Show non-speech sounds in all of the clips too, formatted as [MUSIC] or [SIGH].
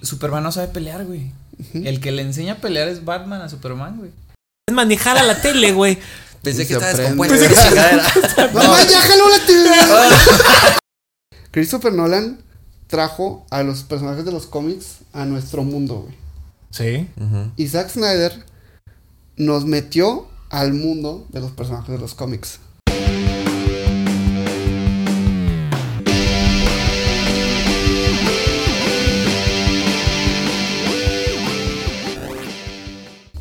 Superman no sabe pelear, güey. El que le enseña a pelear es Batman a Superman, güey. Es manejar a la tele, güey. [LAUGHS] Pensé que estaba descompuesta esa chingadera. ¡Mamá, ya jaló la tele! [LAUGHS] Christopher Nolan trajo a los personajes de los cómics a nuestro mundo, güey. Sí. Y Zack Snyder nos metió al mundo de los personajes de los cómics.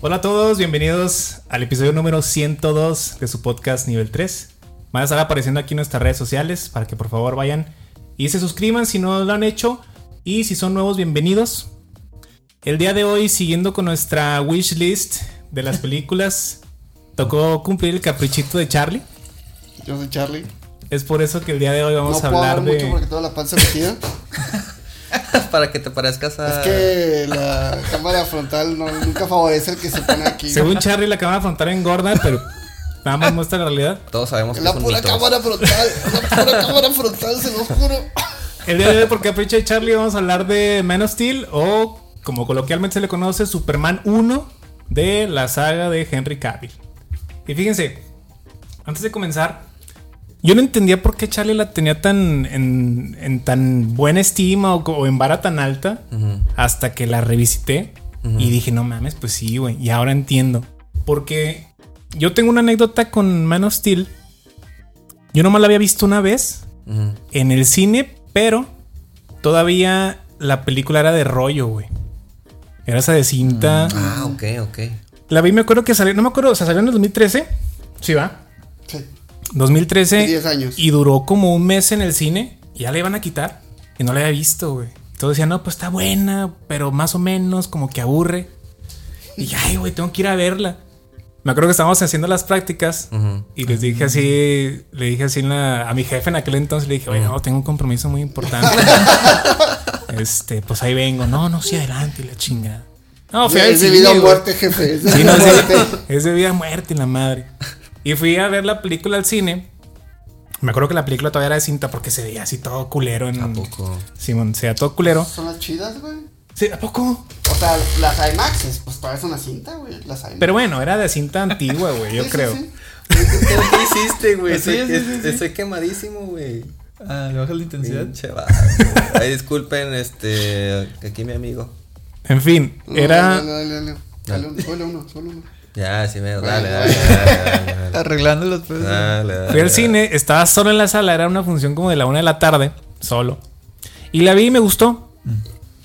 Hola a todos, bienvenidos al episodio número 102 de su podcast Nivel 3. Van a estar apareciendo aquí en nuestras redes sociales para que por favor vayan y se suscriban si no lo han hecho. Y si son nuevos, bienvenidos. El día de hoy, siguiendo con nuestra wish list de las películas, [LAUGHS] tocó cumplir el caprichito de Charlie. Yo soy Charlie. Es por eso que el día de hoy vamos no a puedo hablar mucho de... porque tengo la panza metida. [LAUGHS] Para que te parezcas a. Es que la cámara frontal no, nunca favorece el que se pone aquí. Según Charlie, la cámara frontal engorda, pero nada más muestra la realidad. Todos sabemos que La son pura mitos. cámara frontal. La pura cámara frontal, se lo juro. El día de hoy, por Capricho de Charlie, vamos a hablar de Man of Steel o, como coloquialmente se le conoce, Superman 1 de la saga de Henry Cavill. Y fíjense, antes de comenzar, yo no entendía por qué Charlie la tenía tan en, en tan buena estima o, o en vara tan alta hasta que la revisité y dije, no mames, pues sí, güey. Y ahora entiendo. Porque yo tengo una anécdota con Man of Steel. Yo nomás la había visto una vez en el cine, pero todavía la película era de rollo, güey. Era esa de cinta. Ah, ok, ok. La vi, me acuerdo que salió, no me acuerdo, o sea, salió en el 2013. Sí, va. Sí. 2013. 10 años. Y duró como un mes en el cine. Y ya la iban a quitar. Y no la había visto, güey. Todos decían, no, pues está buena, pero más o menos, como que aburre. Y dije, ay, güey, tengo que ir a verla. Me acuerdo que estábamos haciendo las prácticas. Y les dije así, le dije así la- a mi jefe en aquel entonces, le dije, oye, no, tengo un compromiso muy importante. [LAUGHS] este, pues ahí vengo. No, no, sí, adelante, y la chingada. No, fui al es de vida o güey. muerte, jefe. Es de Sí, vida no, sí, muerte. es de vida o muerte, la madre. Y fui a ver la película al cine. Me acuerdo que la película todavía era de cinta porque se veía así todo culero en. ¿A poco? Simón, se veía todo culero. Son las chidas, güey. Sí, ¿a poco? O sea, las IMAXs, pues todavía son una cinta, güey. Las IMAX. Pero bueno, era de cinta antigua, güey, yo Sí, creo. sí. ¿Qué hiciste, güey? Sí, Estoy, sí, sí, sí. estoy quemadísimo, güey. Ah, le bajas la intensidad. Güey. Ay, disculpen, este. Aquí mi amigo. En fin, No, era. Dale, dale, dale. Dale, uno, solo uno. Ya, sí me. Dale, dale, dale. Dale, [LAUGHS] Arreglando los pedos. dale, dale. Fui al cine, estaba solo en la sala, era una función como de la una de la tarde, solo. Y la vi y me gustó.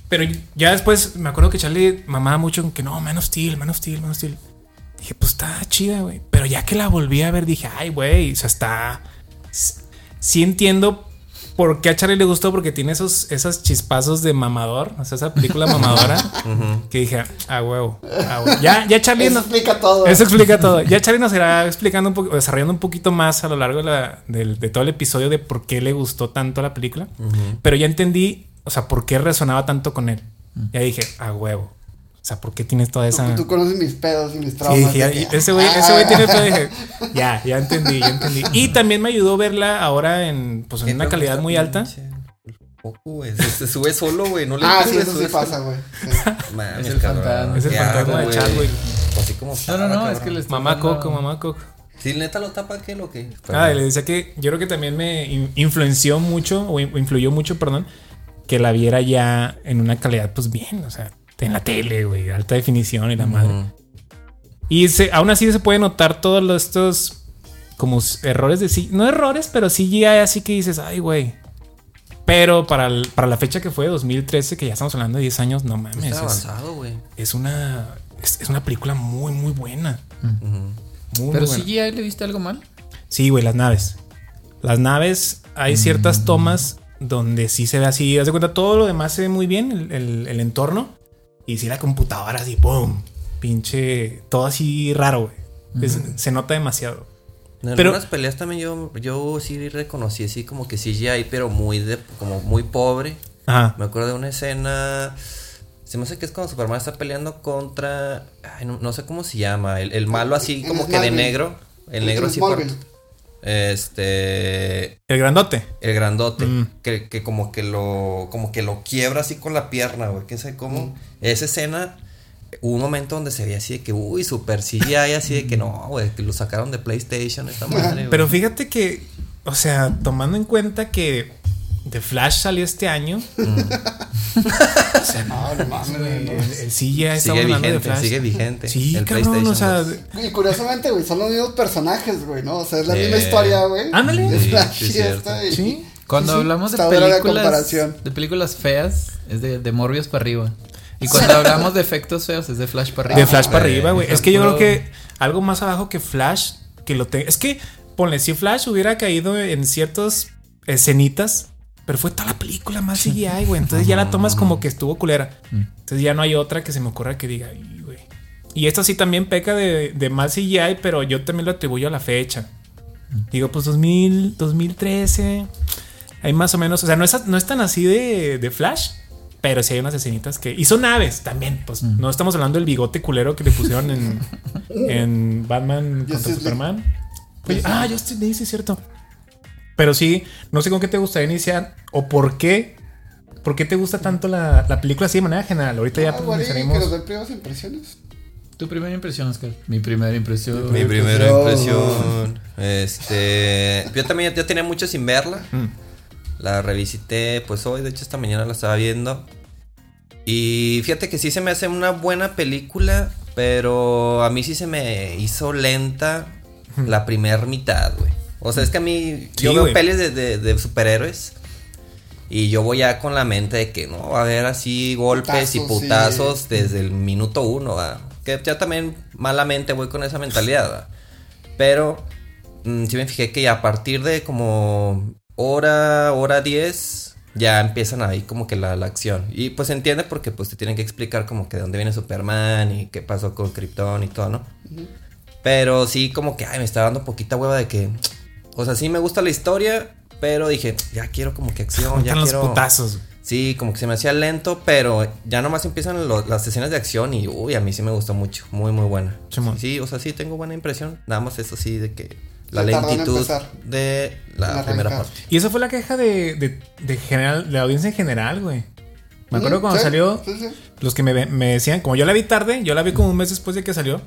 Pero ya después me acuerdo que Charlie mamaba mucho en que no, Man of Steel, Man of Steel, Man of Steel. Dije, pues está chida, güey. Pero ya que la volví a ver, dije, ay, güey, o sea, está. Sí entiendo por qué a Charlie le gustó, porque tiene esos, esos chispazos de mamador, o sea, esa película mamadora. [LAUGHS] Que dije, ah, huevo, ah, huevo. Ya, ya Charlie Eso no. explica todo. Eso explica todo. Ya Charlie nos irá explicando un poco, desarrollando un poquito más a lo largo de, la- del- de todo el episodio de por qué le gustó tanto la película. Pero ya entendí, o sea, por qué resonaba tanto con él. Ya dije, a huevo. O sea, ¿por qué tienes toda esa. Tú, tú conoces mis pedos y mis Sí, traumas. dije, ya- que- ese güey, ese güey Ah. tiene todo. Dije, [LAUGHS] ya, ya entendí, ya entendí. Y también me ayudó verla ahora en, pues, en ¿Qué una que calidad muy alta. Poco, güey. Se, sube solo, güey. No le Ah, sí, eso sí solo. pasa, güey. Sí. [LAUGHS] Es el cabrón. fantasma. Es el Qué fantasma hago, de Chadwick. Así como. No, no, no, es que le Mamá Coco, mamá Coco. Sí, neta lo tapa aquel o qué. Ah, le decía que yo creo que también me in- influenció mucho, o in- influyó mucho, perdón, que la viera ya en una calidad, pues bien, o sea, en la tele, güey, alta definición y la madre. Ujú. Y se, aún así se puede notar todos los- estos como errores de sí, no errores, pero sí ya así que dices, ay, güey. Pero para, el- para la fecha que fue 2013, que ya estamos hablando de 10 años, no mames. Está Es, avanzado, güey. es una es, es una película muy, muy buena. Ujú. Muy, Pero muy buena. sí, ya le viste algo mal. Sí, güey, las naves. Las naves, hay ciertas tomas donde sí se ve así. Haz de cuenta, todo lo demás se ve muy bien, el, el- el entorno. Y sí, la computadora así, ¡pum! Pinche. Todo así raro, güey. Se nota demasiado. En Pero- algunas peleas también yo, yo sí reconocí así como que CGI, pero muy de, como muy pobre. Ajá. Me acuerdo de una escena. Se me hace que es cuando Superman está peleando contra. Ay, no, no sé cómo se llama. El, el malo así como que de negro. El En- negro así por. Este. El grandote. El grandote. Mm. Que, que como que lo. Como que lo quiebra así con la pierna, güey. ¿Quién sabe cómo? Esa escena. Hubo un momento donde se veía así de que, uy, super CGI, así de que no, güey, que lo sacaron de PlayStation esta madre. Pero fíjate que, o sea, tomando en cuenta que The Flash salió este año. [LAUGHS] o sea, No, no mames, güey, el, CGI sigue hablando de vigente, Flash. sigue vigente. Sí, el cabrón, o sea, PlayStation Y curiosamente, güey, son los mismos personajes, güey, ¿no? O sea, es la Eh, misma historia, güey. ándale. De Sí, Flash sí, y sí. Cuando Sí, hablamos de películas comparación. de películas feas es de, de Morbius para arriba. Y cuando [LAUGHS] hablamos de efectos feos es de Flash para arriba. De Flash para arriba, güey. Está Es que yo creo que algo más abajo que Flash, que lo tenga. Es que, ponle, si Flash hubiera caído en ciertas escenitas, pero fue toda la película más CGI, güey. Entonces ya la tomas como que estuvo culera. Mm. Entonces ya no hay otra que se me ocurra que diga, "Ay, güey. Y esto sí también peca de, de más CGI, pero yo también lo atribuyo a la fecha. Digo, pues 2000, 2013. Hay más o menos, o sea, no es, no es tan así de, de Flash, pero sí hay unas escenitas que. Y son naves también, pues no estamos hablando del bigote culero que le pusieron en, [LAUGHS] en Batman contra. Superman. Oye, ah, Justice League, sí es cierto. Pero sí, no sé con qué te gustaría iniciar o por qué. ¿Por qué te gusta tanto la, la película así de manera general? Ahorita ya Ah, primeras impresiones. Tu primera impresión, Oscar. Mi primera impresión. Mi primera impresión. Este. Yo también ya tenía mucho sin verla. Mm. La revisité, pues hoy, de hecho, esta mañana la estaba viendo. Y fíjate que sí se me hace una buena película, pero a mí sí se me hizo lenta la primer mitad, güey. O sea, es que a mí, Sí, yo veo güey. pelis de, de- de superhéroes. Y yo voy ya con la mente de que no va a haber así golpes y Putazos, sí. desde el minuto uno. Que ya también malamente voy con esa mentalidad. Pero mm, sí me fijé que a partir de como hora, hora 10, ya empiezan ahí como que la, la acción. Y pues se entiende porque pues te tienen que explicar como que de dónde viene Superman y qué pasó con Krypton y todo, ¿no? Pero sí como que, ay, me está dando poquita hueva de que... O sea, sí me gusta la historia, pero dije, ya quiero como que acción, ya Están los quiero... putazos. Sí, como que se me hacía lento, pero ya nomás empiezan lo- las escenas de acción y uy, a mí sí me gustó mucho, muy muy buena. Sí, o sea, sí tengo buena impresión, nada más eso sí de que la Se lentitud de la primera parte. Y esa fue la queja de, de, de general, de la audiencia en general, güey. Me acuerdo cuando sí, salió, sí, sí. los que me, me decían, como yo la vi tarde, yo la vi como un mes después de que salió,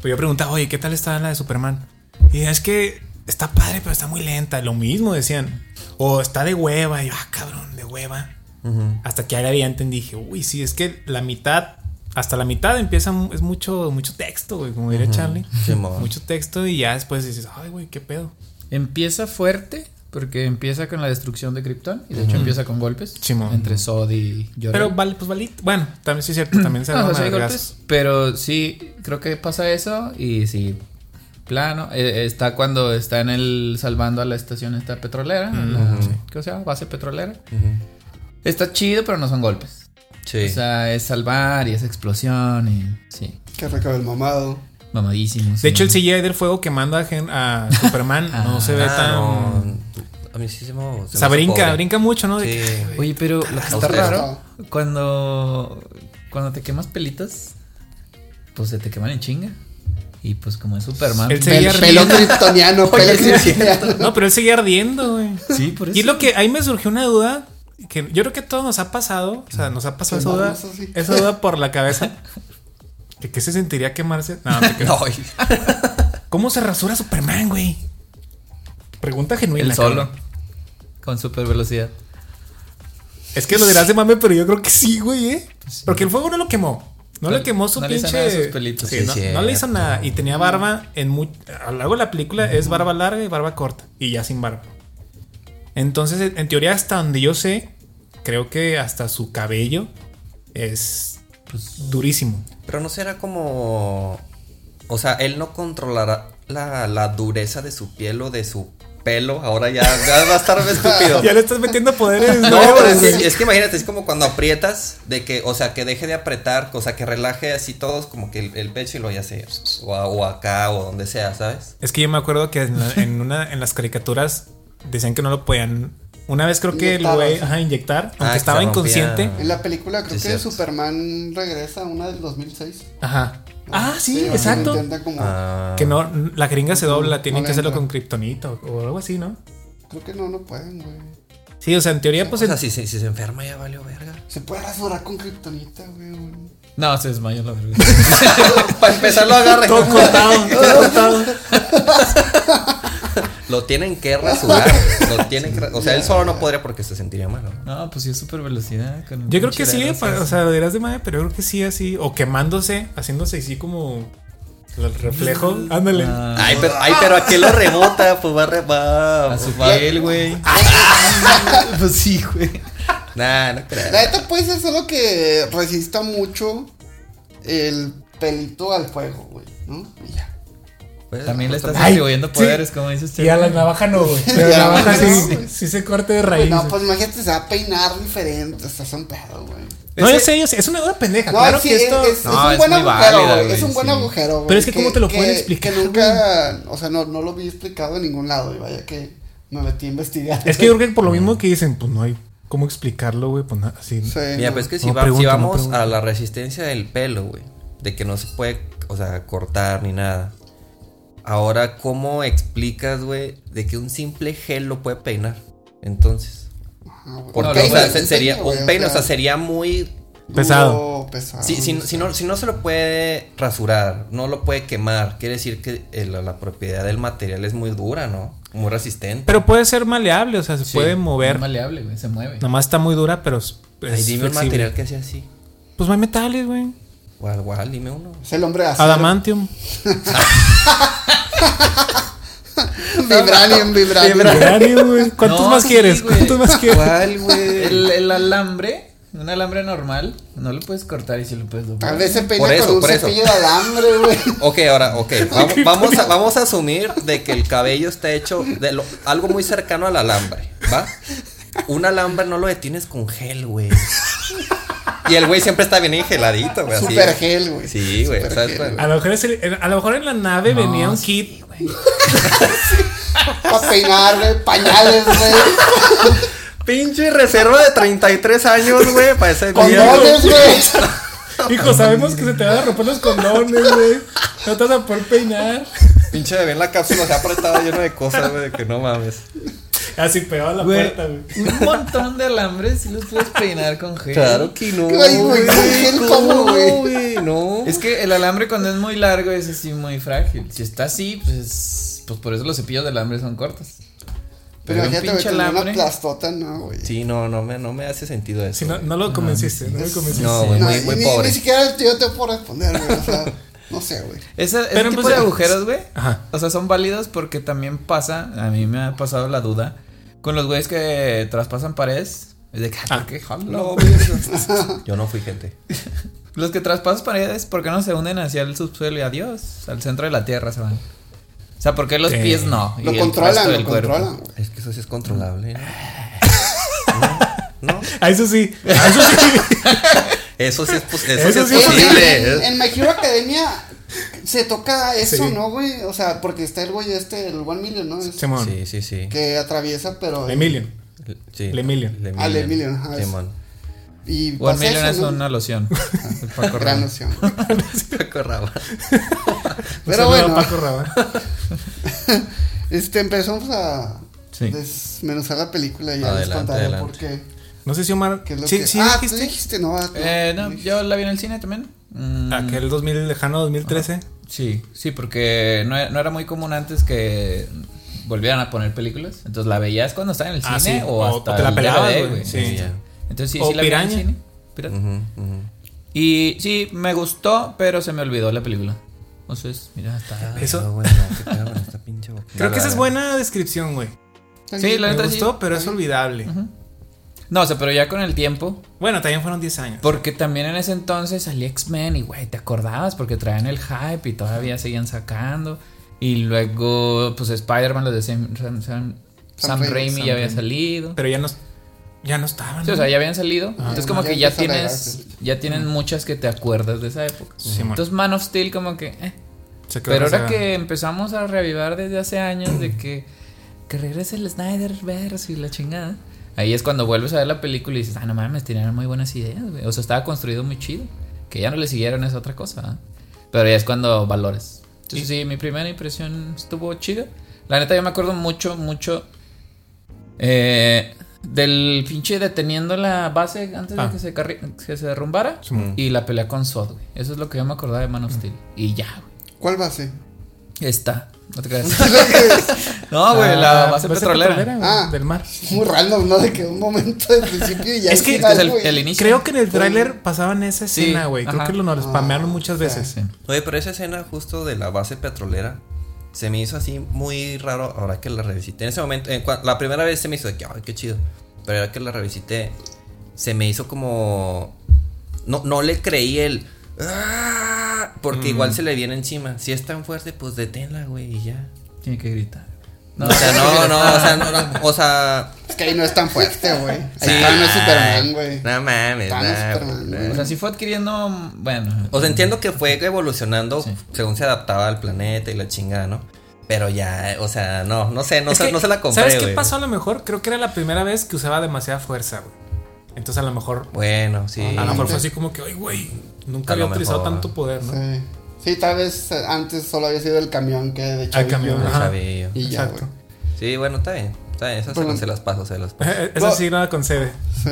pues yo preguntaba, oye, ¿qué tal está la de Superman? Y es que está padre, pero está muy lenta. Lo mismo decían. O está de hueva. Y yo, ah, cabrón, de hueva. Ujú. Hasta que ahora ya entendí, dije, uy, sí, es que la mitad, hasta la mitad empieza, es mucho, mucho texto, güey, como diría Charlie. Mucho texto y ya después dices, ay, güey, qué pedo. Empieza fuerte porque empieza con la destrucción de Krypton y de hecho empieza con golpes Simón. entre Zod y Jor-El. Pero vale, pues vale. Bueno, también sí es cierto, también se No, o sea, golpes, pero sí, creo que pasa eso y sí, plano. Eh, está cuando está en el salvando a la estación esta petrolera, la- ¿qué se llama? Base petrolera. Está chido, pero no son golpes. Sí. O sea, es salvar y es explosión y sí, Que recabe el mamado. mamadísimo. sí. De hecho, el CGI del fuego quemando a, Gen- a [LAUGHS] Superman no se ve Ah, tan. no, a mí sí se me, se o sea, brinca, pobre. brinca mucho, ¿no? Sí. que, Oye, pero lo que está raro, cuando, cuando te quemas pelitas, pues se te queman en chinga. Y pues como es Superman. Él seguía Pel- pelo kryptoniano, [LAUGHS] pelo kryptoniano. No, pero él seguía ardiendo, güey. Sí, por eso. Y lo que ahí me surgió una duda que yo creo que a todos nos ha pasado, o sea, nos ha pasado esa duda, esa duda por la cabeza. ¿De qué se sentiría quemarse? No, te. [LAUGHS] No, ¿Cómo se rasura Superman, güey? Pregunta genuina. El solo. Con super velocidad. Es que lo dirás de mame, pero yo creo que sí, güey, ¿eh? Porque el fuego no lo quemó. No, No- le quemó su no le hizo pinche. nada a sus pelitos. Sí, Sí, no, le hizo nada. Y tenía barba en muy. A lo largo de la película es barba larga y barba corta. Y ya sin barba. Entonces, en en teoría, hasta donde yo sé, creo que hasta su cabello es pues, durísimo. Pero no será como. O sea, él no controlará la, la dureza de su piel o de su pelo. Ahora ya, ya va a estar estúpido. [LAUGHS] Ya le estás metiendo poderes. No, pero es, que- es que imagínate, es como cuando aprietas, de que, o sea, que deje de apretar, o sea, que relaje así todos, como que el, el pecho y lo ya se, o, a- o acá, o donde sea, ¿sabes? Es que yo me acuerdo que en, la- en una, en las caricaturas decían que no lo podían Una vez creo que güey, sí. ajá, inyectar, aunque Ah, estaba inconsciente. En la película creo Sí, que cierto. Superman regresa, una del 2006. Ajá. Ah, sí, donde exacto. como- Ah, Que no, la gringa se dobla, tienen no que hacerlo entra. con kriptonita o, o algo así, ¿no? Creo que no, no pueden, güey. Sí, o sea, en teoría, pues. o sea, si, se- si se enferma ya valió verga. Se puede rasurar con kriptonita, güey. güey. No, se desmayó la verga. [LAUGHS] Para empezar lo agarra. todo [LAUGHS] cortado, todo cortado. [LAUGHS] Lo tienen que [LAUGHS] rasurar. lo tienen que ra- O sea, él solo no podría porque se sentiría mal. ¿no? Pues sí es super velocidad. con Yo creo que sí, para- o sea, lo dirás de madre, pero yo creo que sí, así. O quemándose, haciéndose así como. El reflejo. Ándale. Ah, Ay, pero, ay, pero ¿a qué lo rebota? Pues va a re- va- a su piel, güey. [LAUGHS] pues sí, güey. Nah, no La creo. neta puede ser solo que resista mucho el pelito al fuego, güey, ¿no? Y ya. Pues, También le estás atribuyendo sí. poderes, como dices. Y a la navaja no, güey. Pero la navaja no, sí, se corte de raíz. No, pues imagínate, se va a peinar diferente. Estás un pedo, güey. No, yo sé, yo sé, es una duda pendeja. No, claro sí, que es, esto. es- es No, un es buen muy agujero, válida, güey. Es un buen sí. agujero, güey. Pero es que ¿cómo te lo pueden explicar, Que nunca, o sea, no, no lo vi explicado en ningún lado. Y vaya que me metí a investigar. Es que yo creo que por lo mismo que dicen, pues no hay cómo explicarlo, güey, pues nada, así. Sí, Mira, no. pues que si, No va- pregunto, si vamos a la resistencia del pelo, güey, de que no se puede, o sea, cortar ni nada. Ahora, ¿cómo explicas, güey, de que un simple gel lo puede peinar? Entonces, Ajá, porque, No, o sea, sería un peine, o sea, sería muy Pesado. duro, pesado. Si, si, no si no, si no se lo puede rasurar, no lo puede quemar, quiere decir que el- la propiedad del material es muy dura, ¿no? Muy resistente. Pero puede ser maleable, o sea, se Sí, puede mover. Es maleable, güey. Se mueve. Nada más está muy dura, pero es, Ay, dime un material que sea así. Pues no hay metales, güey. Igual, igual, dime uno. Es el hombre de acero. Adamantium. [LAUGHS] Vibranium, vibranium. Vibranium, güey. [LAUGHS] ¿Cuántos No, más sí, quieres? güey. ¿Cuántos más quieres? ¿Cuál, güey? [LAUGHS] El, el alambre, un alambre normal, no lo puedes cortar y si lo puedes doblar. Tal vez se peina Por eso, con un por eso. cepillo de alambre, güey. Ok, ahora, ok. Vamos, vamos, a, vamos a asumir de que el cabello está hecho de lo- algo muy cercano al alambre, ¿va? Un alambre no lo detienes con gel, güey. Y el güey siempre está bien engeladito, güey. así. Super gel, güey. Sí, güey. A lo, mejor es el- a lo mejor en la nave No, venía un sí. kit. [LAUGHS] Para peinar, güey. Pañales, güey. Pinche reserva de 33 años, güey, para ese día. Condones, güey. Hijo, sabemos que se te van a romper los condones, güey. No te vas a poder peinar. Pinche bebé en la cápsula se ha apretado lleno de cosas, güey, de que no mames. Así pegado a la Güey, puerta, güey. un montón de alambres y los puedes peinar con gel. Claro que no. Ay, güey, con gel, ¿cómo, güey? No. Es que el alambre cuando es muy largo es así muy frágil. Si está así, pues, es- pues por eso los cepillos de alambre son cortos. Pero un imagínate, pinche tener una alambre. plastota, no, güey. Sí, no, no me, no me hace sentido eso. Si no, no lo convenciste, no me convenciste. No, güey, No, muy, muy ni, pobre. Ni siquiera yo te puedo responder, güey. O sea, no sé, güey. Ese, ese Pero, tipo pues, de eh, agujeros, güey. Ajá. O sea, son válidos porque también pasa, a mí me ha pasado la duda, con los güeyes que traspasan paredes. Es de que, Ah. ¿por qué? Jalo. [LAUGHS] Yo no fui gente. [LAUGHS] Los que traspasan paredes, ¿por qué no se hunden hacia el subsuelo y adiós? Al centro de la tierra se van. O sea, ¿por qué los pies no? Y Lo controlan, lo cuerpo? controlan. Es que eso sí es controlable. [LAUGHS] ¿no? ¿No? Ah, eso sí. Ah, eso sí. Eso sí es, pos- eso Eso sí sí es es En, posible. en- en My Hero Academia se toca eso, Sí. ¿no, güey? O sea, porque está el güey este, el One Million, ¿no? Es- Simón. Sí, sí, sí. que atraviesa, pero. Emilio. Sí. Lemillion. Ah, Lemillion, ajá, es- Simón. Y One Million eso, es ¿no? una loción. El [LAUGHS] Paco Gran noción. [LAUGHS] Paco Rabanne. [LAUGHS] Pero bueno. Paco. Este, empezamos a Sí. desmenuzar la película y ya les Adelante, contaré adelante. por qué. No sé si Omar. qué es lo sí, que... sí, ah, tú dijiste. dijiste, no. ah, tú- Eh, no, dijiste. yo la vi en el cine también. Mm, Aquel 2000 lejano 2013. Sí, sí, porque no, no era muy común antes que volvieran a poner películas. Entonces la veías cuando estaba en el Ah, cine sí, o o hasta te la el pelabas, DVD, güey. Sí. ya. Entonces sí, O sí la vi en el cine. Pirata. Y sí, me gustó, pero se me olvidó la película. Entonces, mira, está... Eso- esta pinche. [LAUGHS] Creo que esa es buena descripción, güey. Sí, la Me neta sí. gustó, pero es olvidable. No, o sea, pero ya con el tiempo, Bueno, también fueron 10 años. porque también en ese entonces salía X-Men y, güey, te acordabas porque traían el hype y todavía seguían sacando. Y luego, pues Spider-Man, los de Sam, Sam- Sam- Sam Raimi, ya había Raimi. salido. Pero ya no, ya no estaban. Sí, o sea, ya habían salido. Entonces, como que ya tienes, ya tienen muchas que te acuerdas de esa época. Simón. Entonces, Man of Steel, como que, eh. Pero ahora que empezamos a reavivar desde hace años de que, que regrese el Snyderverse y la chingada. Ahí es cuando vuelves a ver la película y dices, ah, no mames, tenían muy buenas ideas, güey. O sea, estaba construido muy chido. Que ya no le siguieron es otra cosa. ¿eh? Pero ya es cuando valores. Entonces, sí, mi primera impresión estuvo chida. La neta, yo me acuerdo mucho, mucho. eh, del pinche deteniendo la base antes Ah. de que se, carri- que se derrumbara. Y la pelea con Sod, güey. Eso es lo que yo me acordaba de Man of Steel. Y ya, güey. ¿Cuál base? Está. No te creas. [LAUGHS] No, güey, la Ah, base petrolera. Ah. del mar. es muy random, ¿no? De que un momento de principio y ya Es que- final, es el- inicio. Creo que en el tráiler pasaban esa escena, güey. Creo que lo nos spamearon muchas veces. Sí. Oye, pero esa escena justo de la base petrolera se me hizo así muy raro ahora que la revisité. En ese momento, en cua- la primera vez se me hizo de que, ay, qué chido. Pero ahora que la revisité, se me hizo como. No, no le creí el. "Ah", Porque igual se le viene encima. Si es tan fuerte, pues deténla, güey, y ya. Tiene que gritar. No, o sea, no, [LAUGHS] no, o sea, no, no, o sea. Es que ahí no es tan fuerte, güey. Ahí sí. está, no es Superman, güey. No mames, no Superman. O sea, sí fue adquiriendo. Bueno. O sea, entiendo que fue evolucionando Sí. según se adaptaba al planeta y la chingada, ¿no? Pero ya, o sea, no, no sé, no, se, que, no se la compré, ¿Sabes qué pasó a lo mejor? Creo que era la primera vez que usaba demasiada fuerza, güey. Entonces a lo mejor. Bueno, sí. A lo mejor fue así como que, ay, güey. Nunca había utilizado mejor. tanto poder, ¿no? Sí. Sí, tal vez antes solo había sido el camión que de hecho. Ah, camión, No ajá. sabía. Y ya, Exacto. güey. Sí, bueno, está bien. Está bien, esas Pero- se las paso, se las [LAUGHS] paso. Eso No. sí, nada concede. Sí.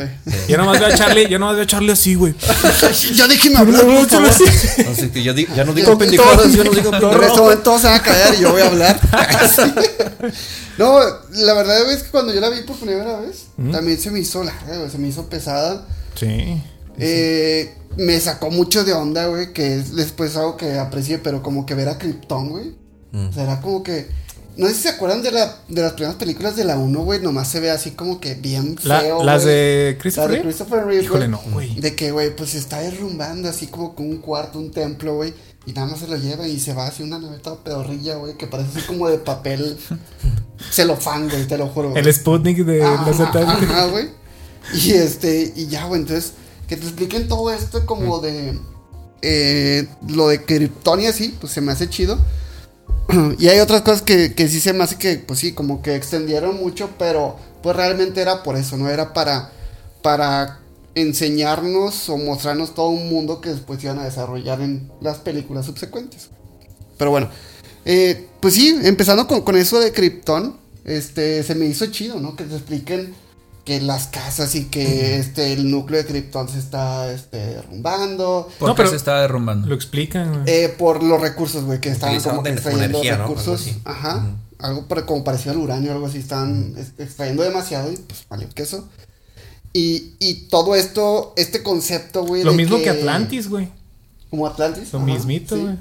Yo nomás veo a Charlie, yo nomás veo a Charlie así, güey. [LAUGHS] ya déjeme hablar, por favor. No que yo digo, ya no digo pendejadas, yo no digo En pendejadas. este momento se van a callar y yo voy a hablar. [LAUGHS] No, la verdad es que cuando yo la vi por primera vez, también se me hizo larga, güey, se me hizo pesada. Sí. Eh, me sacó mucho de onda, güey, que es después algo que aprecié, pero como que ver a Krypton, güey. Mm. O sea, era como que... No sé si se acuerdan de, la, de las primeras películas de la 1, güey, nomás se ve así como que bien La- feo, las de La Christopher de Reeve. Christopher Reeve, Híjole, no, güey. De que, güey, pues se está derrumbando así como con un cuarto, un templo, güey. Y nada más se lo lleva y se va así una nave toda pedorrilla, güey, que parece así como de papel [LAUGHS] celofán, güey, te lo juro. güey. El Sputnik de los satélites. ajá, güey. Y este, y ya, güey, entonces, que te expliquen todo esto como de eh, lo de Krypton y así, pues se me hace chido. [CLEARS THROAT] y hay otras cosas que, que sí se me hace que, pues sí, como que extendieron mucho, pero pues realmente era por eso, no era para, para enseñarnos o mostrarnos todo un mundo que después iban a desarrollar en las películas subsecuentes. Pero bueno, eh, pues sí, empezando con, con eso de Krypton, este, se me hizo chido, ¿no? Que te expliquen que las casas y que este, el núcleo de Krypton se está este, derrumbando. ¿Por No, qué pero- se estaba derrumbando? Lo explican. Eh, por los recursos, güey, que estaban como que extrayendo energía, ¿no? Algo recursos. así. Ajá. Algo para- como parecido al uranio, algo así. Estaban ex- extrayendo demasiado y pues vale queso. Y, y todo esto, este concepto, güey. Lo de mismo que Atlantis, güey. Como Atlantis. Lo ajá, mismito, sí. güey.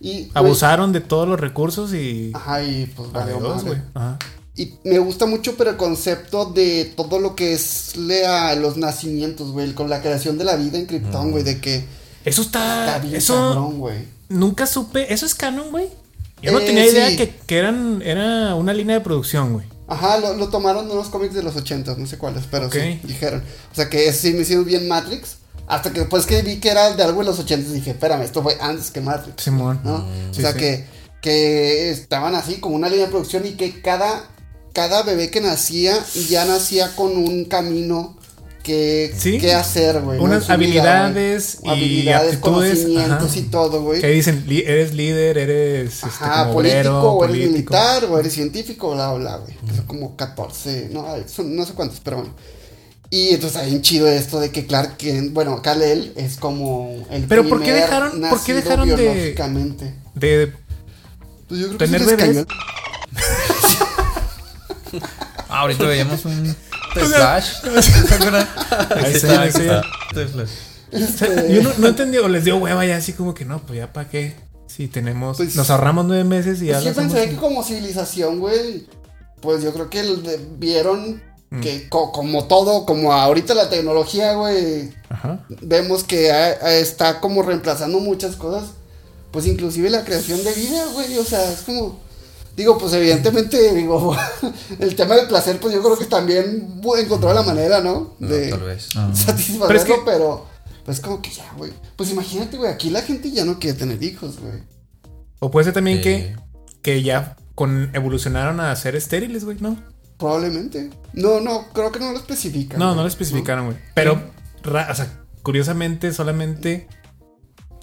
Y, güey, Abusaron de todos los recursos y. Ajá, y pues vale, Adiós, güey. Ajá. Y me gusta mucho, pero el concepto de todo lo que es lea los nacimientos, güey, con la creación de la vida en Krypton, güey, de que Eso está está. bien Eso. cabrón, güey. Nunca supe. ¿Eso es canon, güey? Yo no Eh, tenía idea sí. que, que eran, era una línea de producción, güey. Ajá, lo, lo tomaron de unos cómics de los 80, no sé cuáles, pero sí, dijeron. O sea que sí me hicieron bien Matrix. Hasta que después que vi que era de algo de los 80, dije, espérame, esto fue antes que Matrix. Simón. ¿no? Sí, o sea sí. que, que estaban así como una línea de producción y que cada, cada bebé que nacía ya nacía con un camino que, Sí. que hacer, güey. ¿no? Unas vida, habilidades güey. y habilidades, conocimientos ajá. y todo, güey. Que dicen, "Li- eres líder, eres este, Ajá, como político, o eres político". militar, o eres científico, bla, bla, güey. Son como 14, no, son- no sé cuántos, pero bueno. Y entonces está bien chido esto de que Clark Kent, bueno, Kal-El es como el Pero ¿por qué primer dejaron- por qué dejaron de- biológicamente. De, Pues yo creo tener que bebés? [LAUGHS] [LAUGHS] Ah, ahorita veíamos un The Flash. ¿Se [LAUGHS] acuerdan? Ahí sí, está, ahí sí. está. The Flash. Yo no, no entendí, o les dio hueva ya así como que no, pues ya para qué. Si tenemos, Pues- nos ahorramos nueve meses y ya Pues yo pensé hacemos. que como civilización, güey, pues yo creo que vieron Mm. que co- como todo, como ahorita la tecnología, güey, Ajá. vemos que está como reemplazando muchas cosas, pues inclusive la creación de vida, güey, o sea, es como, digo, pues evidentemente, [LAUGHS] digo, el tema del placer, pues yo creo que también encontró la manera, ¿no? No, De tal vez. Ah. satisfacerlo, Pero es que- pero, pues como que ya, güey, pues imagínate, güey, aquí la gente ya no quiere tener hijos, güey. O puede ser también Sí. que, que ya con evolucionaron a ser estériles, güey, ¿no? Probablemente. No, no, creo que no lo especifican. No, no lo especificaron, güey. Pero, ra- o sea, curiosamente, solamente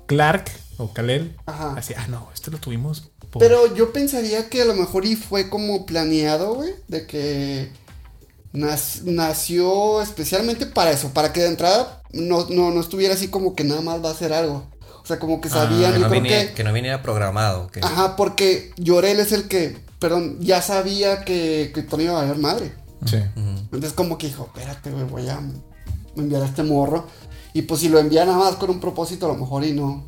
Clark o Kalel. Ajá. Así, ah, no, este lo tuvimos. por- Pero yo pensaría que a lo mejor y fue como planeado, güey, de que nas- nació especialmente para eso, para que de entrada no, no, no estuviera así como que nada más va a hacer algo. O sea, como que sabían, Ah, que, no creo viniera, que... que no viniera programado. Que... Ajá, porque Llorel es el que, perdón, ya sabía que Krypton iba a valer madre. Sí. Entonces como que dijo, espérate, güey, voy a enviar a este morro. Y pues si lo envía nada más con un propósito, a lo mejor y no,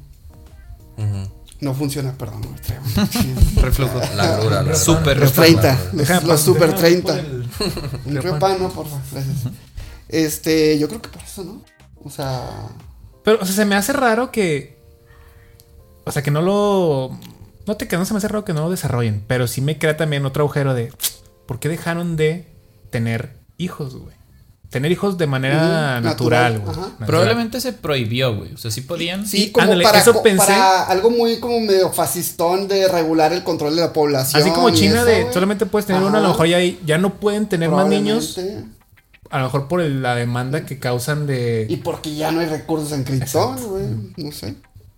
No funciona, perdón, traigo un- [LAUGHS] Reflujo. La grura, la Super Los reflujo. 30, los, pas- super déjame 30. por el- Un no, porfa, gracias. Este, yo creo que por eso, ¿no? O sea, Pero, o sea, se me hace raro que. O sea, que no lo. No te que no se me hace raro que no lo desarrollen. Pero sí me crea también otro agujero de. ¿Por qué dejaron de tener hijos, güey? Tener hijos de manera natural, natural, güey. Probablemente se prohibió, güey. O sea, sí podían. sí, como ándale, para, eso co- pensé. para algo muy como medio fascistón de regular el control de la población. Así como China eso, de solamente puedes tener Ajá. uno, a lo mejor ya, hay- ya no pueden tener más niños. A lo mejor por el- la demanda que causan de. Y porque ya no hay recursos en güey. No sé.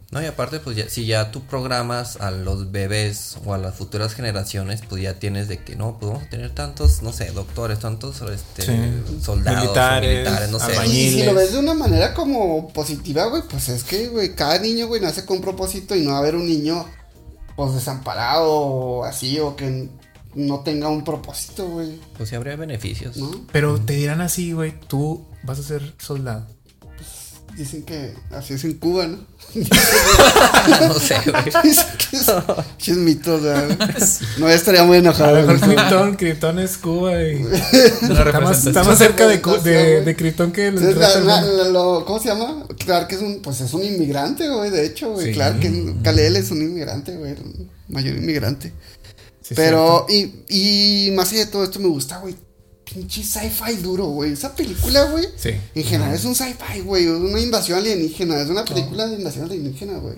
No, y aparte, pues ya, si ya tú programas a los bebés o a las futuras generaciones, pues ya tienes de que no, pues vamos a tener tantos, no sé, doctores, tantos este, Sí. soldados, Militares, militares, no sé. Y si lo ves de una manera como positiva, güey, pues es que, güey, cada niño, güey, nace con un propósito y no va a haber un niño, pues, desamparado o así, o que no tenga un propósito, güey, Pues sí habría beneficios. ¿no? Pero te dirán así, güey, tú vas a ser soldado. Dicen que así es en Cuba, ¿no? [LAUGHS] no sé, güey. [LAUGHS] Dicen que es, que es mito, o sea, [LAUGHS] no estaría muy A enojado. lo mejor. Krypton, Krypton es Cuba y. Está más, representación. está más cerca de, de, Representación, de Krypton que el la- la- lo- ¿Cómo se llama? Clark es un, pues es un inmigrante, güey, de hecho, güey. Sí. Clark, que Kal-El es un inmigrante, güey, mayor inmigrante. Sí, Pero, y, y más allá de todo esto me gusta, güey. Pinche sci-fi duro, güey. Esa película, güey. Sí. En general es un sci-fi, güey. Es una invasión alienígena. Es una película de invasión alienígena, güey.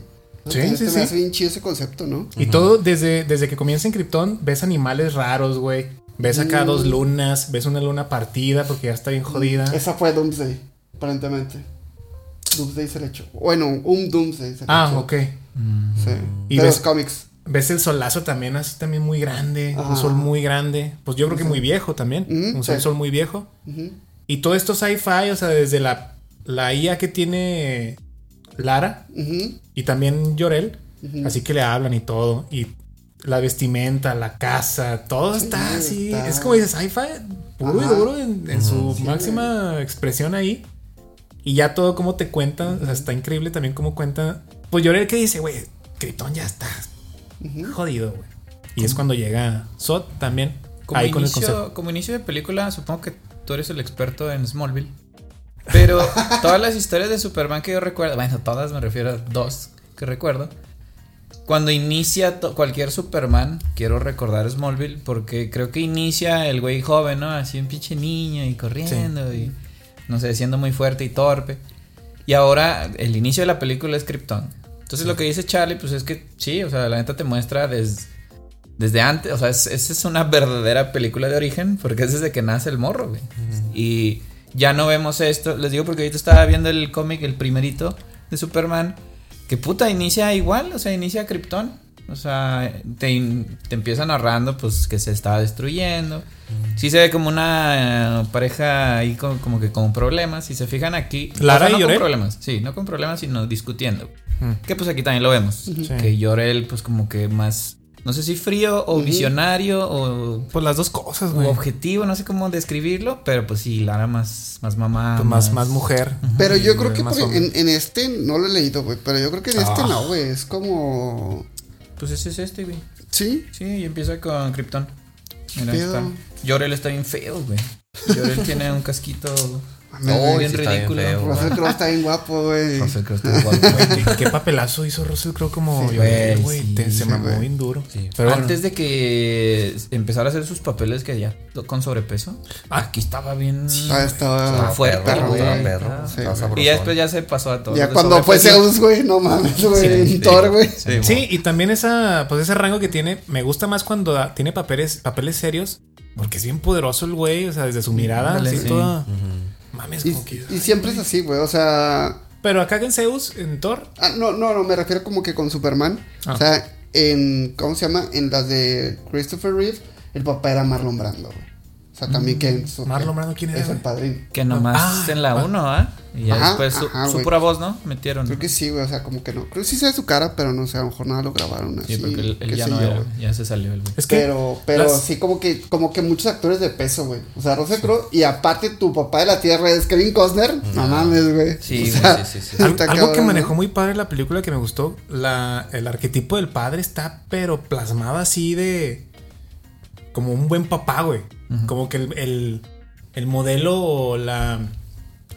Sí, Este sí, me sí. hace bien chido ese concepto, ¿no? Y todo desde, desde que comienza en Krypton, ves animales raros, güey. Ves acá Mm. dos lunas, ves una luna partida porque ya está bien jodida. Esa fue Doomsday, aparentemente. Doomsday se le echó. Bueno, un Doomsday se le Ah, echó. ok. Sí. Y de ves- los cómics. Ves el solazo también así también muy grande, Ajá. un sol muy grande. Pues yo creo que muy viejo también, un sol, sí. sol muy viejo. Ujú. Y todo esto sci-fi, o sea, desde la, la IA que tiene Lara Ujú. y también Llorel, así que le hablan y todo. Y la vestimenta, la casa, todo está así. está- Es como dices, sci-fi puro y duro en, en su Sí, máxima expresión ahí. Y ya todo como te cuentan, o sea, está increíble también como cuentan. Pues Llorel que dice, güey, Krypton ya está Jodido, güey. Y es cuando llega Sot también. Como, ahí con el inicio, como inicio de película, supongo que tú eres el experto en Smallville. Pero [LAUGHS] todas las historias de Superman que yo recuerdo, bueno, todas me refiero a dos que recuerdo. Cuando inicia cualquier Superman, quiero recordar Smallville porque creo que inicia el güey joven, ¿no? Así un pinche niño y corriendo y no sé, siendo muy fuerte y torpe. Y ahora el inicio de la película es Krypton. Entonces lo que dice Charlie, pues es que sí, o sea, la neta te muestra desde desde antes, o sea, es- esa es una verdadera película de origen porque es desde que nace el morro, güey. Y ya no vemos esto, les digo porque ahorita estaba viendo el cómic, el primerito de Superman, que puta, inicia igual, o sea, inicia Krypton. O sea, te, te empieza narrando pues que se está destruyendo. Sí se ve como una eh, pareja ahí como, como que con problemas. Si se fijan aquí. ¿Lara o sea, y no con Llorel? problemas. Sí, no con problemas, sino discutiendo. Mm. Que pues aquí también lo vemos. Ujú. Sí. Que Llorel, pues como que más. No sé si frío o visionario o, Pues las dos cosas, o güey. objetivo, no sé cómo describirlo. Pero pues sí, Lara más, más mamá. Pues más, más mujer. Pero yo creo que en este no lo he leído, güey. Pero yo creo que en este Ah. no, güey. Es como. Pues ese es este, güey. Sí. Sí, y empieza con Krypton. Mira, está. Llorel está bien feo, güey. Llorel tiene un casquito Oh, güey. bien sí está bien ridículo. feo, güey. Russell Crowe está bien guapo, güey. Russell Crowe está [LAUGHS] igual, güey. Güey, ¿qué, papelazo hizo Russell Crowe como Sí, Llorel, güey, sí, Te- se sí, mamó bien duro. Sí. Pero bueno. Antes de que empezara a hacer sus papeles que ya con sobrepeso, Ah. aquí estaba bien. Ah, estaba. Estaba fuerte, perro, güey. estaba perro. Y ya después ya se pasó a todo. Ya cuando fue. Zeus, güey, no mames, güey. Thor, güey. Sí, y también esa, pues ese rango que tiene, me gusta más cuando da- tiene papeles, papeles serios Porque es bien poderoso el güey, o sea, desde su mirada, así sí. toda. Mames, Y, como que. y siempre es así, güey. O sea. Pero acá en Zeus, en Thor, ah, no, no, no, me refiero como que con Superman. Ah. O sea, en. ¿Cómo se llama? En las de Christopher Reeve, el papá era Marlon Brando, güey. O sea, también que. en su- Mm. Marlon Brando, ¿quién era, Es el padrino. Que nomás Ah, en la 1, ¿ah? Y ya Ajá, después su, ajá, su güey. pura voz, ¿no? Metieron. Creo que sí, güey. O sea, como que no. Creo que sí sé su cara, pero no sé, a lo mejor nada lo grabaron así. Sí, porque él qué ya no yo, era, ya se salió el güey. es que. Pero, pero las- sí como que, como que muchos actores de peso, güey. O sea, Russell Crowe y aparte tu papá de la tierra es Kevin Costner. No mames, güey. Sí, O güey, sea, sí, sí, sí. Al- algo que manejó ¿no? muy padre la película que me gustó, la, el arquetipo del padre está pero plasmado así de como un buen papá, güey. Como que el, el, el modelo o la,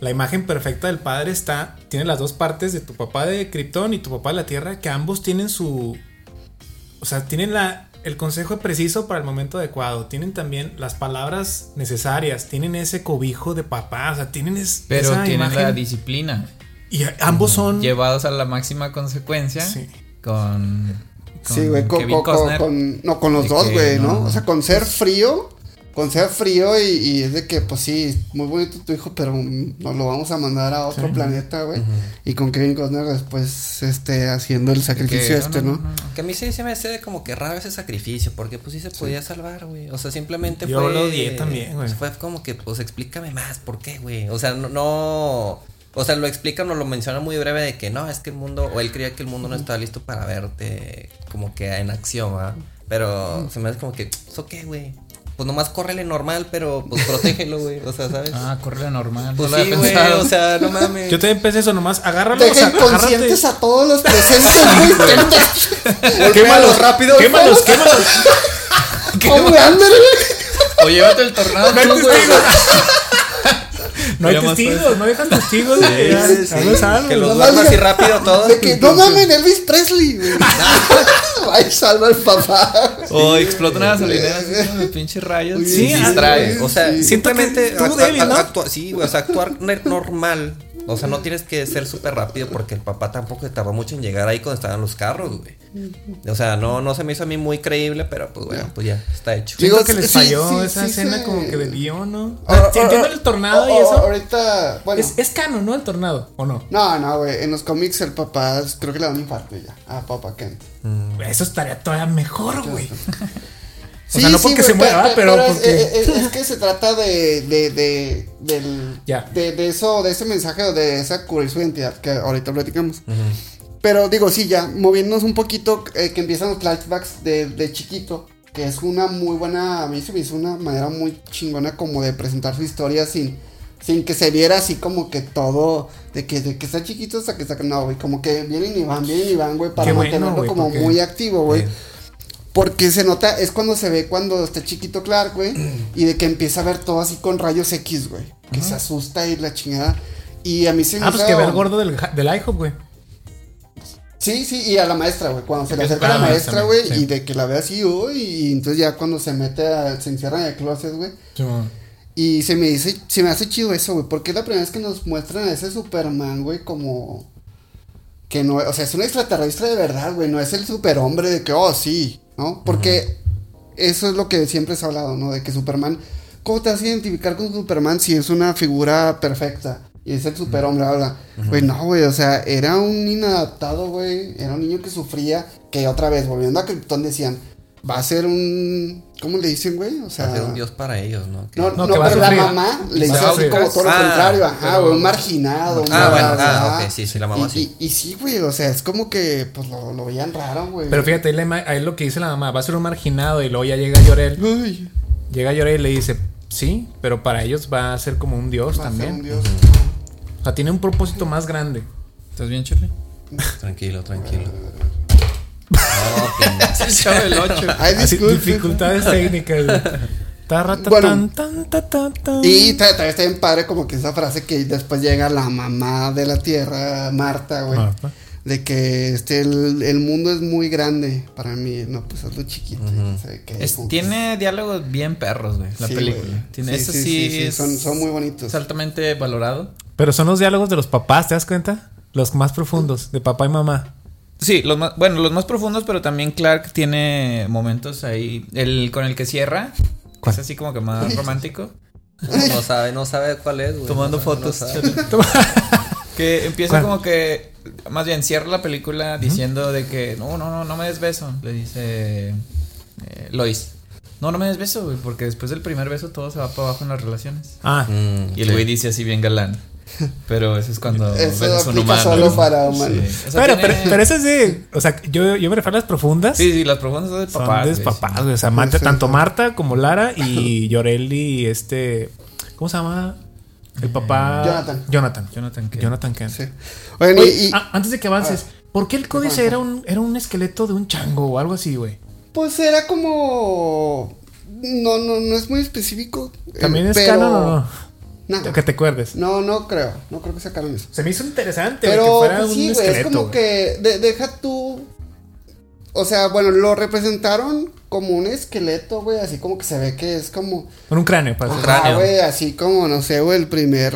la imagen perfecta del padre está, tiene las dos partes de tu papá de Krypton y tu papá de la Tierra, que ambos tienen su, o sea, tienen la, el consejo preciso para el momento adecuado, tienen también las palabras necesarias, tienen ese cobijo de papá, o sea, tienen es- Pero esa tienen imagen la disciplina. y ambos son Llevados a la máxima consecuencia Sí. con, con Sí, güey, con, no, con los dos, güey, ¿no? no. O sea, con ser frío, con ser frío y, y es de que, pues sí, muy bonito tu hijo, pero nos lo vamos a mandar a otro planeta, güey. Y con Kevin Costner después, este, haciendo el Que- sacrificio este, ¿no? Que a mí sí se me hace como que raro ese sacrificio, porque pues sí se podía salvar, güey. O sea, simplemente Yo fue. lo odié también, güey. Fue como que, pues explícame más, ¿por qué, güey? O sea, no, no. O sea, lo explican o lo mencionan muy breve de que no, es que el mundo, o él creía que el mundo no estaba listo para verte como que en acción, ¿va? Pero se me hace como que, ¿eso qué, güey? Pues nomás córrele normal, pero pues protégelo, güey. O sea, ¿sabes? Ah, corre normal. pues no lo sí, güey. O sea, no mames. Yo también pensé eso nomás, agárralo, o Dejen sea, conscientes a todos los presentes, güey. Quémalos rápido. Quémalos, quémalos. [LAUGHS] ¿Cómo andan, güey? O llévate el tornado No hay tú, güey. testigos. No hay testigos, no dejan testigos. [LAUGHS] Sí, sí, que los ¿no? duerma así rápido todos. De que, no mames, Elvis Presley. Ay, [LAUGHS] salva al papá. O explota una gasolinera así con los pinches rayos. Sí, distrae. O sea, Sí. simplemente sí, güey, o sea, actuar normal. O sea, no tienes que ser súper rápido porque el papá tampoco se tardó mucho en llegar ahí cuando estaban los carros, güey. O sea, no, no se me hizo a mí muy creíble, pero pues bueno, pues ya, está hecho. Digo, que les falló sí, esa sí, escena sí. como que de guion, ¿no? Ah, Sí, ah, entiendo ah, el tornado ah, y eso. ah, Ahorita, bueno. Es, es canon, ¿no? El tornado, ¿o no? No, no, güey. En los cómics el papá creo que le da un infarto ya. A papá Kent. Eso estaría todavía mejor, güey. Sí, sea, no sí, porque se muera, pe- pero es- porque- Es, es que se trata de, de, de, del, de, de eso, de ese mensaje o de esa cubrir su identidad que ahorita platicamos. Pero digo, sí, ya, moviéndonos un poquito, eh, que empiezan los flashbacks de, de chiquito, que es una muy buena, a mí se me hizo una manera muy chingona como de presentar su historia sin, sin que se viera así como que todo, de que, de que está chiquito hasta que está, no, güey, como que vienen y van, vienen y van, güey, para Qué bueno, mantenerlo güey, como porque- muy activo, güey. Sí. Porque se nota, es cuando se ve cuando está chiquito Clark, güey, [CLEARS THROAT] y de que empieza a ver todo así con rayos X, güey, que se asusta y la chingada. Y a mí se me Ah, pues que ve el gordo del, del IHOP, güey. Sí, sí, y a la maestra, güey, cuando se le Que- acerca a la ah, maestra, güey, sí. y de que la ve así, uy, y entonces ya cuando se mete, a- se encierra en el closet, güey. Y se me dice, se me hace chido eso, güey, porque es la primera vez que nos muestran a ese Superman, güey, como... Que no, o sea, es un extraterrestre de verdad, güey, no es el superhombre de que, oh, sí, ¿no? Porque eso es lo que siempre se ha hablado, ¿no? De que Superman, ¿cómo te vas a identificar con Superman si es una figura perfecta? Y es el superhombre, habla. Güey, no, güey, o sea, era un inadaptado, güey, era un niño que sufría, que otra vez, volviendo a Krypton, decían, va a ser un... ¿Cómo le dicen, güey? O sea... Hacer un dios para ellos, ¿no? No, No, no, que va a pero la mamá le Va hizo a así como todo lo Ah, contrario, ajá, pero- güey, un marginado. Ah, bueno, ah, ok, sí, sí, la mamá y, sí. Y, y sí, güey, o sea, es como que, pues, lo, lo veían raro, güey. Pero fíjate, ima- ahí lo que dice la mamá, va a ser un marginado y luego ya llega Llorel. Uy, Llega Llorel y le dice, sí, pero para ellos va a ser como un dios va a ser también. un dios. O sea, tiene un propósito más grande. ¿Estás bien, Charlie? Tranquilo, tranquilo. No, pinche. El chavo del 8. Ay, Así, disculpe. dificultades técnicas. Bueno. tan, tan, ta, ta, tan. Y ta- también está bien padre como que esa frase que después llega la mamá de la tierra, Marta, güey. Marta. De que este, el, el mundo es muy grande para mí. No, pues es lo chiquito. o sea, que Es- como que- tiene diálogos bien perros, güey, la Sí, película. Tiene, Sí, eso sí, sí, sí, sí, es, son- son muy bonitos. es altamente valorado. Pero son los diálogos de los papás, ¿te das cuenta? Los más profundos, de papá y mamá. Sí, los más, bueno, los más profundos, pero también Clark tiene momentos ahí. El con el que cierra Es así como que más [LAUGHS] romántico. No sabe, no sabe cuál es, güey. Tomando No sabe, no fotos. [LAUGHS] que empieza ¿Cuál? como que. Más bien, cierra la película diciendo de que. No, no, no, no me des beso. Le dice. eh, Lois. No, no me des beso, güey. Porque después del primer beso todo se va para abajo en las relaciones. Ah, Mm, Y el sí. güey dice así bien galán. Pero eso es cuando Eso besas un aplica humano. solo ¿no? para humanos. Sí. O sea, pero, tiene- pero, pero eso es de. O sea, yo, yo me refiero a las profundas. Sí, sí, las profundas son de Son papás. de güey, papás, sí. güey. O sea, Marta- Sí, tanto sí. Marta como Lara y [LAUGHS] Yorel y este. ¿Cómo se llama? El papá. Jonathan. Jonathan. Jonathan Kent. Jonathan Kent. Sí. Oye, y, y- ah, antes de que avances, ¿por qué el códice era un, era un esqueleto de un chango o algo así, güey? pues era como. No, no, no es muy específico. eh, ¿También es pero- canon o no? No, Que te acuerdes. no, no creo. No creo que sea canon eso. Se me hizo interesante, güey, Pero que fuera pues, un sí, güey, esqueleto. es como güey. que de- deja tú. O sea, bueno, lo representaron como un esqueleto, güey, así como que se ve que es como. Con un cráneo, para Un hacer- Ajá, cráneo. güey, así como, no sé, güey, el primer.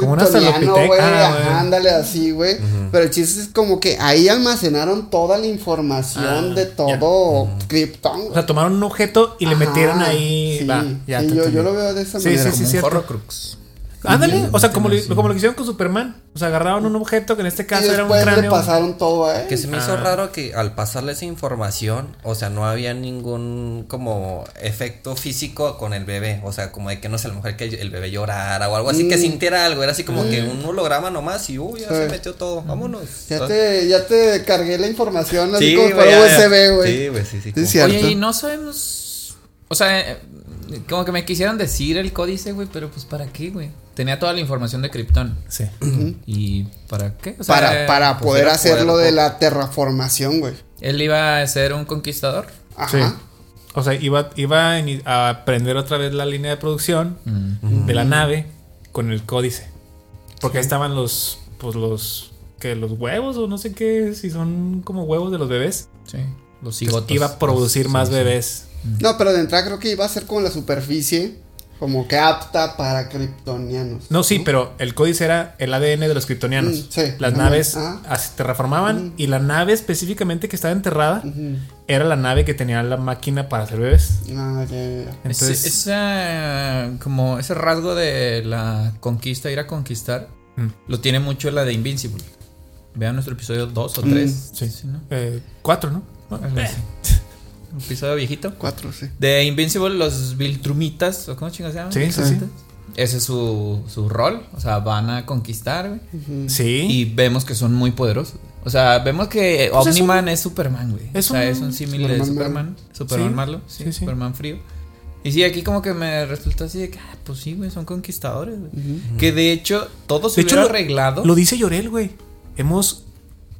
Como un kryptoniano, Australopithec- güey, ah, ándale así, güey. Pero el chiste es como que ahí almacenaron toda la información Ah, de todo Krypton. O sea, tomaron un objeto y le Ajá, metieron ahí. Sí, Va, ya sí, te yo, lo veo de esa Sí, manera. sí, Como sí, un cierto. Horrocrux. Ándale, o sea, como, lo- como lo que hicieron con Superman. O sea, agarraron un objeto que en este y caso era un después le cráneo. pasaron todo a él. Que se me hizo Ah. raro que al pasarle esa información, o sea, no había ningún como efecto físico con el bebé. O sea, como de que no sé, a lo mejor que el bebé llorara o algo así, que Mm. sintiera algo. Era así como que un holograma nomás y uy, ya Sí. se metió todo. Vámonos. Ya te, ya te cargué la información así Sí, como para. USB, güey. Sí, güey, sí, sí. Sí, como- cierto. Oye, y no sabemos. O sea, eh, como que me quisieran decir el códice, güey, pero pues ¿para qué, güey? Tenía toda la información de Krypton. Sí. ¿Y para qué? O sea, para para pues poder hacer lo de la terraformación, güey. Él iba a ser un conquistador. Sí. Ajá. O sea, iba, iba a aprender otra vez la línea de producción de la nave con el códice. Porque ahí estaban los, pues los, que los huevos o no sé qué, si son como huevos de los bebés. Sí. Los cigotos. Iba a producir Los- más sí, sí. bebés. No, pero de entrada creo que iba a ser como la superficie, como que apta para kryptonianos. No, sí, pero el códice era el ADN de los kryptonianos. Mm, sí. Las Ajá. naves Ajá. así terraformaban y la nave específicamente que estaba enterrada era la nave que tenía la máquina para hacer bebés. Ah, ya, ya, ya. Ese, Entonces, ese, como ese rasgo de la conquista, ir a conquistar, Mm. lo tiene mucho la de Invincible. Vean nuestro episodio 2 o 3. sí. ¿no? eh, cuatro, ¿no? Así. Un episodio viejito. Cuatro, sí. De Invincible, los Viltrumitas, ¿o cómo chingados se llaman? Sí, sí, Viltrumitas. Ese es su, su rol. O sea, van a conquistar, güey. Sí. Y vemos que son muy poderosos. O sea, vemos que Pues es Omniman es Superman, güey. es o sea, un es un símil de Superman Superman. Superman Sí, malo. Sí, sí, sí. Superman frío. Y sí, aquí como que me resultó así de que, ah, pues sí, güey, son conquistadores, güey. Que de hecho, todo se De hecho, hubiera lo- arreglado. Lo dice Llorel, güey. Hemos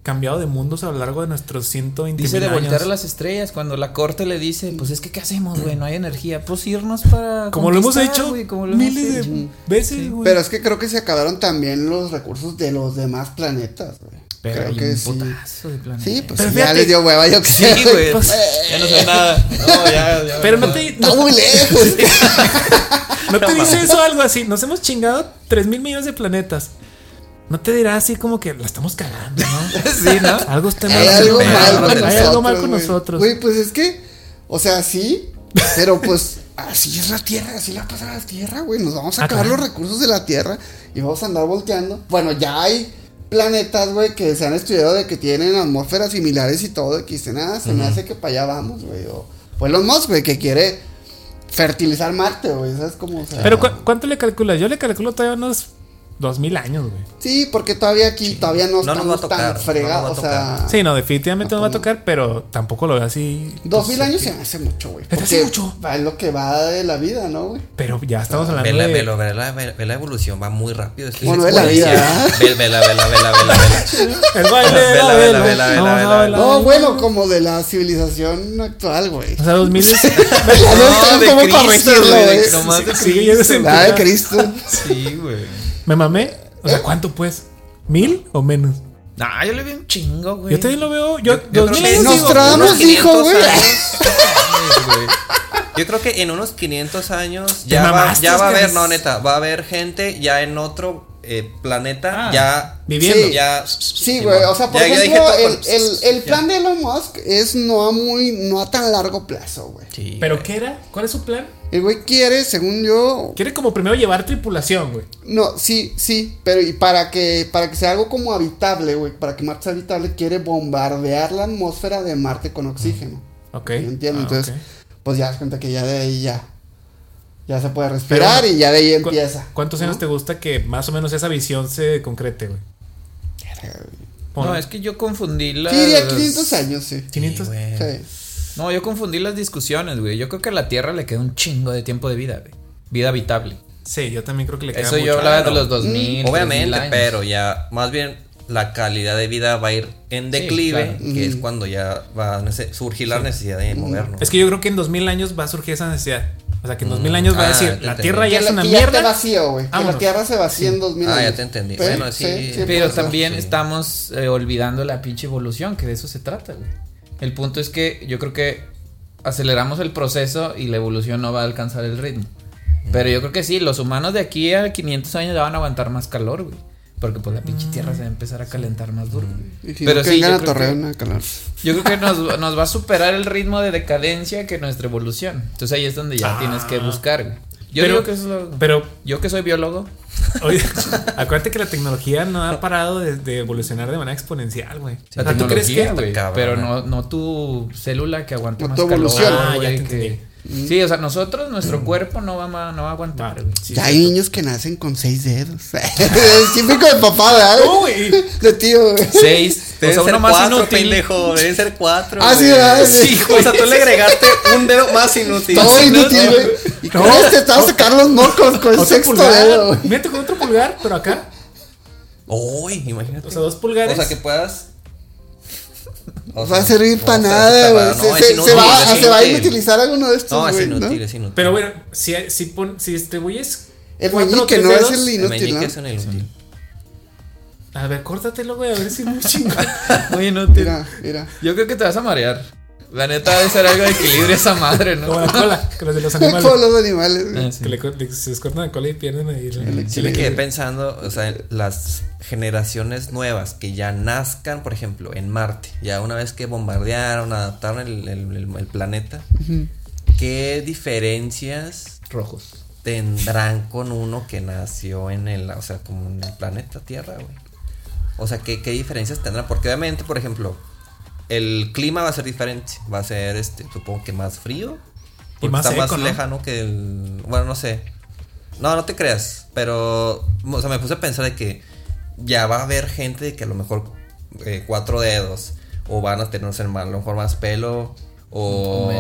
cambiado de mundos a lo largo de nuestros 120 Dice de voltear a las estrellas. Cuando la corte le dice, pues es que, ¿qué hacemos, güey? No hay energía. Pues irnos para. Como lo hemos hecho güey, como lo hemos miles hecho. de veces, Sí. güey. Pero es que creo que se acabaron también los recursos de los demás planetas, güey. Pero creo hay que un sí. putazo de planeta. Sí, pues Pero sí, ya fíjate- les dio hueva, yo Sí, creo. güey. Pues- ya no sé nada. No, ya, ya. Pero no te, Está no, muy lejos. no te [LAUGHS] dice eso algo así. Nos hemos chingado 3 mil millones de planetas. No te dirá así como que la estamos cagando, ¿no? [LAUGHS] Sí, ¿no? Algo está mal. Hay algo mal con hay nosotros. algo mal con nosotros. Güey, pues es que, o sea, sí, pero pues así es la Tierra, así la pasa la Tierra, güey. Nos vamos a Ah, acabar los recursos de la Tierra y vamos a andar volteando. Bueno, ya hay planetas, güey, que se han estudiado de que tienen atmósferas similares y todo, y que dicen, ah, se me hace que para allá vamos, güey. O, o Elon Musk, güey, que quiere fertilizar Marte, güey. ¿Sabes cómo? O sea, Pero ¿cu- ¿cuánto le calculas? Yo le calculo todavía unos 2000 años, güey. Sí, porque todavía aquí, todavía no, No nos va a estamos tocar, tan no fregados, nos o sea... Sí, no, definitivamente no va a tocar, pero tampoco lo veo así. Dos pues, mil años sí. se me hace mucho, güey. Se hace mucho. Es lo que va de la vida, ¿no, güey? Pero ya estamos hablando Ve la, de. ve la- ve la- evolución, va muy rápido. esto es Bueno, ve la vida, Vela, vela, vela, vela, vela. [LAUGHS] El baile de Vela, la vela, vela. vela, vela, vela. No, bueno, como de la civilización actual, güey. O sea, 2000 es. [LAUGHS] Ya no cómo corregirlo, güey. güey. Nomás de Cristo. Ah, de Cristo. Sí, güey. Me mamé. O sea, ¿cuánto pues? ¿Mil o menos? Nah, yo le vi un chingo, güey. Yo también lo veo. Yo, Yo- yo 2000 creo que Nostradamus unos dijo, 500 [LAUGHS] güey. Yo creo que en unos 500 años ya va, ya va a haber, no, neta, va a haber gente ya en otro eh, planeta, Ah, ya viviendo. Sí. ya Sí, güey. O sea, por Ya- ya dije ejemplo, todo el, el, el plan de Elon Musk es no a muy, no a tan largo plazo, güey. Sí, ¿Pero güey. qué era? ¿Cuál es su plan? El güey quiere, según yo, Quiere como primero llevar tripulación, güey. no, sí, sí, pero y para que para que sea algo como habitable, güey, para que Marte sea habitable quiere bombardear la atmósfera de Marte con oxígeno. Ok. ¿Me entiendes? Ah, Entonces, pues ya das cuenta que ya de ahí ya ya se puede respirar y ya de ahí ¿Cu- empieza. ¿Cuántos años ¿no? te gusta que más o menos esa visión se concrete, güey? No, es que yo confundí las. Sí, diría 500 años, sí. 500. güey. Sí. No, yo confundí las discusiones, güey. Yo creo que a la Tierra le queda un chingo de tiempo de vida, güey. Vida habitable. Sí, yo también creo que le queda Eso mucho. yo hablaba de los 2000. Obviamente, 3000 años. pero ya más bien la calidad de vida va a ir en declive, claro. que es cuando ya va a surgir la necesidad de movernos. Es que yo creo que en 2000 años va a surgir esa necesidad. O sea, que en 2000 años va a Ah, decir, la. Tierra ya es la- una que ya mierda. vacío, güey. Que la. Tierra se vacía en 2000 Ah, ya años. te entendí. Sí, Bueno, sí. Pero también Sí. estamos eh, olvidando la pinche evolución, que de eso se trata, güey. El punto es que yo creo que aceleramos el proceso y la evolución no va a alcanzar el ritmo. Pero yo creo que sí, los humanos de aquí a 500 años ya van a aguantar más calor, güey. Porque pues la pinche tierra se va a empezar a calentar más duro. güey. Y si Pero no, sí, yo a creo que- Torreón calar. Yo creo que nos, [LAUGHS] nos va a superar el ritmo de decadencia que nuestra evolución. Entonces ahí es donde ya Ah. tienes que buscar, güey. Yo Pero- digo que eso es lo- Pero, Yo que soy biólogo. Oye, [LAUGHS] acuérdate que la tecnología no ha parado de, de evolucionar de manera exponencial, güey. La O sea, ¿tú crees que tecnología, güey, Cabrón, pero no, no tu célula que aguante No más tu evolución. calor, Ah, ya güey, te que- entendí. Sí, o sea, nosotros, nuestro cuerpo no va, no va a aguantar, güey. Sí, ya hay niños que nacen con seis dedos. [LAUGHS] Es típico de papá, ¿verdad? No, güey. De tío, güey. Seis. [LAUGHS] o Deben sea, ser uno más cuatro, inútil. pendejo. Deben ser cuatro. Ah, sí. ¿verdad? Sí, güey. O sea, tú le agregaste un dedo más inútil. Todo inútil, ¿no? güey. Y con este te a sacar los mocos con el sexto pulgar. dedo, güey. Mírate con otro pulgar, pero acá. Uy, imagínate. O sea, dos pulgares. O sea, que puedas. O Va a sea, servir para sea, nada, güey. Se, No, es se- inútil, se va, es se va a inutilizar alguno de estos, No, es inútil, ¿no? es inútil. Pero bueno, si, si, pon, si este güey es. El meñique no es dedos, el El inútil, meñique ¿no? es un inútil. A ver, córtatelo, güey, a ver si es muy [LAUGHS] chingón. Muy inútil. Mira, mira. Yo creo que te vas a marear. La neta debe ser algo de equilibrio esa madre, ¿no? Como la cola, [LAUGHS] con los de los [LAUGHS] Como animales. los animales, güey. Ah, sí. Que le, co- le- se les cortan la cola y pierden ahí. el- Sí me quedé pensando, o sea, las generaciones nuevas que ya nazcan, por ejemplo, en Marte, ya una vez que bombardearon, adaptaron el, el- el- el planeta, ¿qué diferencias Rojos. tendrán con uno que nació en el, o sea, como en el planeta Tierra, güey? O sea, ¿qué, qué diferencias tendrán? Porque obviamente, por ejemplo, el clima va a ser diferente, va a ser, este, supongo que más frío, porque más está seco, más ¿no? lejano que el, bueno, no sé. No, no te creas, pero, o sea, me puse a pensar de que ya va a haber gente que a lo mejor eh, cuatro dedos, o van a tener, no sé, a lo mejor más pelo, o,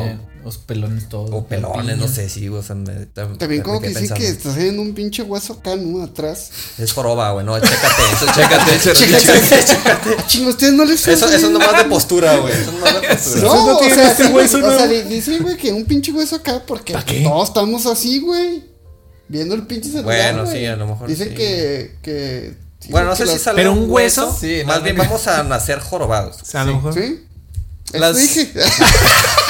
Los pelones todos. o pelones, no sé, sí, o sea, me, También como que sí que estás haciendo un pinche hueso acá, ¿no? Atrás. Es joroba, güey, no, chécate, eso, Chécate, [LAUGHS] chécate. chécate. Chingo, ustedes no les Eso, eso es nomás de postura, güey. Eso es nomás de [LAUGHS] postura. No, no o sea, este hueso, o ¿no? sea, di- dice, güey, que un pinche hueso acá porque todos estamos así, güey. Viendo el pinche celular, Bueno, sí, a lo mejor Dicen sí. que, que... Bueno, no sé si sale Pero un hueso, sí, más bien vamos a nacer jorobados. O sea, a lo mejor. ¿Sí? Las- dije. [LAUGHS]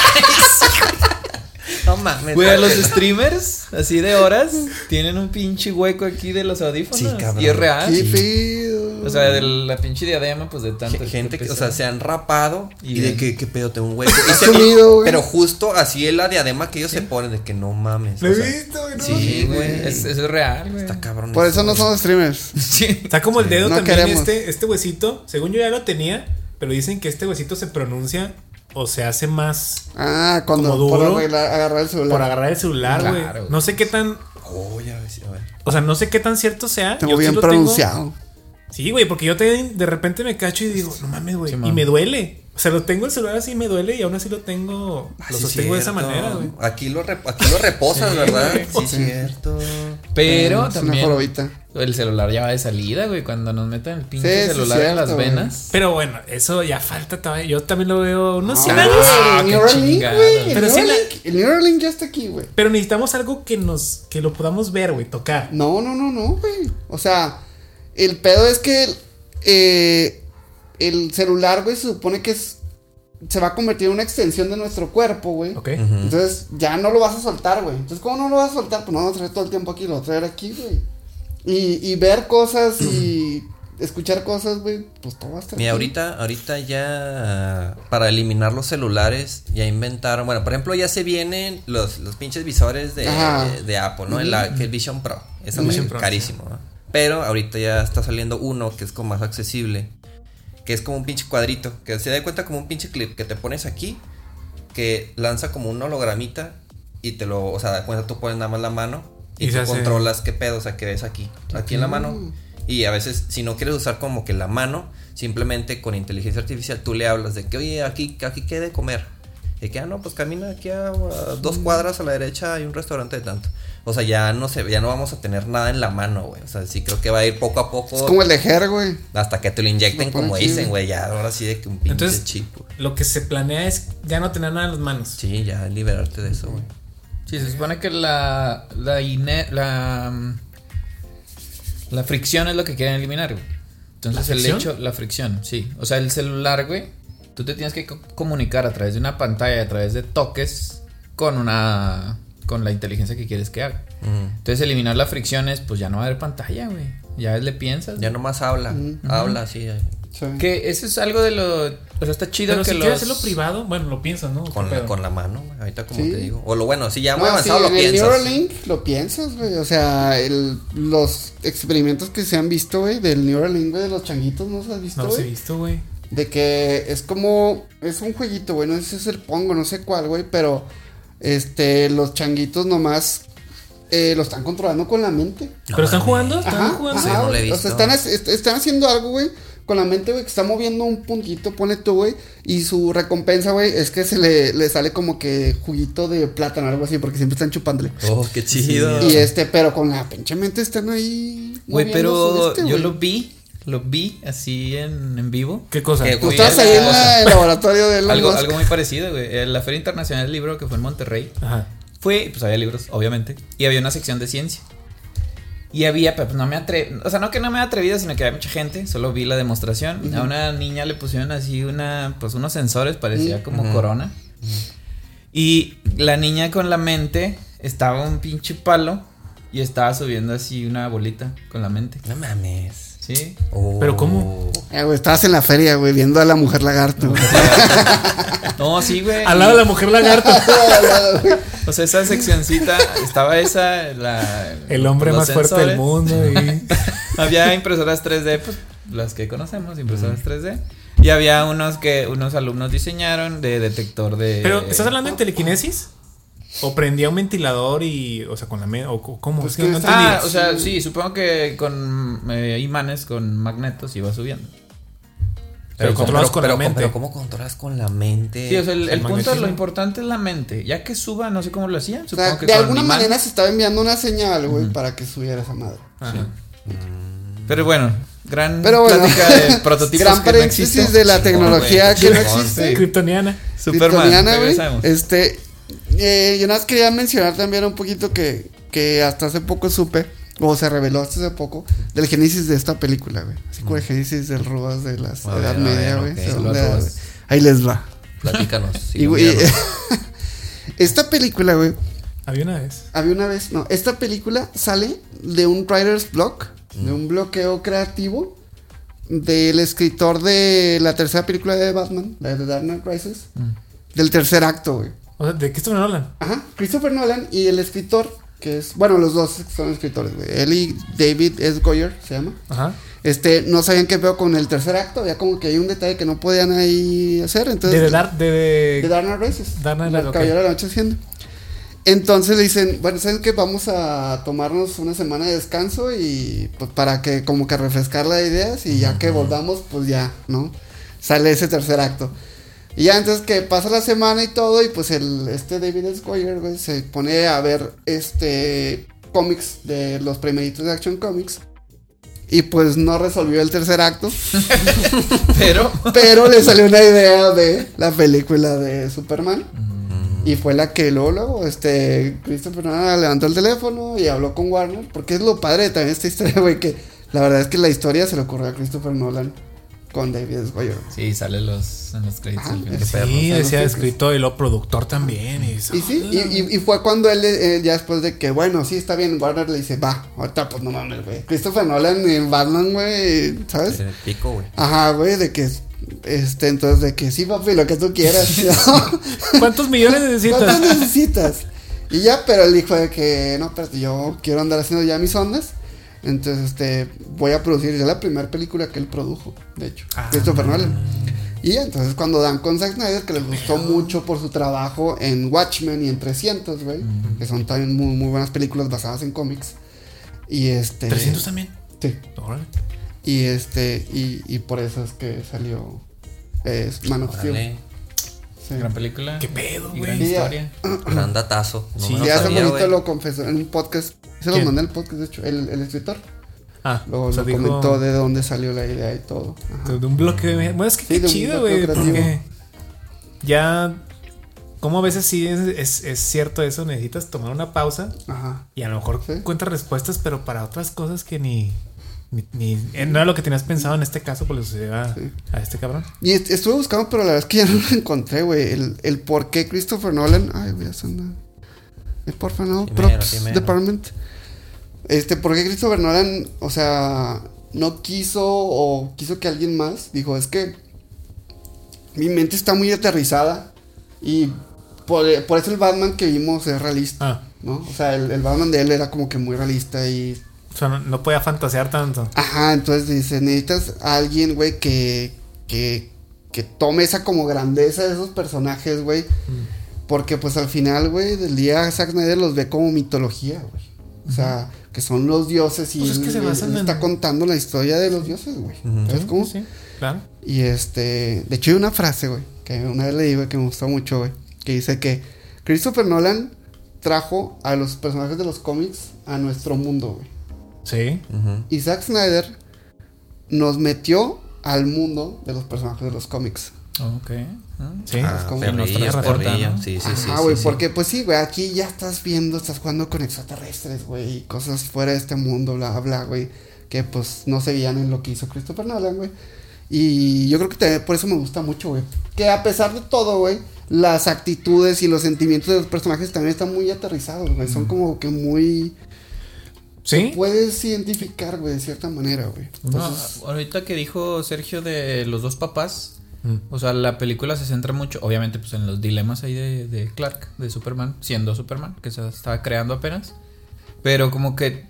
No mames. Güey, a los streamers, así de horas, tienen un pinche hueco aquí de los audífonos. Sí, cabrón. Y es real. Qué pedo. O sea, de la pinche diadema, pues de tanto. Ge- Gente que, o sea, se han rapado y, Y de que, qué pedo, tengo un hueco. [LAUGHS] Y Has se- sumido, güey. pero justo así es la diadema que ellos se ponen de que no mames. Lo he visto, güey. sí, güey. Es, eso es real, güey. Está cabrón. Por eso no somos streamers. [LAUGHS] Sí. Está como el dedo No también, queremos. este, este huesito. Según yo ya lo tenía, pero dicen que este huesito se pronuncia o se hace más Ah, cuando Como por duro. arreglar- agarrar el celular. por agarrar el celular, güey. Claro. No sé qué tan. Oh, ya ves, a ver. O sea, no sé qué tan cierto sea. Tengo Yo sí bien tengo- pronunciado. Sí, güey, porque yo te, de repente me cacho y digo, no mames, güey. Sí, y me duele. O sea, lo tengo el celular así y me duele y aún así lo tengo. Ah, lo sí, sostengo de esa manera, güey. Aquí lo, rep- aquí lo reposas, ¿verdad? Sí, cierto. Pero Es una también. El celular ya va de salida, güey. Cuando nos meten el pinche Sí, sí, celular en las güey. venas. Pero bueno, eso ya falta todavía. Yo también lo veo unos 100 Ah, años. el qué Neuralink, güey. El Neuralink, el Neuralink ya está aquí, güey. Pero necesitamos algo que nos que lo podamos ver, güey, tocar. No, no, no, no, güey. O sea, el pedo es que eh, el celular, güey, se supone que es, se va a convertir en una extensión de nuestro cuerpo, güey. ¿Ok? Entonces, ya no lo vas a soltar, güey. Entonces, ¿cómo no lo vas a soltar? Pues no lo vas a traer todo el tiempo aquí, lo vas a traer aquí, güey. Y, y ver cosas y [CLEARS THROAT] escuchar cosas, güey, pues todo va a estar. Mira, chido. ahorita, ahorita ya para eliminar los celulares ya inventaron, bueno, por ejemplo, ya se vienen los, los pinches visores de, de Apple, ¿no? El, Vision Pro. Eso es Vision Pro, carísimo, ¿no? Pero ahorita ya está saliendo uno que es como más accesible, que es como un pinche cuadrito, que se da cuenta como un pinche clip que te pones aquí, que lanza como un hologramita y te lo, o sea, da cuenta tú pones nada más la mano y, tú hace- controlas qué pedo, o sea, que ves aquí, aquí en la mano. Y a veces, si no quieres usar como que la mano, simplemente con inteligencia artificial tú le hablas de que, oye, aquí, aquí qué de comer. Y que, ah, no, pues camina aquí a, a dos cuadras a la derecha hay un restaurante de tanto. O sea, ya no se, ya no vamos a tener nada en la mano, güey. O sea, sí creo que va a ir poco a poco Es como el de Her, güey. hasta que te lo inyecten como aquí, dicen, güey. Ya ahora sí de que un pinche Entonces- chip, güey. Lo que se planea es ya no tener nada en las manos. Sí, ya liberarte de eso, güey. Sí, se supone que la. La, ine- la, la fricción es lo que quieren eliminar, güey. Entonces ¿La el hecho, la fricción, sí. O sea, el celular, güey, tú te tienes que co- comunicar a través de una pantalla, a través de toques, con una. con la inteligencia que quieres que haga. Entonces eliminar la fricción es, pues ya no va a haber pantalla, güey. Ya le piensas. Ya nomás habla, habla así, eh, Sí. Que eso es algo de lo. O sea, está chido Pero que si los. quieres hacerlo privado, bueno, lo piensas, ¿no? con, ¿Qué la, pedo? con la mano, güey. Ahorita como Sí. te digo. O lo bueno, si ya muy No, avanzado sí, lo en el piensas. Neuralink lo piensas, güey. O sea, el, los experimentos que se han visto, güey, del Neuralink, güey, de los changuitos, ¿no los has visto, No los he güey? visto, güey. De que es como. Es un jueguito, güey. No sé si es el Pongo, no sé cuál, güey. Pero. Este. Los changuitos nomás. Eh, lo están controlando con la mente. No ¿Pero están jugando? ¿Están Ajá, jugando? Sí, no lo he güey. O visto. sea, están, est- están haciendo algo, güey. Con la mente, güey, que está moviendo un puntito, pone tú, güey. Y su recompensa, güey, es que se le, le sale como que juguito de plátano, algo así, porque siempre están chupándole. Oh, qué chido. Y este, pero con la pinche mente están ahí. Güey, pero este, yo lo vi. Lo vi así en, en vivo. ¿Qué cosa? ¿Qué, Tú güey? estás ahí en la- el laboratorio de Algo, Musk. algo muy parecido, güey. En La Feria Internacional del Libro, que fue en Monterrey, Ajá. fue, pues había libros, obviamente, y había una sección de ciencia. Y había, pero pues no me atreví, o sea, no que no me he atrevido, sino que había mucha gente, solo vi la demostración. A una niña le pusieron así una, pues unos sensores, parecía como corona. Y la niña con la mente estaba un pinche palo y estaba subiendo así una bolita con la mente. No mames. Sí. Oh. ¿Pero cómo? Eh, güey, estabas en la feria, güey, viendo a la mujer lagarto. güey. [LAUGHS] No, sí, güey. Al lado de la mujer lagarto. [LAUGHS] O sea, esa seccioncita, estaba esa, la... El hombre más fuerte del mundo. Y... [LAUGHS] Había impresoras 3D, pues las que conocemos, impresoras 3D. Y había unos que unos alumnos diseñaron de detector de... Pero, ¿estás hablando de telequinesis? ¿O prendía un ventilador y. O sea, con la mente? ¿O cómo? Pues Es que que no. Ah, o sea, sí, supongo que con eh, imanes, con magnetos iba subiendo. Pero controlados con la pero, mente. Pero ¿cómo controlas con la mente? Sí, o sea, el, el el punto, lo importante es la mente. Ya que suba, no sé cómo lo hacían. O Supongo sea, que de alguna manera se estaba enviando una señal, güey, para que subiera esa madre. Ajá. Pero bueno, gran Pero bueno, plática de [LAUGHS] prototipos gran no paréntesis de la tecnología que no existe. Kryptoniana. Superman, Kryptoniana, güey. Este, eh, yo nada más quería mencionar también un poquito que, que hasta hace poco supe, o se reveló hasta hace poco, del génesis de esta película, güey. Así como el génesis del Rubas de la A Edad ver, Media, güey. Ahí les va. Platícanos. [LAUGHS] Y, güey, [LAUGHS] esta película, güey, Había una vez. había una vez, no, esta película sale de un writer's block, de un bloqueo creativo del escritor de la tercera película de Batman, la de The Dark Knight Rises, del tercer acto, güey. O sea, ¿de me hablan? Ajá, Christopher Nolan y el escritor, que es, bueno, los dos son escritores, güey. Él y David S. Goyer se llama. Ajá. Este, no sabían qué pedo con el tercer acto, había como que hay un detalle que no podían ahí hacer, entonces... De, de, Dark- de, de- The Dark Knight Rises. Dark Knight. Caballero de la Noche haciendo. Entonces le dicen, bueno, ¿saben qué? Vamos a tomarnos una semana de descanso y pues para que como que refrescar las ideas y ya que volvamos, pues ya, ¿no? Sale ese tercer acto. Y ya entonces que pasa la semana y todo y pues el, este David S. Goyer, güey, se pone a ver este cómics de los primeritos de Action Comics. Y pues no resolvió el tercer acto, [LAUGHS] Pero... pero le salió una idea de la película de Superman. Y fue la que luego, luego, este, Christopher Nolan levantó el teléfono y habló con Warner. Porque es lo padre de también esta historia, güey, que la verdad es que la historia se le ocurrió a Christopher Nolan. Con David. Goyer. Sí, sale los, en los créditos. Perro. Sí, decía escritor y lo productor también. Y, Y sí, y, y- y fue cuando él, ya después de que, bueno, sí, está bien, Warner le dice, va, ahorita pues no mames, güey. Christopher Nolan en Batman, güey, ¿sabes? El pico, güey. Ajá, güey, de que, este, entonces, de que sí, papi, lo que tú quieras. [LAUGHS] [LAUGHS] ¿Cuántos millones necesitas? ¿Cuántos necesitas? Y ya, pero él dijo de que, no, espérate, yo quiero andar haciendo ya mis ondas. Entonces, este, voy a producir, ya la primera película que él produjo, de hecho, Ah. Christopher Nolan. Y entonces cuando dan con Zack Snyder, que les gustó mucho por su trabajo en Watchmen y en 300, güey, que son también muy, muy buenas películas basadas en cómics. Y este... 300 también. Sí. Órale. Y este, y, y por eso es que salió eh, Man of Steel. Sí. Gran película. ¿Qué pedo, y güey? gran Sí, ya. historia. [CLEARS THROAT] Gran datazo. No Sí, me lo Y hace poquito lo confesó en un podcast. Se lo mandé en el podcast, de hecho, el, el escritor. Ah, Lo, o sea, lo dijo comentó de dónde salió la idea y todo. Ajá. de un bloque. de- Bueno, es que Sí, qué de chido, güey. Porque ya. Como a veces sí es, es- es cierto eso, necesitas tomar una pausa Ajá. y a lo mejor Sí. encuentras respuestas, pero para otras cosas que ni. Ni, ni- eh, no era lo que tenías pensado en este caso, pues le sucedió a, Sí. a este cabrón. Y est- estuve buscando, pero la verdad es que ya [LAUGHS] no lo encontré, güey. El, el por qué Christopher Nolan. Ay, güey, ya anda. Eh, porfa, no. Sí, mero, Props sí, mero. Department. Este, ¿por qué Christopher Nolan, o sea, no quiso o quiso que alguien más? Dijo, es que mi mente está muy aterrizada y por, por eso el Batman que vimos es realista, Ah, ¿no? O sea, el, el Batman de él era como que muy realista y o sea, no, no podía fantasear tanto. Ajá, entonces dice, necesitas a alguien, güey, que, que, que tome esa como grandeza de esos personajes, güey. Mm. Porque pues al final, güey, del día Zack Snyder los ve como mitología, güey. O sea, que son los dioses y Pues es que él- se él- en- está contando la historia de los dioses, güey. Ujú. ¿Sabes cómo? Sí, claro. Y este, de hecho hay una frase, güey, que una vez leí, güey, que me gustó mucho, güey, que dice que Christopher Nolan trajo a los personajes de los cómics a nuestro mundo, güey. Sí. Y Zack Snyder nos metió al mundo de los personajes de los cómics. Ok. Ah. Sí. Ah, como nos perrillo, perrillo. ¿no? Sí, sí, sí. Ajá, sí, güey, sí. porque pues sí, güey, aquí ya estás viendo, estás jugando con extraterrestres, güey, y cosas fuera de este mundo, bla, bla, güey, que pues no se veían en lo que hizo Christopher Nolan, güey. Y yo creo que también por eso me gusta mucho, güey. Que a pesar de todo, güey, las actitudes y los sentimientos de los personajes también están muy aterrizados, güey. Son como que muy... Sí. Puedes identificar, güey, de cierta manera, güey. No, ahorita que dijo Sergio de los dos papás, Mm. o sea, la película se centra mucho, obviamente, pues en los dilemas ahí de, de Clark, de Superman, siendo Superman, que se estaba creando apenas. Pero como que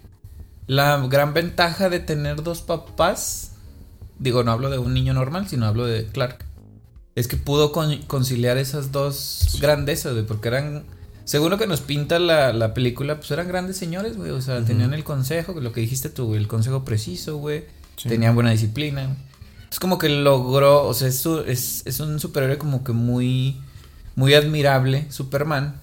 la gran ventaja de tener dos papás, digo, no hablo de un niño normal, sino hablo de Clark, es que pudo con- conciliar esas dos grandezas, güey, porque eran, según lo que nos pinta la, la película, pues eran grandes señores, güey, o sea, tenían el consejo, lo que dijiste tú, güey, el consejo preciso, güey, Sí. tenían buena disciplina. Es como que logró, o sea, es, es, es un superhéroe como que muy, muy admirable, Superman.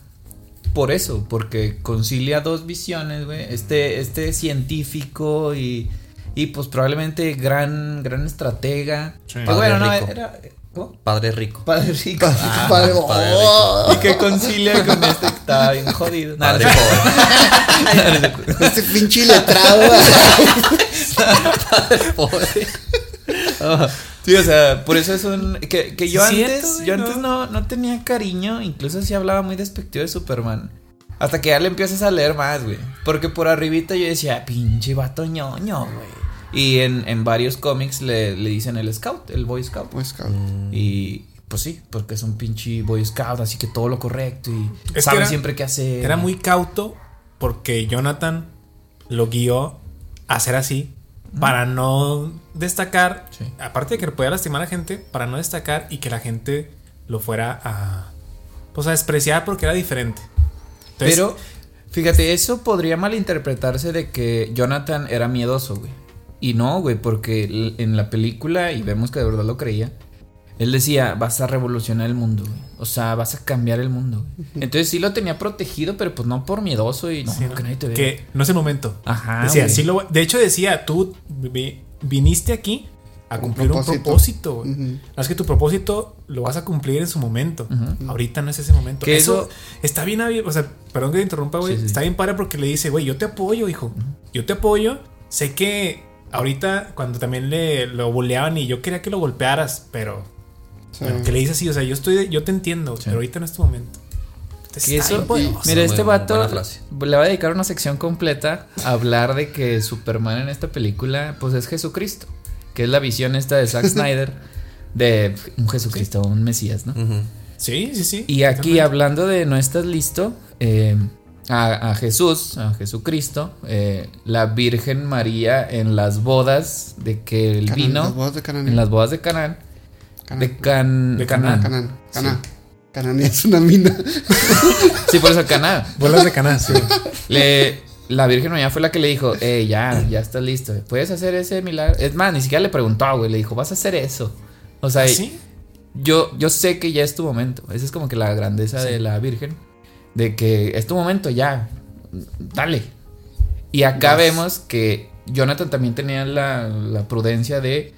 Por eso, porque concilia dos visiones, güey. Este, este científico y, y pues probablemente gran, gran estratega. Sí. Que bueno, no, era... ¿Cómo? Padre rico. Padre rico. Ah, [LAUGHS] padre- padre ¡Oh! y que concilia con este que está bien jodido. Padre pobre. [LAUGHS] este pinche letrado, Pobre. Sí, o sea, por eso es un. Que, que yo antes, yo ¿no? antes no, no tenía cariño, incluso sí hablaba muy despectivo de Superman. Hasta que ya le empiezas a leer más, güey. Porque por arribita yo decía, pinche vato ñoño, güey. Y en, en varios cómics le, le dicen el scout, el boy scout. Pues, cabrón. Y pues sí, porque es un pinche boy scout, así que todo lo correcto y sabe era- siempre qué hacer. Era muy cauto porque Jonathan lo guió a ser así para no destacar, Sí. aparte de que podía lastimar a la gente, para no destacar y que la gente lo fuera a pues a despreciar porque era diferente. Entonces, Pero, fíjate, eso podría malinterpretarse de que Jonathan era miedoso, güey. Y no, güey, porque en la película, y vemos que de verdad lo creía, él decía, vas a revolucionar el mundo, güey. O sea, vas a cambiar el mundo, güey. Entonces sí lo tenía protegido, pero pues no por miedoso y no, sí, que nadie te vea. que no es el momento. Ajá, Decía, sí lo, de hecho decía, tú vi- viniste aquí a cumplir propósito. un propósito. No, Es que tu propósito lo vas a cumplir en su momento. Ahorita no es ese momento. Que eso, eso- está bien, o sea, perdón que te interrumpa, güey. Sí, sí. Está bien padre porque le dice, güey, yo te apoyo, hijo. Yo te apoyo. Sé que ahorita cuando también le lo buleaban y yo quería que lo golpearas, pero Sí. bueno, que le dices así, o sea, yo estoy yo te entiendo, pero ahorita no es tu momento. Que eso, mira, este vato le va a dedicar una sección completa a hablar de que Superman en esta película, pues es Jesucristo, que es la visión esta de Zack [LAUGHS] Snyder de un Jesucristo, un Mesías, ¿no? Sí, sí, sí. Y aquí hablando de no estás listo, eh, a, a Jesús, a Jesucristo, eh, la Virgen María en las bodas de que el Canaan, vino, las bodas de Canaán. en las bodas de Canaán, Canaan. de Can, De Canaán. Canaan. Canaan. Canaan es una mina. [LAUGHS] Sí, por eso Canaán. bolas de canal, sí. [LAUGHS] Le, la Virgen María fue la que le dijo, eh, ya, ya estás listo. ¿Puedes hacer ese milagro? Es más, ni siquiera le preguntó, güey. Le dijo, vas a hacer eso. O sea, ¿Sí? yo, yo sé que ya es tu momento. Esa es como que la grandeza de la Virgen. De que es tu momento, ya. Dale. Y acá vemos que Jonathan también tenía la, la prudencia de.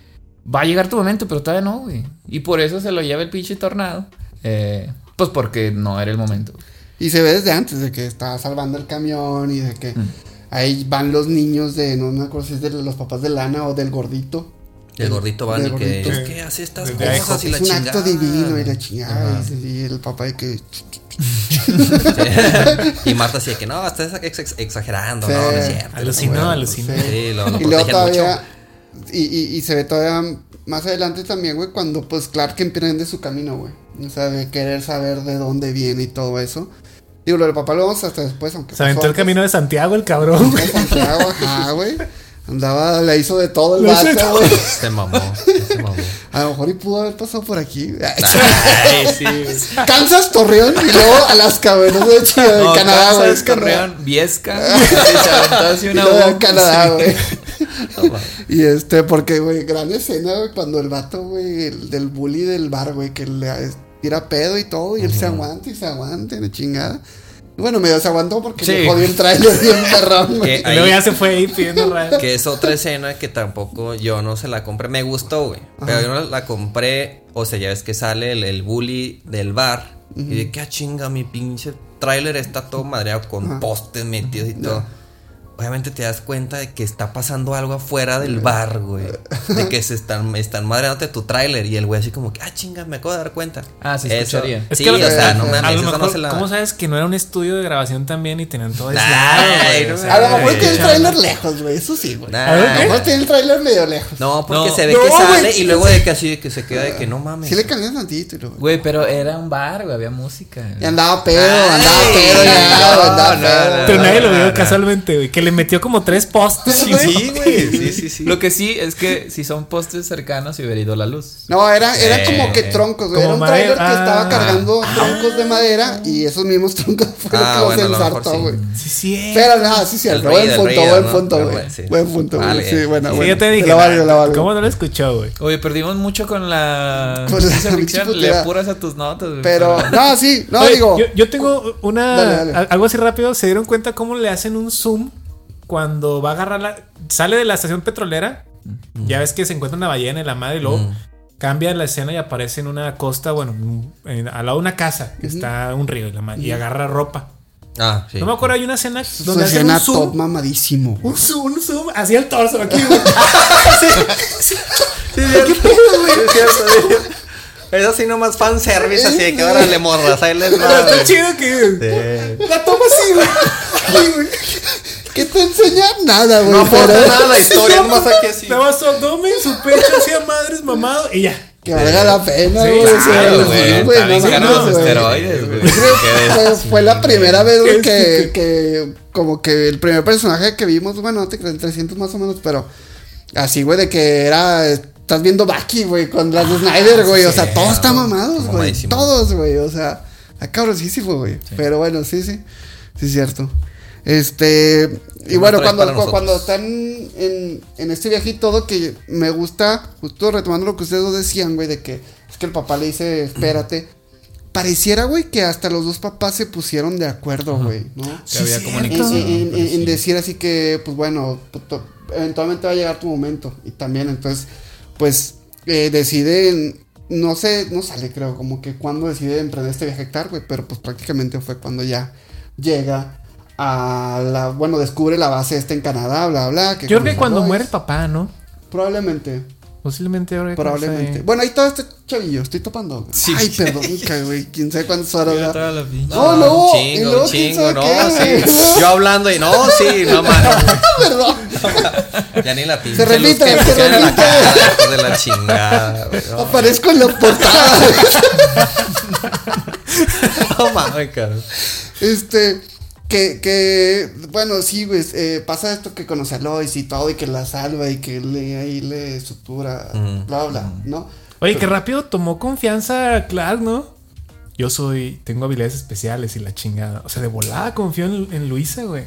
Va a llegar tu momento, pero todavía no, güey. Y por eso se lo lleva el pinche tornado. Eh, pues porque no era el momento. Y se ve desde antes de que estaba salvando el camión y de que Mm. ahí van los niños de, no me acuerdo si es de los papás de Lana o del gordito. El gordito van Del y que es que hace estas Desde cosas y la es un chingada. acto divino y la chingada. Ajá. Y, y el papá de que... Sí. [LAUGHS] y Marta así de que no, estás ex- ex- exagerando, Sí. no, no es cierto. Alucinó, alucinó. Sí. Sí, lo, lo y luego todavía... mucho. Y, y, y se ve todavía más adelante también, güey, cuando pues Clark emprende su camino, güey. O sea, de querer saber de dónde viene y todo eso. Digo, lo del papá lo vamos hasta después, aunque... Se aventó el camino de Santiago, el cabrón, Santiago, ajá, güey. Andaba, le hizo de todo el de vato, güey. [LAUGHS] Se mamó, se mamó. A lo mejor y pudo haber pasado por aquí. Ay, [LAUGHS] sí. Kansas, Torreón y luego Alaska, güey. No sé si de No, Canadá, güey. Kansas. Torreón, Viesca. [LAUGHS] se aventó así Y una de bomba, Canadá, güey. Y este, porque, güey, gran escena, güey, cuando el vato, güey, el del bully del bar, güey, que le tira pedo y todo, y él se aguanta y se aguanta, la chingada. Bueno, medio se aguantó porque Sí. le jodió el trailer bien [LAUGHS] perrón, güey. Que Y luego ya se fue ahí pidiendo raya. Que es otra escena que tampoco yo no se la compré. Me gustó, güey. Pero yo no la compré. O sea, ya ves que sale el, el bully del bar. Y de que ah, chinga, mi pinche tráiler está todo madreado con Ajá. postes metidos y todo. Obviamente te das cuenta de que está pasando algo afuera del bar, güey. De que se están, están madreándote tu tráiler. Y el güey así como que, ah, chinga, me acabo de dar cuenta. Ah, se Eso- escucharía. Es sí, que o sea, no mames, eso no se la. ¿cómo sabes que no era un estudio de grabación también y tenían todo Ay, aislado, güey? no O me sea, A lo mejor tiene el chale. trailer lejos, güey. Eso sí, güey. Nah. A lo mejor tiene el trailer medio lejos. No, porque No. se ve No, que sale güey. y luego de que así de que se queda de que no mames. Sí le cambias tantito y luego. Güey, pero era un bar, güey, había música. Y andaba pedo, andaba pedo güey, andaba pedo. Pero nadie lo vio casualmente, güey. Le metió como tres postes. Sí, güey. [LAUGHS] Sí, sí, sí. Lo que sí es que si son postes cercanos, se hubiera ido la luz. No, era, era Eh, como que eh. troncos, güey. Como Era un trailer que estaba Ah. cargando troncos de madera y esos mismos troncos fueron Ah, los bueno, a que lo mejor ensartó, sí. güey. Sí, sí. Pero nada, sí, sí, El buen punto, buen punto, güey. bueno, sí. Buen punto, güey. Vale. Sí, buena, Sí, buena. yo te dije. la valgo, la valgo. ¿Cómo no lo escuchó, güey? Oye, perdimos mucho con la [LAUGHS] Con la Le apuras a tus notas, güey. Pero, no, sí, no, digo. Yo, tengo una. Algo así rápido. ¿Se dieron cuenta cómo le hacen un zoom cuando va a agarrar la. Sale de la estación petrolera? Ya ves que se encuentra una ballena en la madre y luego Mm. cambia la escena y aparece en una costa, bueno, en- al lado de una casa que está un río y, la madre, y agarra ropa. Ah, sí. No me acuerdo, hay una escena donde hacen un zoom. top mamadísimo. güey. Un zoom, un zoom, hacia el torso aquí, güey. [LAUGHS] Sí, es cierto. Sí, es cierto, sí. Es así nomás fanservice, así de que ahora le morras, ahí les Pero va. está güey. chido que. Sí. La toma así, güey. [LAUGHS] ¿Qué te enseña? Nada, güey. No aporta pero- nada la historia, [LAUGHS] nomás aquí así. Estaba su abdomen, su pecho hacia madres mamado y ya. Que valga la pena, Sí, güey. sea, Claro, sí, güey. no caro mames, los güey. esteroides, güey. Fue, fue la primera vez, güey, que, que como que el primer personaje que vimos, bueno, no te creas, 300 más o menos, pero así, güey, de que era, estás viendo Baki, güey, con las de Snyder, güey, o sea, todos están mamados, güey, todos, güey, o sea, está cabrosísimo, güey, pero bueno, sí, sí, sí es cierto. Este, y ¿Qué bueno, cuando, nosotros? cuando están en, en este viaje y todo, que me gusta, justo retomando lo que ustedes dos decían, güey, de que es que el papá le dice, espérate. Pareciera, güey, que hasta los dos papás se pusieron de acuerdo, güey, ¿no? Que había Sí, En, comunicación. en- en- pero en sí. decir así que, pues bueno, puto, eventualmente va a llegar tu momento. Y también, entonces, pues, eh, deciden, no sé, no sale, creo, como que cuando decide emprender este viaje a hectar, güey, pero pues prácticamente fue cuando ya llega a la, bueno, descubre la base esta en Canadá, bla, bla. Que Yo creo que cuando muere el papá, ¿no? Probablemente, Posiblemente ahora. probablemente. no. Bueno, ahí está este chavillo, estoy topando. Sí. Ay, perdón, [LAUGHS] güey, quién sabe cuántas horas. Ya ¿verdad? toda la pinche- No, no, y chingo, luego, ¿quién chingo, no, qué, sí. [LAUGHS] Yo hablando y no, sí, no [LAUGHS] mames. Perdón. Ya ni la pinche. Se repite, se la repite. cara, de la chingada, güey. No, Aparezco en la portada. no mames, cabrón. Este, que, que, bueno, sí, güey, eh, pasa esto que conoce a Lois y todo, y que la salva y que le, ahí le sutura, Mm. bla, bla, ¿no? Oye, qué rápido tomó confianza Clark, ¿no? Yo soy, tengo habilidades especiales y la chingada. O sea, de volada confió en, en Luisa, güey.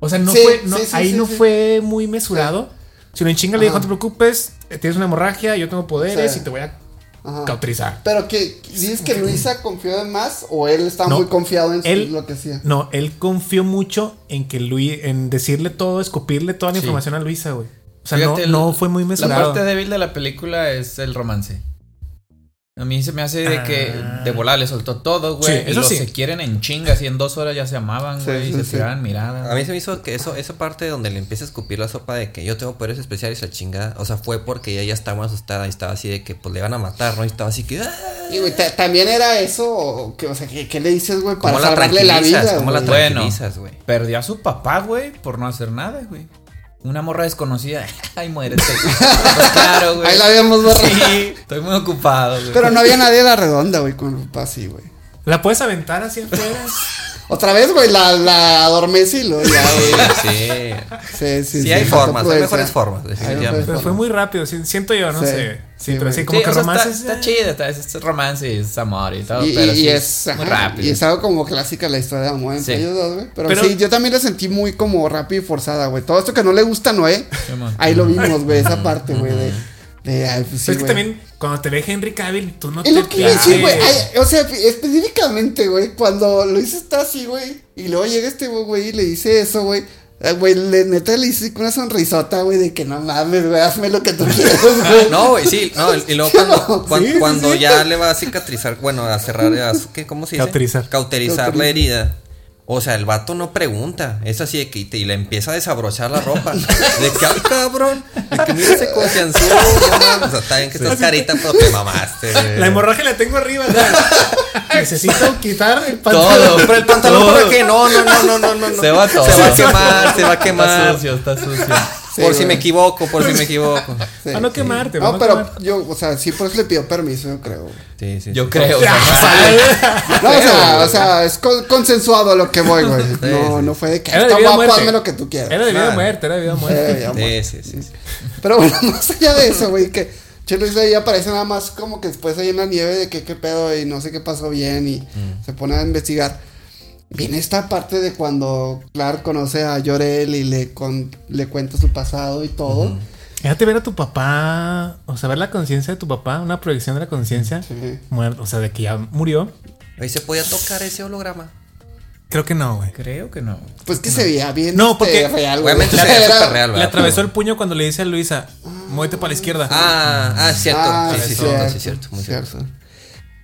O sea, no Sí, fue, no- sí, sí, ahí sí, no sí. fue muy mesurado. Sino en chinga le dijo, no te preocupes, eh, tienes una hemorragia, yo tengo poderes Sí. y te voy a Ajá. cauterizar. Pero que, ¿dices que Luisa confió en más o él estaba No, muy confiado en él- lo que hacía? No, él confió mucho en que Luis, en decirle todo, escupirle toda la Sí. información a Luisa, güey. O sea, Fíjate, no, el- no fue muy La mesurado. parte débil de la película es el romance. A mí se me hace de que Ah. de volar le soltó todo, güey. Sí, y los sí. se quieren en chingas y en dos horas ya se amaban, Sí, güey. y se sí. tiraban miradas. A mí se me hizo que eso, esa parte donde le empieza a escupir la sopa de que yo tengo poderes especiales la chingada. O sea, fue porque ella ya estaba asustada y estaba así de que pues le iban a matar, ¿no? Y estaba así que. ¡ah! Y, güey, ta- también era eso, o, que, o sea, ¿qué, qué le dices, güey, para ¿Cómo la salvarle la tranquilizas? vida? ¿Cómo la güey? Bueno. tranquilizas, güey? Perdió a su papá, güey, por no hacer nada, güey. Una morra desconocida. [LAUGHS] Ay, muérete. [LAUGHS] Pues claro, güey. Ahí la habíamos borrado. Sí, estoy muy ocupado, güey. Pero no había nadie a la redonda, güey, con el papá así, güey. ¿La puedes aventar así afuera? [LAUGHS] Otra vez, güey, la, la luego ya, güey. Sí. Sí, sí, Sí, hay formas, hay mejores formas. Pero fue muy rápido, sí, siento yo, no Sí. sé. Sí, Sí, pero sí, como Sí, que romance. está, está chido, está, es romance y es amor y todo, Y, pero y- sí y es, es, muy rápido. y es algo como clásica la historia de amor entre Sí. ellos dos, güey. Pero, Pero- sí, yo también la sentí muy como rápida y forzada, güey. Todo esto que no le gusta a Noé, Sí, ahí lo vimos, güey, esa parte, güey, de, de, ay, pues sí, Pero es que güey. también, cuando te ve Henry Cavill, tú no Es te lo que decir, güey. O sea, específicamente, güey, cuando Luis está así, güey, y luego llega este güey y le dice eso, güey. eh, Güey, le, neta le hice una sonrisota, güey, de que no mames, güey, hazme lo que tú [LAUGHS] quieras, güey. No, güey, sí, no, y luego cuando, sí, cuando sí. ya le va a cicatrizar, bueno, a cerrar, a, ¿qué, ¿cómo se dice? Cauterizar. Cauterizar la herida. O sea, el vato no pregunta, es así de que y te- y le empieza a desabrochar la ropa. De que, ay, cabrón, de que mira ese confianzudo. O sea, está bien que estás carita, pero te mamaste. La hemorragia la tengo arriba. [LAUGHS] Necesito quitar el Todo. pantalón. Pero el pantalón, Todo. ¿para qué? No, no, no, no, no, no. Se va todo. Se va a quemar, se va a Está quemar. sucio, está sucio. Sí, por si me equivoco, por si me equivoco. [LAUGHS] Sí, A no sí. quemarte, No, no pero quemar. yo, o sea, sí, por eso le pido permiso, yo creo. Sí, sí. Yo sí. creo, [LAUGHS] o sea, no sale. No, o sea, o sea, es con- consensuado a lo que voy, güey. No, sí. no fue de que Era está guapo, hazme lo que tú quieras. Era de vida o Claro. muerte, era de vida o Eh, muerte. Sí, sí, sí. Pero bueno, [LAUGHS] más allá de eso, güey, que Che Luis ahí aparece nada más como que después ahí en la nieve de que qué pedo y no sé qué pasó bien y se pone a investigar. Viene esta parte de cuando Clark conoce a Llorel y le, con, le cuenta su pasado y todo. Fíjate ver a tu papá, o sea, ver la conciencia de tu papá, una proyección de la conciencia Sí. muerto, o sea, de que ya murió. Ahí se podía tocar ese holograma. Creo que no, güey. Creo que no. Pues que se veía bien No, este, porque real, güey. Obviamente se veía [LAUGHS] era- súper real, Le atravesó el puño cuando le dice a Luisa, muévete para la izquierda. Ah, ah, cierto. Ah, sí, sí, cierto, sí, cierto. Muy cierto. cierto.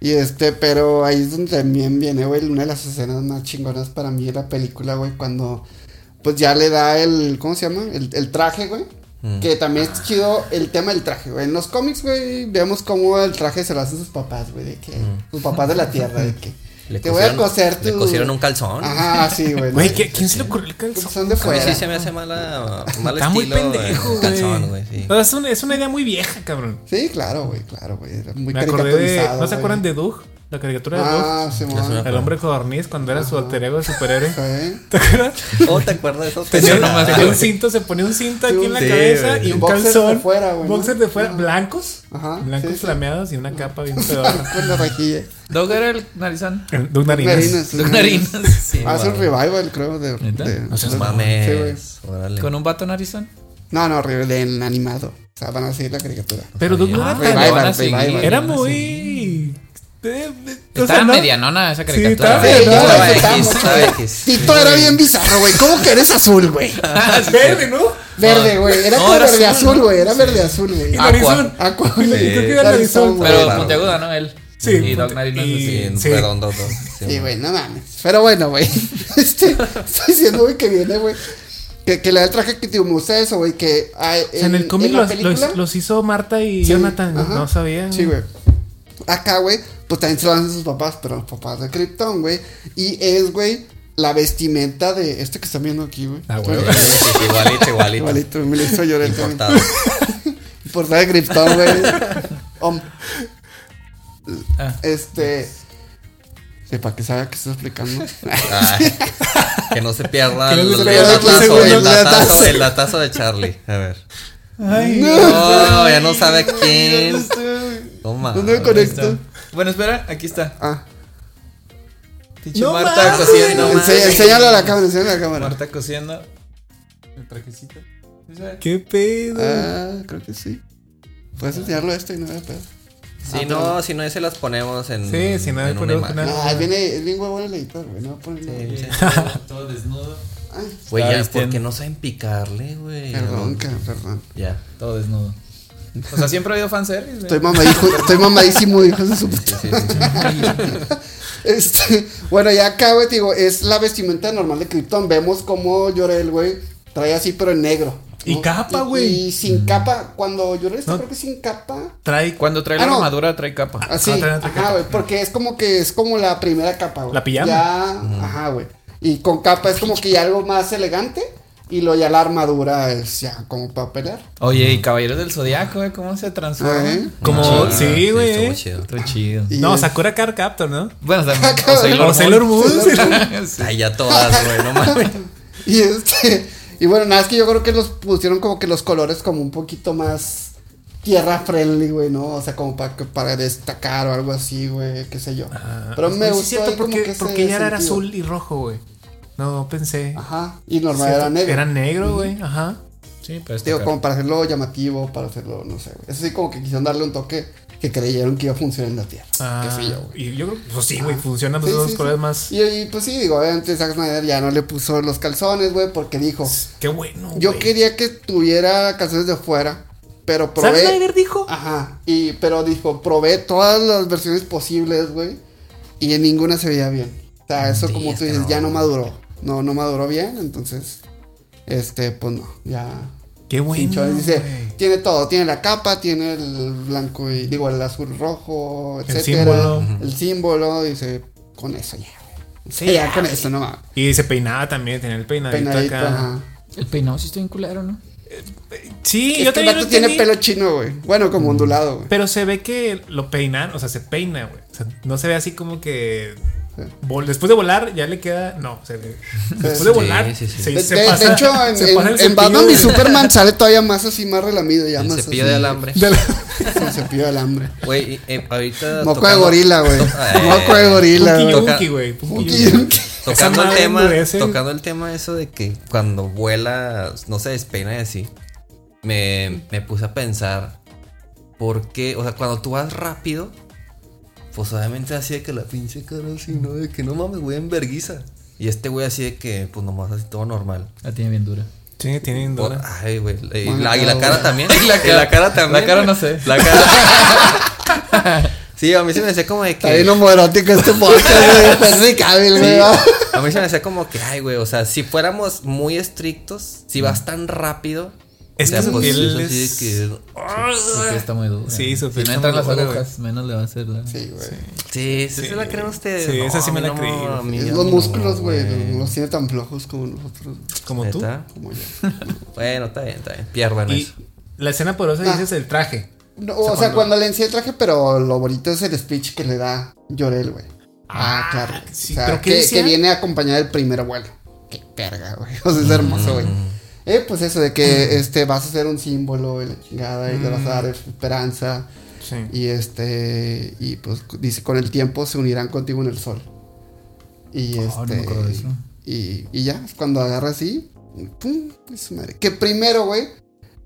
Y este, pero ahí es donde también viene, güey, una de las escenas más chingonas para mí de la película, güey, cuando pues ya le da el, ¿cómo se llama? El, el traje, güey. Mm. Que también es chido el tema del traje, güey. En los cómics, güey, vemos cómo el traje se lo hacen sus papás, güey, de que sus papás de la tierra, de que Mm. Le te voy a cosieron- coser tu... Le cosieron un calzón. Ajá, sí, [LAUGHS] güey. Güey, ¿no? ¿qué- ¿quién se le ocurrió el calzón? son de A mí fuera. sí se me hace mala, mal Está muy estilo, pendejo, el güey. calzón, güey. Sí. O sea, es, una, es una idea muy vieja, cabrón. Sí, claro, güey, claro, güey. Muy Me acordé de. ¿No se acuerdan de Doug? La caricatura de Ah, sí. El hombre codorniz cuando era su alter ego de superhéroe. Sí. ¿Te acuerdas? ¿Cómo te acuerdas de eso? Tenía, no tenía un cinto, se ponía un cinto aquí en la Sí, cabeza y un Boxers calzón. de fuera, güey, ¿no? Boxers de fuera, Ajá. blancos. Ajá, Blancos sí, sí. flameados y una capa bien pedorra. [LAUGHS] Con la rejilla. Doug era el narizón. El Doug Narinas. Narinas. Doug Narinas. [LAUGHS] Sí, Ah, es un wow. revival, creo, de... De- No seas. Sí. Mames. Órale. ¿Con un vato narizón? No, no, revival en animado. O sea, van a seguir la caricatura. Pero Doug no Ah, era le Era van a seguir. muy. O Estaba sea, no- medianona esa caricatura. Tito era bien bizarro, güey. ¿Cómo que eres azul, güey? [LAUGHS] Verde, ¿no? Verde, güey. Era No, como era verde azul, güey. Era verde azul, güey. Y Aqua. narizón. Aqua. Creo que era Narizón, güey. Pero puntiaguda, ¿no? Él. Sí, Y Doc Knight no es y- así. Sí, redondo dos. Sí, güey, no mames. Pero bueno, güey. [LAUGHS] Este, estoy diciendo, güey, que viene, güey. Que, que la del traje que te gusta eso, güey. Que sea, en el cómic los, los- película- los hizo Marta y Sí, Jonathan. No, ajá. no sabía. Sí, güey. Acá, güey, pues también se lo hacen sus papás, pero los papás de Krypton, güey. Y es, güey, la vestimenta de este que están viendo aquí, güey. Ah, güey. Igualito, [LAUGHS] igualito. Igualito, me lo hizo llorar también. Importado. [LAUGHS] Por estar de Krypton, güey. Ah. este. Sí, para que sabe que estoy explicando. Ay, [LAUGHS] que no se pierda Que no el, datazo de Charlie. A ver. Ay, No, ya no sabe quién. Toma. ¿Dónde me conecto? Bueno, espera, aquí está. Ah, Pinche No Marta mames. cosiendo. enseña- enséñalo a la cámara, enséñalo a la cámara. Marta cosiendo. El trajecito. Qué pedo. Ah, creo que sí. Puedes enseñarlo esto y no me pedo. Si no, si no, se las ponemos en. Sí, si no, en una imagen. Ah, viene, es bien huevón el editor, güey. No poner Sí, sí. Todo desnudo. Ay, Güey, ya, porque no saben picarle, güey. perdón, No. perdón. Ya. Todo desnudo. O sea, siempre ha habido fanservice. Estoy mamadísimo, estoy mamadísimo, hijos de su puta. Sí. Este, bueno, ya acá, güey, te digo, es la vestimenta normal de Krypton. Vemos como Llorel, güey, trae así, pero en negro. Y capa, güey. Y, y sin capa, cuando Llorel está, No. creo que sin capa. Trae Cuando trae Ah, la no. armadura, trae capa. Así, Ah, otra ajá, güey, porque es como que es como la primera capa, güey. La pijama. Ya, ajá, güey. Y con capa es como que ya algo más elegante. Y lo ya la armadura es ya como para pelear. Oye, y Caballeros del Zodiaco, güey, ¿cómo se transforma? Como. Chido. Sí, güey. estuvo eh. chido. Está chido. Y no, es- Sakura Card Captor, ¿no? Bueno, también. [LAUGHS] Acá- o Sailor O Sailor Moon. Moon. [LAUGHS] Sí. Ay, ya todas, güey, no mames. [LAUGHS] Y este. Y bueno, nada, es que yo creo que los pusieron como que los colores como un poquito más tierra friendly, güey, ¿no? O sea, como para, que- para destacar o algo así, güey, qué sé yo. Pero me Sí, gustó es cierto, porque, porque ya era sentido. azul y rojo, güey. No, pensé. Ajá. Y normal era negro. Era negro, güey. Ajá. Sí, pero Digo, como para hacerlo llamativo, para hacerlo, no sé, güey. Eso sí, como que quisieron darle un toque que creyeron que iba a funcionar en la Tierra. Ah, qué sé yo, güey. y yo creo que, pues sí, güey, Ajá. funcionan Sí, los dos sí, sí. colores más. Y, y, pues sí, digo, obviamente Zack Snyder ya no le puso los calzones, güey, porque dijo, Qué bueno. yo güey. quería que tuviera calzones de fuera, pero ¿Zack probé... Snyder dijo? Ajá, y, pero dijo, probé todas las versiones posibles, güey, y en ninguna se veía bien. O sea, eso como tú dices, no. ya no maduró. No, no maduró bien, entonces, este, pues no, ya... Qué bueno. Dice, tiene todo, tiene la capa, tiene el blanco y digo el azul rojo, El etcétera, símbolo. el símbolo, dice, con eso ya, güey. Sí, Sí, [LAUGHS] ya ya. con eso no mames. Y se peinaba también, tenía el peinadito, Peinadito, acá. ajá. El peinado sí está bien culero, ¿no? Sí, Es yo que el también vato lo tiene pelo chino, güey. Bueno, como ondulado, güey. Pero se ve que lo peinan, o sea, se peina, güey. O sea, no se ve así como que. Después de volar, ya le queda. No, se ve. Después de volar, sí, sí. se, De, se de- pasa- de hecho, en, se en- en Batman de- y Superman [LAUGHS] sale todavía más así, más relamido, ya El más cepillo así, de alambre. de la- El cepillo de alambre. Güey, eh, ahorita. Moco de gorila, güey. Eh, [LAUGHS] Moco de gorila, Punky güey. Tocando el tema, tocando el tema eso de que cuando vuela no se despeina y así, me, me puse a pensar por qué, o sea, cuando tú vas rápido, pues obviamente así de que la pinche cara así, ¿no? De que no mames, güey, en verguiza. Y este güey así de que, pues nomás así todo normal. La tiene bien dura. Sí, tienen Por- dura. ay, güey. [LAUGHS] Y la, y la pero, cara también. Y la Y cara- la cara también. la cara no sé. La cara. [LAUGHS] sí, a mí se me hacía como de Está bien que. homoerótico este podcast, güey. [LAUGHS] Sí, a mí se me hacía como que, ay, güey, o sea, si fuéramos muy estrictos, si vas tan rápido. Es o sea, que su pues, piel es que- Su está muy dura. Sí, su Si no entran las agujas, menos le va a hacer la... Sí, güey. Sí, sí, se la creen ustedes. Sí, esa sí me la no, creí, los músculos, güey. No los tiene tan flojos como nosotros. Como tú. Como yo. [LAUGHS] Bueno, está bien, está bien. Pierdan Y eso. la escena poderosa Ah. dices el traje. No, o sea, cuando le enseñé el traje, pero lo bonito es el speech que le da Llorel, güey. Ah, Ah, claro. sí, o sea, ¿pero qué que, que viene acompañado del primer vuelo. Qué verga, güey. [LAUGHS] O sea, es hermoso, güey. Eh, pues eso de que este vas a ser un símbolo y la chingada y le vas a dar esperanza. Sí. Y este, y pues dice, con el tiempo se unirán contigo en el sol. Y Ah, este, no me acuerdo de eso. y, y ya, cuando agarra así, pum, pues madre. Que primero, güey,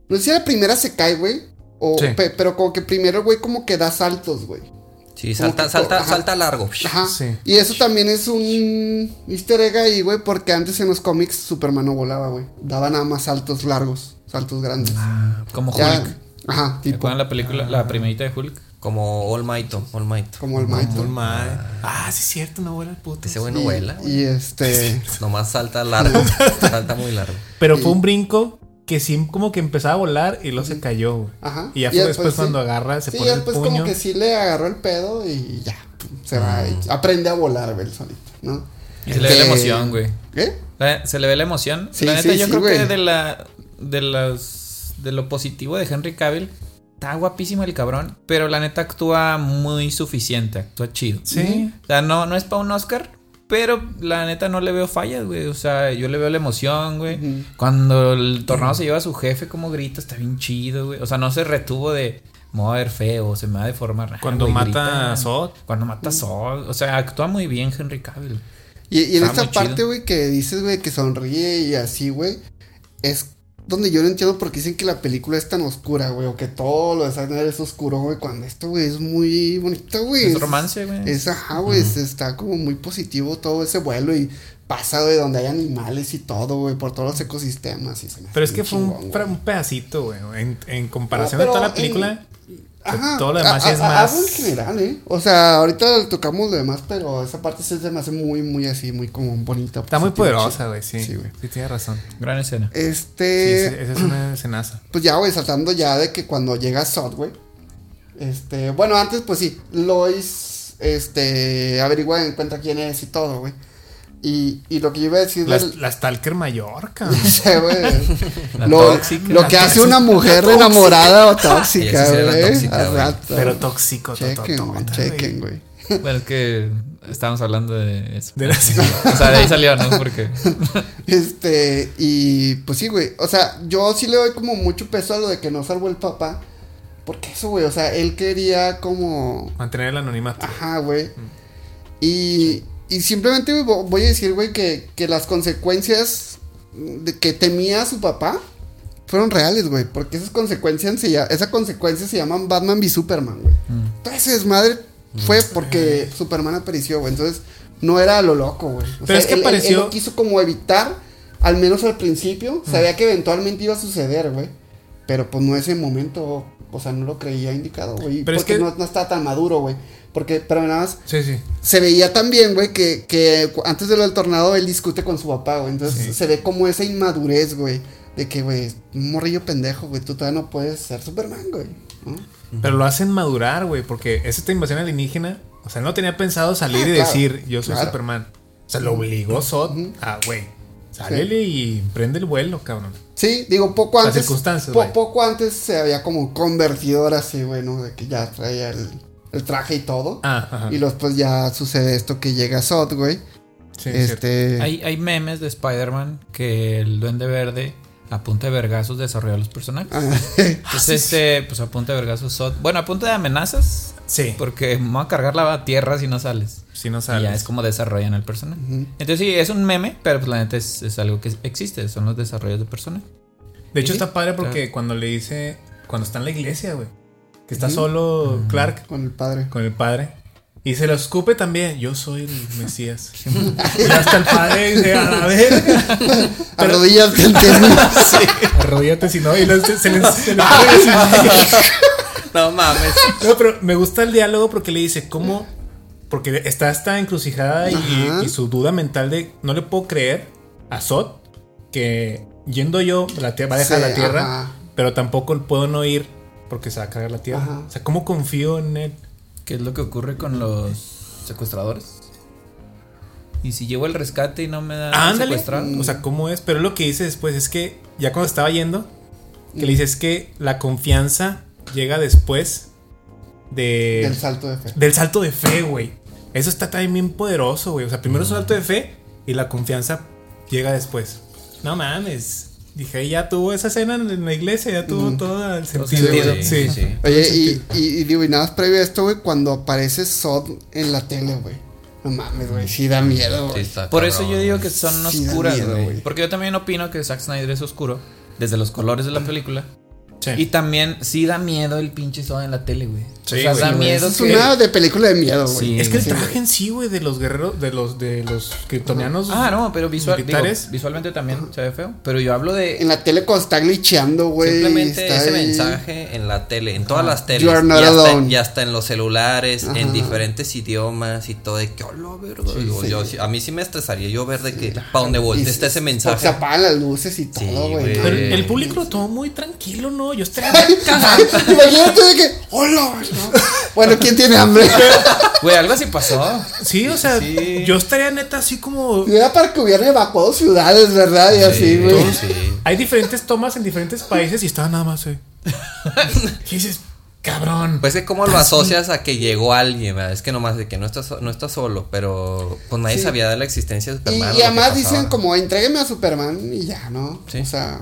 no sé si la primera se cae, güey, o, Sí. pe- pero como que primero, güey, como que da saltos, güey. Sí, Como salta, salta, ajá. salta largo. Ajá. Sí. Y eso también es un easter egg ahí, güey, porque antes en los cómics Superman no volaba, güey. Daba nada más saltos largos, saltos grandes. Como Ya- Hulk. Ajá, ¿Se tipo. acuerdan la película, la primerita de Hulk? Como All Might, All Might. Como el Muy Maito. mal. Ah, sí es cierto, no vuela el puto. Ese güey no vuela. Y este. [LAUGHS] Nomás salta largo. [LAUGHS] salta muy largo. Pero fue un brinco que sí como que empezaba a volar y luego se cayó, güey. Ajá. Y ya Y fue después después sí. cuando agarra, se Sí, pone ya el después puño. como que sí le agarró el pedo y ya. Se va. y aprende a volar, güey, el solito, ¿no? Y se le ve la emoción, güey. ¿Qué? La- Se le ve la emoción. Sí, la neta, sí, yo sí, creo que de la. De las. De lo positivo de Henry Cavill. Está guapísimo el cabrón. Pero la neta actúa muy suficiente. Actúa chido. Sí. O sea, no, no es para un Oscar. Pero la neta no le veo fallas, güey. O sea, yo le veo la emoción, güey. Cuando el tornado se lleva a su jefe, como grita, está bien chido, güey. O sea, no se retuvo de. Me voy a ver feo, se me va a deformar. Cuando güey, mata grita. a Zod. Cuando mata a Zod. O sea, actúa muy bien Henry Cavill. Y, y en esta parte, güey, que dices, güey, que sonríe y así, güey, es donde yo no entiendo por qué dicen que la película es tan oscura, güey, o que todo lo de Snyder es oscuro, güey, cuando esto, güey, es muy bonito, güey. Es romance, güey. Es, ajá, güey, es- está como muy positivo todo ese vuelo y pasa, güey, donde hay animales y todo, güey, por todos los ecosistemas. Y se me Pero es que fue un, chingón, pedacito, güey. En, en comparación No, de toda la película. Ajá, todo lo demás a- es a- más- Algo en general, ¿eh? O sea, ahorita tocamos lo demás, pero esa parte sí se me hace muy, muy así, muy como bonita. Está muy poderosa, güey. Sí, Sí, sí, güey. tienes razón. Gran escena. Sí, Este. esa esa es una escenaza. [CLEARS THROAT] Pues ya, güey, saltando ya de que cuando llega Sod, güey. Este. Bueno, antes, pues sí. Lois. Este. Averigua, encuentra quién es y todo, güey. Y, y lo que yo iba a decir La, del- la Stalker cabrón. [LAUGHS] Sí, güey. [LAUGHS] La lo, tóxica. lo que hace una mujer enamorada o tóxica, güey. tóxica, Al güey. rato. Pero tóxico, Chequen. Chequen, güey. Bueno, es que estábamos hablando de eso. De la- O sea, de ahí salió, ¿no? Porque. [LAUGHS] Este, y pues sí, güey. O sea, yo sí le doy como mucho peso a lo de que no salvó el papá. Porque eso, güey. O sea, él quería como. Mantener el anonimato. Ajá, güey. Y, y simplemente voy a decir, güey, que, que las consecuencias de que temía a su papá fueron reales, güey. Porque esas consecuencias se, esa consecuencia se llaman Batman v Superman, güey. Todo ese desmadre fue porque Superman apareció, güey. Entonces, no era a lo loco, güey. O Pero es que él- apareció- él lo quiso como evitar, al menos al principio. Sabía que eventualmente iba a suceder, güey. Pero pues no ese momento, o sea, no lo creía indicado, güey. Pero es Porque que- no, no estaba tan maduro, güey. Porque, pero nada más, Sí, sí. se veía también, güey, que, que antes de lo del tornado él discute con su papá, güey. Entonces Sí. se ve como esa inmadurez, güey. De que, güey, un morrillo pendejo, güey. Tú todavía no puedes ser Superman, güey. ¿no? Pero lo hacen madurar, güey, porque es esta invasión alienígena. O sea, no tenía pensado salir Ah, y claro, decir, yo soy claro. Superman. O sea, lo obligó Sod a, güey, sálele y prende el vuelo, cabrón. Sí, digo, poco Las antes. circunstancias, po- poco antes se había como convertido ahora sí, güey, ¿no? De que ya traía el, el traje y todo. Ah, ajá. Y después ya sucede esto que llega Sod, güey. Sí, es este. Hay, hay memes de Spider-Man que el Duende Verde a punta de vergazos desarrolla los personajes. ah, [LAUGHS] Entonces, este, pues a punta de vergazos. Zod- Bueno, a punta de amenazas. Sí, Porque voy a cargar la tierra si no sales. si no Y sales. ya es como desarrollan al personaje. Entonces, sí, es un meme, pero pues la neta es, es algo que existe. Son los desarrollos de personaje. De hecho, Sí, está padre porque claro. cuando le dice, cuando está en la iglesia, güey, que está solo Clark con el padre. con el padre. Y se lo escupe también. Yo soy el Mesías. [LAUGHS] y hasta el padre dice, a la [LAUGHS] verga. Arrodíllate ante mí. [LAUGHS] Arrodíllate si no. Y luego se, se le, se le. No mames. No, pero me gusta el diálogo porque le dice, ¿cómo? Porque está esta encrucijada y, su duda mental de, no le puedo creer a Sot que yendo yo la tierra, va a dejar Sí, la tierra, ajá. pero tampoco puedo no ir porque se va a cargar la tierra. Ajá. O sea, ¿cómo confío en él? ¿Qué es lo que ocurre con los secuestradores? Y si llevo el rescate y no me dan Ándale. secuestrar. O sea, ¿cómo es? Pero lo que dice después es que ya cuando estaba yendo, que le dice es que la confianza llega después de, Del salto de fe. del salto de fe, güey. Eso está también bien poderoso, güey. O sea, primero es un salto de fe y la confianza llega después. No mames. Dije, ya tuvo esa escena en la iglesia, ya tuvo todo el sentido. Sí, Sí, sí. Oye, y, y, y digo, y nada más previo a esto, güey, cuando aparece Sod en la tele, güey. No mames, güey, sí da miedo, güey. Por cabrón, eso yo digo que son oscuras, miedo, güey. güey. Porque yo también opino que Zack Snyder es oscuro. Desde los colores de la película. Sí. Y también sí da miedo el pinche Zod en la tele, güey. Sí, o sea, güey, da güey. miedo Es que- una de película de miedo, güey. Sí. Es que el traje en sí, güey, de los guerreros, de los, de los kryptonianos. Ah, no, pero visual, digo, visualmente también se ve feo. Pero yo hablo de. En la tele cuando está glitcheando, güey. Simplemente está ese ahí. mensaje en la tele, en todas las teles. You are not y, hasta, alone. y hasta en los celulares, en diferentes idiomas y todo. De que, hola, verga. Digo, yo a mí sí me estresaría yo ver de que, para donde voltee Y está ese Se mensaje. apagan las luces y todo, güey. el público lo tomó muy tranquilo, ¿no? Yo estaría [LAUGHS] Imagínate de que, hola, ¿no? [LAUGHS] Bueno, ¿quién tiene hambre? [LAUGHS] Güey, algo así pasó. Sí, o sea, Sí. yo estaría neta así como. Era para que hubieran evacuado ciudades, ¿verdad? Y así, güey. Sí. Hay diferentes tomas en diferentes países y estaba nada más, güey. [LAUGHS] Y dices, cabrón. Pues es como lo asocias a que llegó alguien, ¿verdad? Es que nomás de que no estás no está solo, pero pues nadie Sí. sabía de la existencia de Y, Superman. y que además dicen como, entrégueme a Superman y ya, ¿no? Sí. O sea...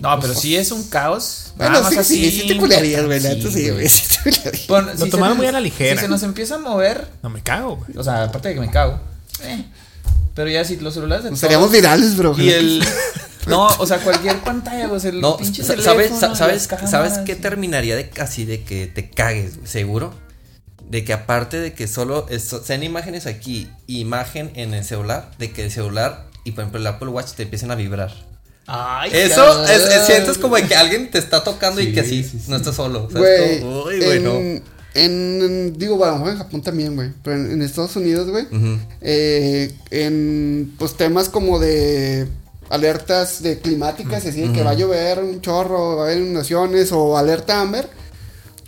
No, pero sí es un caos. Bueno, Nada más sí, así. sí, sí te culearías, güey. Sí, sí, güey. Sí te culearías. Pon- Lo si tomaron muy a la ligera. Si se nos empieza a mover, No me cago, güey. o sea, aparte de que me cago. eh, pero ya si los celulares Nos todos- seríamos virales, bro. Y el. No, o sea, cualquier pantalla, pues el No, pinche sa- ¿sabes, teléfono, sabes, cámaras, ¿sabes qué sí. terminaría de casi de que te cagues, güey? seguro? De que aparte de que solo sean imágenes aquí, imagen en el celular, de que el celular y por ejemplo el Apple Watch te empiecen a vibrar. Ay, Eso es, es- sientes como de que alguien te está tocando y que así, sí, sí. no estás solo. Güey, Como, uy, güey, no. en, en- digo, bueno, a lo mejor en Japón también, güey, pero en, en Estados Unidos, güey, eh, en pues temas como de alertas de climáticas, y así de que va a llover un chorro, va a haber inundaciones o alerta Amber,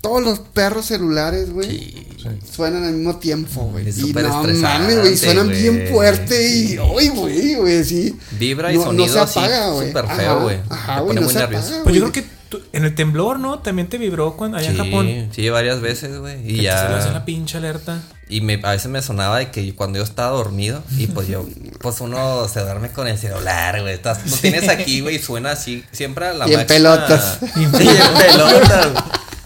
todos los perros celulares, güey, Sí. suenan al mismo tiempo, güey. Es Y no mames, güey, suenan bien fuerte y, uy, güey, güey, sí. Vibra y no, sonido no se así, apaga, güey. súper feo, güey. Ajá, Te güey, pone no se nervioso. apaga, Pues yo creo que tú- en el temblor, ¿no? También te vibró cuando allá en Japón. sí, varias veces, güey. Y Que te ya. la pinche alerta. Y me, a veces me sonaba de que cuando yo estaba dormido, y pues yo, [LAUGHS] pues uno se duerme con el celular, güey. Estás, lo tienes aquí, güey, y suena así, siempre a la Y en máxima. pelotas. [LAUGHS] Sí, en pelotas.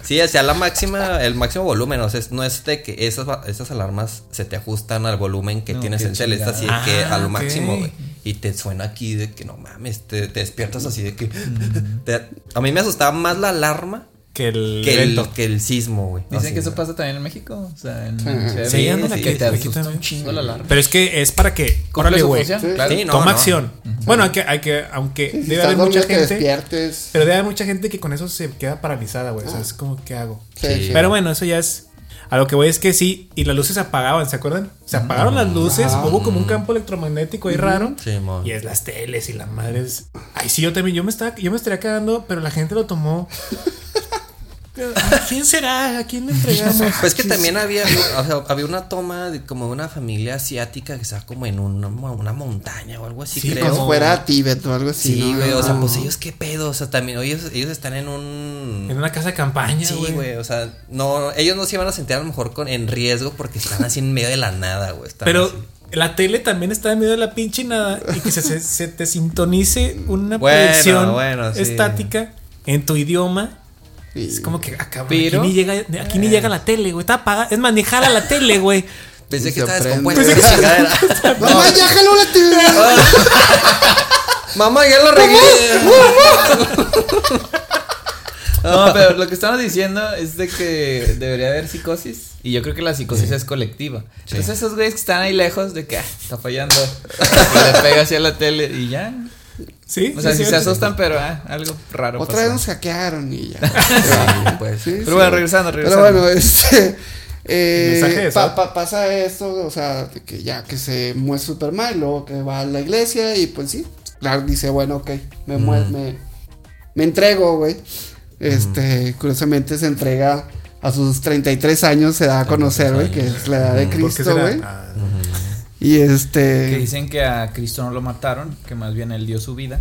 Sí, hacia la máxima, el máximo volumen, o sea, no es de que esas, esas alarmas se te ajustan al volumen que No, tienes en tele, es así de chingada. que a Ah, lo ok. máximo, güey. Y te suena aquí de que no mames, te, te despiertas así de que. [LAUGHS] te- a mí me asustaba más la alarma Que el que el, evento. que el sismo, güey. Dicen que eso güey. pasa también en México. O sea, en Sí. Sí, que te aquí asusta también. un chingo la alarma. Pero es que es para que. Órale, güey. Sí. claro. Sí, no, Toma no. acción. Bueno, hay que, hay que, aunque Sí, si debe estás haber mucha gente. despiertes. Pero debe haber mucha gente que con eso se queda paralizada, güey. O sea, es como, ¿qué hago? Sí, Sí. sí. Pero bueno, eso ya es. A lo que voy es que sí, y las luces se apagaban, ¿se acuerdan? Se apagaron las luces, Ah. hubo como un campo electromagnético ahí raro. Sí. Y es las teles y las madres. Ay, sí, yo también, yo me estaba, yo me estaría cagando, pero la gente lo tomó. ¿A quién será? ¿A quién le [LAUGHS] entregamos? Pues que también había, o sea, había una toma de como de una familia asiática que estaba como en una, una montaña o algo así, Sí, creo. Como fuera Tíbet o algo así. Sí, ¿no? güey, o sea, pues ellos qué pedo, o sea, también ellos, ellos están en un... En una casa de campaña, Sí, güey. güey, o sea, no, ellos no se iban a sentir a lo mejor con, en riesgo porque están así en medio de la nada, güey. Pero así. la tele también está en medio de la pinche nada y que se, se- se te sintonice una Bueno, proyección bueno, sí. estática en tu idioma. Sí. Es como que ah, cabrón, Pero- aquí ni llega, aquí ni llega la tele, güey. Está apagada. Es más, ni jala la tele, güey. [LAUGHS] Pensé que se estaba descompuesta esa chingadera. Mamá, ya jaló la TV. [LAUGHS] Mamá, ya lo arreglé. [LAUGHS] No, pero lo que estamos diciendo es de que debería haber psicosis. Y yo creo que la psicosis es colectiva. Entonces esos güeyes que están ahí lejos de que ah, está fallando. y le pega hacia la tele y ya. Sí. O sea, sí, si sí, se sí. asustan, pero ah, algo raro Otra vez nos hackearon y ya. [LAUGHS] Pues. Sí, Pero bueno, regresando, Pero regresando. bueno, este. eh, pa- pasa esto, o sea, de que ya que se muere Superman, y luego que va a la iglesia y pues sí, claro, dice, bueno, ok, me mue- me, me entrego, güey. Este, curiosamente se entrega a sus 33 años, se da a conocer, güey, que es la edad de ¿Por qué Cristo, güey. Y este. Que dicen que a Cristo no lo mataron, que más bien él dio su vida.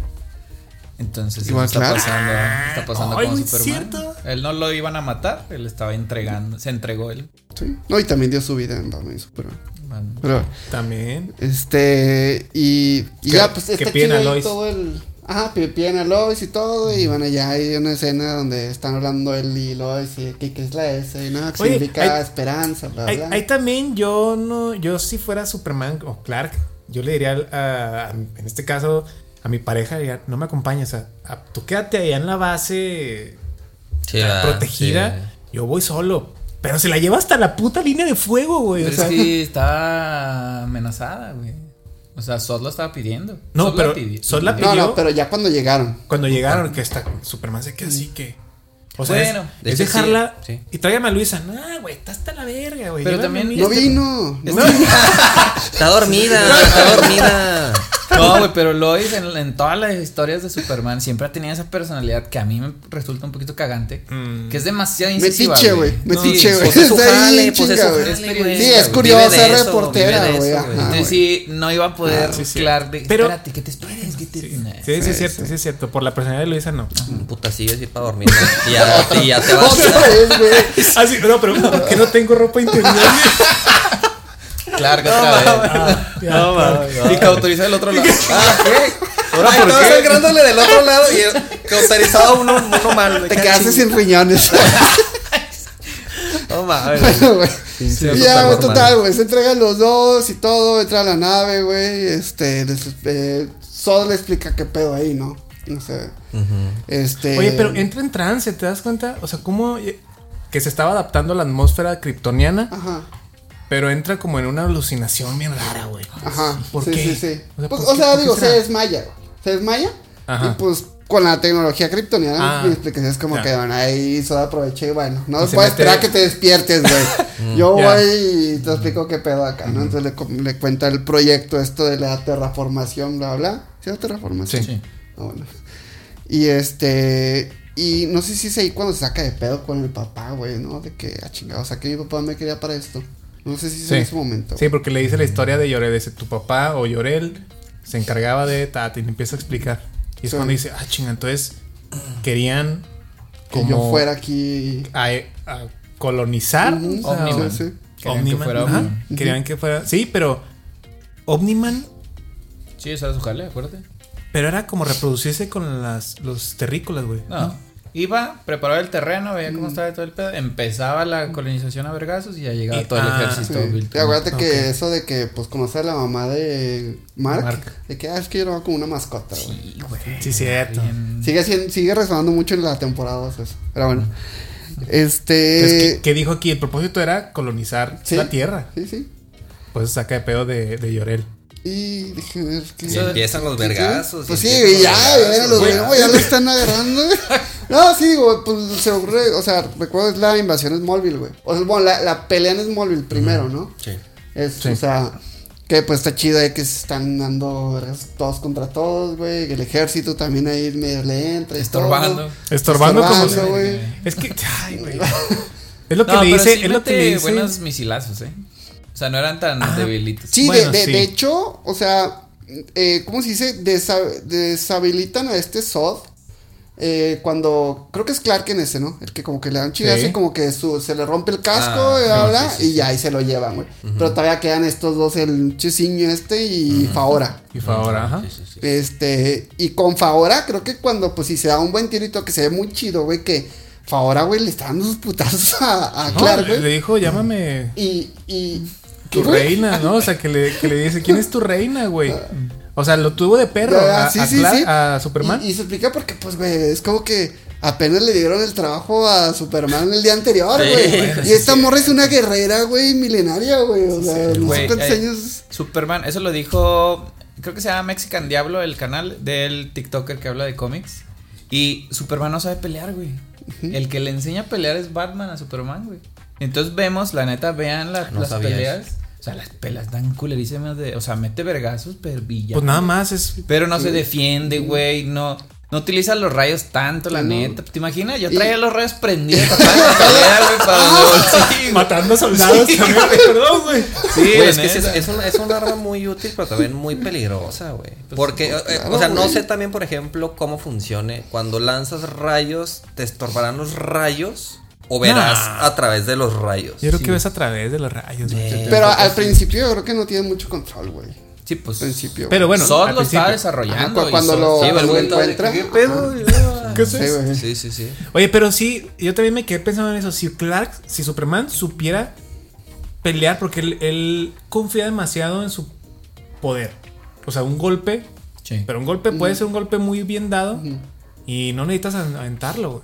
Entonces Igual, está claro. pasando, está pasando Ay, es Superman. cierto. Él no lo iban a matar, él estaba entregando, se entregó él. sí. No, y también dio su vida en Batman y Superman. Man. Pero También. Este, y, y Que- ya, pues que está chido todo el. Ajá, pi- piden a Lois y todo, y bueno, ya hay una escena donde están hablando él y Lois y que, que es la S, y nada, que Oye, significa hay- esperanza, bla, Ahí, bla. ahí también yo no, yo si fuera Superman o Clark, yo le diría al- a- a- en este caso a mi pareja, diría, no me acompañes, a, a- tú quédate allá en la base Sí, ah, protegida sí. yo voy solo. Pero se la lleva hasta la puta línea de fuego, güey. O Pero sea, es que [LAUGHS] está amenazada, güey. O sea, Sod lo estaba pidiendo. No, Sod pero pidi- Sod la pidió. No, no, pero ya cuando llegaron. cuando llegaron, que está Superman se queda así que. O sea, Bueno, es, de es hecho, sí, dejarla sí. y tráigame a Luisa. No, güey, está hasta la verga, güey. Pero llévame también-. No Este- vino. no No. vino. [LAUGHS] Está dormida, está dormida. No, [LAUGHS] güey, pero Lois en, en todas las historias de Superman siempre ha tenido esa personalidad que a mí me resulta un poquito cagante. Mm. Que es demasiado incisiva. Metiche, güey. No, Metiche, sí, güey. Pues es su Está ahí jale, pues es su jale, Es Sí, es curiosa, reportera, güey. Entonces sí, no iba a poder sí, sí. claro de, Pero- espérate, que te esperes, que te... Nah. Sí, sí, es cierto, sí, es cierto. Por la personalidad de Luisa, no. Puta, sigues ir para dormir. [LAUGHS] Y ya, y ya te vas. Otra vez, güey. Ah, sí, no, pero [LAUGHS] ¿por qué no tengo ropa interior? Claro que otra vez. Ya, No, mames. Y cauteriza del otro lado. [LAUGHS] Ah, ¿qué? Ahora, ¿por qué? sangrándole del otro lado y cauterizado uno, uno mal. güey. Te quedaste sin riñones. [LAUGHS] No mames. [LAUGHS] Bueno, güey. Sí, ya, güey, total, güey. Se entregan los dos y todo. Entra a la nave, güey. Este. les- eh, le explica qué pedo ahí, ¿no? No sé. Este. Oye, pero entra en trance, ¿te das cuenta? O sea, cómo eh, que se estaba adaptando a la atmósfera kryptoniana, Ajá. Pero entra como en una alucinación bien rara, güey. Ajá. ¿Por sí, qué? sí, sí. O sea, Pues, ¿por o sea, digo, se desmaya. güey. Se desmaya. Ajá. Y pues con la tecnología kryptoniana, Ah. mi explicación es como que bueno, ahí Sod aprovecha y bueno, no mete- esperar que te despiertes, güey. [LAUGHS] Yo Ya. voy y te explico qué pedo acá, ¿no? Entonces le, cuenta el proyecto esto de la terraformación, bla, bla. ¿Sí la terraformación? Sí. Ah, bueno. Y este. Y no sé si es ahí cuando se saca de pedo con el papá, güey, ¿no? De que, ah, chingado, o sea, que mi papá me quería para esto. No sé si es en ese momento. Sí, porque le dice la historia de Llorel, dice tu papá o Llorel se encargaba de Tati y le empieza a explicar. Y es Sí. cuando dice, ah, chinga, entonces querían que como yo fuera aquí. a, a colonizar. Sea, Omniman. Sí, sí. Querían Omniman, que fuera Omniman. Querían que fuera. Sí, pero Omniman, Sí, esa era su jale, acuérdate. pero era como reproducirse con las, los terrícolas, güey. No. Iba, preparaba el terreno, veía cómo estaba todo el pedo. Empezaba la colonización a vergazos y ya llegaba Y- todo el ah, ejército. Sí. Y acuérdate que eso de que, pues, conocer a la mamá de Mark, Mark. de que, ah, es que yo lo veo como una mascota, güey. Sí, güey. Sí, cierto. Bien. Sigue, sigue resonando mucho en la temporada eso. Pero bueno. Este. ¿qué, qué dijo aquí? El propósito era colonizar sí. la tierra. Sí, sí. Pues saca de pedo de, de Llorel. Y dije, ver qué. Y empiezan los vergazos. Pues sí, y ya, ya, los güey. veo, ya lo están agarrando. [LAUGHS] No, sí, digo, pues se ocurre, o sea, recuerdo es la invasión en Smallville, güey. O sea, bueno, la, la pelea en Smallville primero, ¿no? Sí. Es, Sí. o sea, que pues está chido ahí que se están dando todos contra todos, güey. El ejército también ahí medio le entra. Estorbando. todo. Estorbando, como Estorbando, güey. Es que, ay, güey. [LAUGHS] Es lo que No, le dice, sí es lo que le dice. buenos misilazos, ¿eh? O sea, no eran tan Ah, debilitos. Sí, Bueno, de, de, sí. de hecho, o sea, eh, ¿cómo se dice? Desa- deshabilitan a este Sod. eh, cuando creo que es Clark en ese, ¿no? El que como que le dan chigazo Sí. y como que su, se le rompe el casco Ah, y, sí, sí, y ya ahí se lo llevan, güey. Pero todavía quedan estos dos, el Chisiño este y Faora. Y fue ahora, ajá. Sí, sí, sí. Este, y con Faora, creo que cuando, pues, si se da un buen tirito que se ve muy chido, güey, que Faora, güey, le está dando sus putazos a, a No, Clark, le, güey. le dijo, llámame Y, y. tu reina, ¿no? O sea, que le, que le dice, ¿quién es tu reina, güey? O sea, lo tuvo de perro Ya, a, sí, a sí, Clark- sí. a Superman. Y, y se explica porque, pues, güey, es como que apenas le dieron el trabajo a Superman el día anterior, Sí, güey. bueno, y esta morra es una guerrera, güey, milenaria, güey. O sea, no sé cuántos eh, años. Superman, eso lo dijo, creo que se llama Mexican Diablo, el canal del TikToker que habla de cómics. Y Superman no sabe pelear, güey. El que le enseña a pelear es Batman a Superman, güey. Entonces vemos, la neta, vean la- No las peleas. Sea, las peleas dan culerísimas de. O sea, mete vergazos, pero villa. Pues nada más es. Pero no se defiende, güey. No, no utiliza los rayos tanto, la no. neta. ¿Te imaginas? Yo Y- traía los rayos prendidos [LAUGHS] para la pelea, güey, para volteé, Matando soldados Sí, también, güey. perdón, güey. Sí, Güey, es que es, es un, es un arma muy útil, pero también muy peligrosa, güey. Porque, eh, eh, claro, o sea, no sé también, por ejemplo, cómo funcione. Cuando lanzas rayos, ¿te estorbarán los rayos? ¿O verás Nah. a través de los rayos? Yo creo que ves a través de los rayos. Sí. Pero al principio yo creo que no tiene mucho control, güey. Sí, pues. Principio. Pero bueno, Sod al lo está desarrollando. Ajá, y cuando lo- Sí, lo encuentra. ¿Qué pedo? ¿Qué es Sí. Sí, sí, sí. Oye, pero sí, yo también me quedé pensando en eso. Si Clark, si Superman supiera pelear, porque él, él confía demasiado en su poder. O sea, un golpe, Sí. pero un golpe puede ser un golpe muy bien dado. Y no necesitas aventarlo, güey.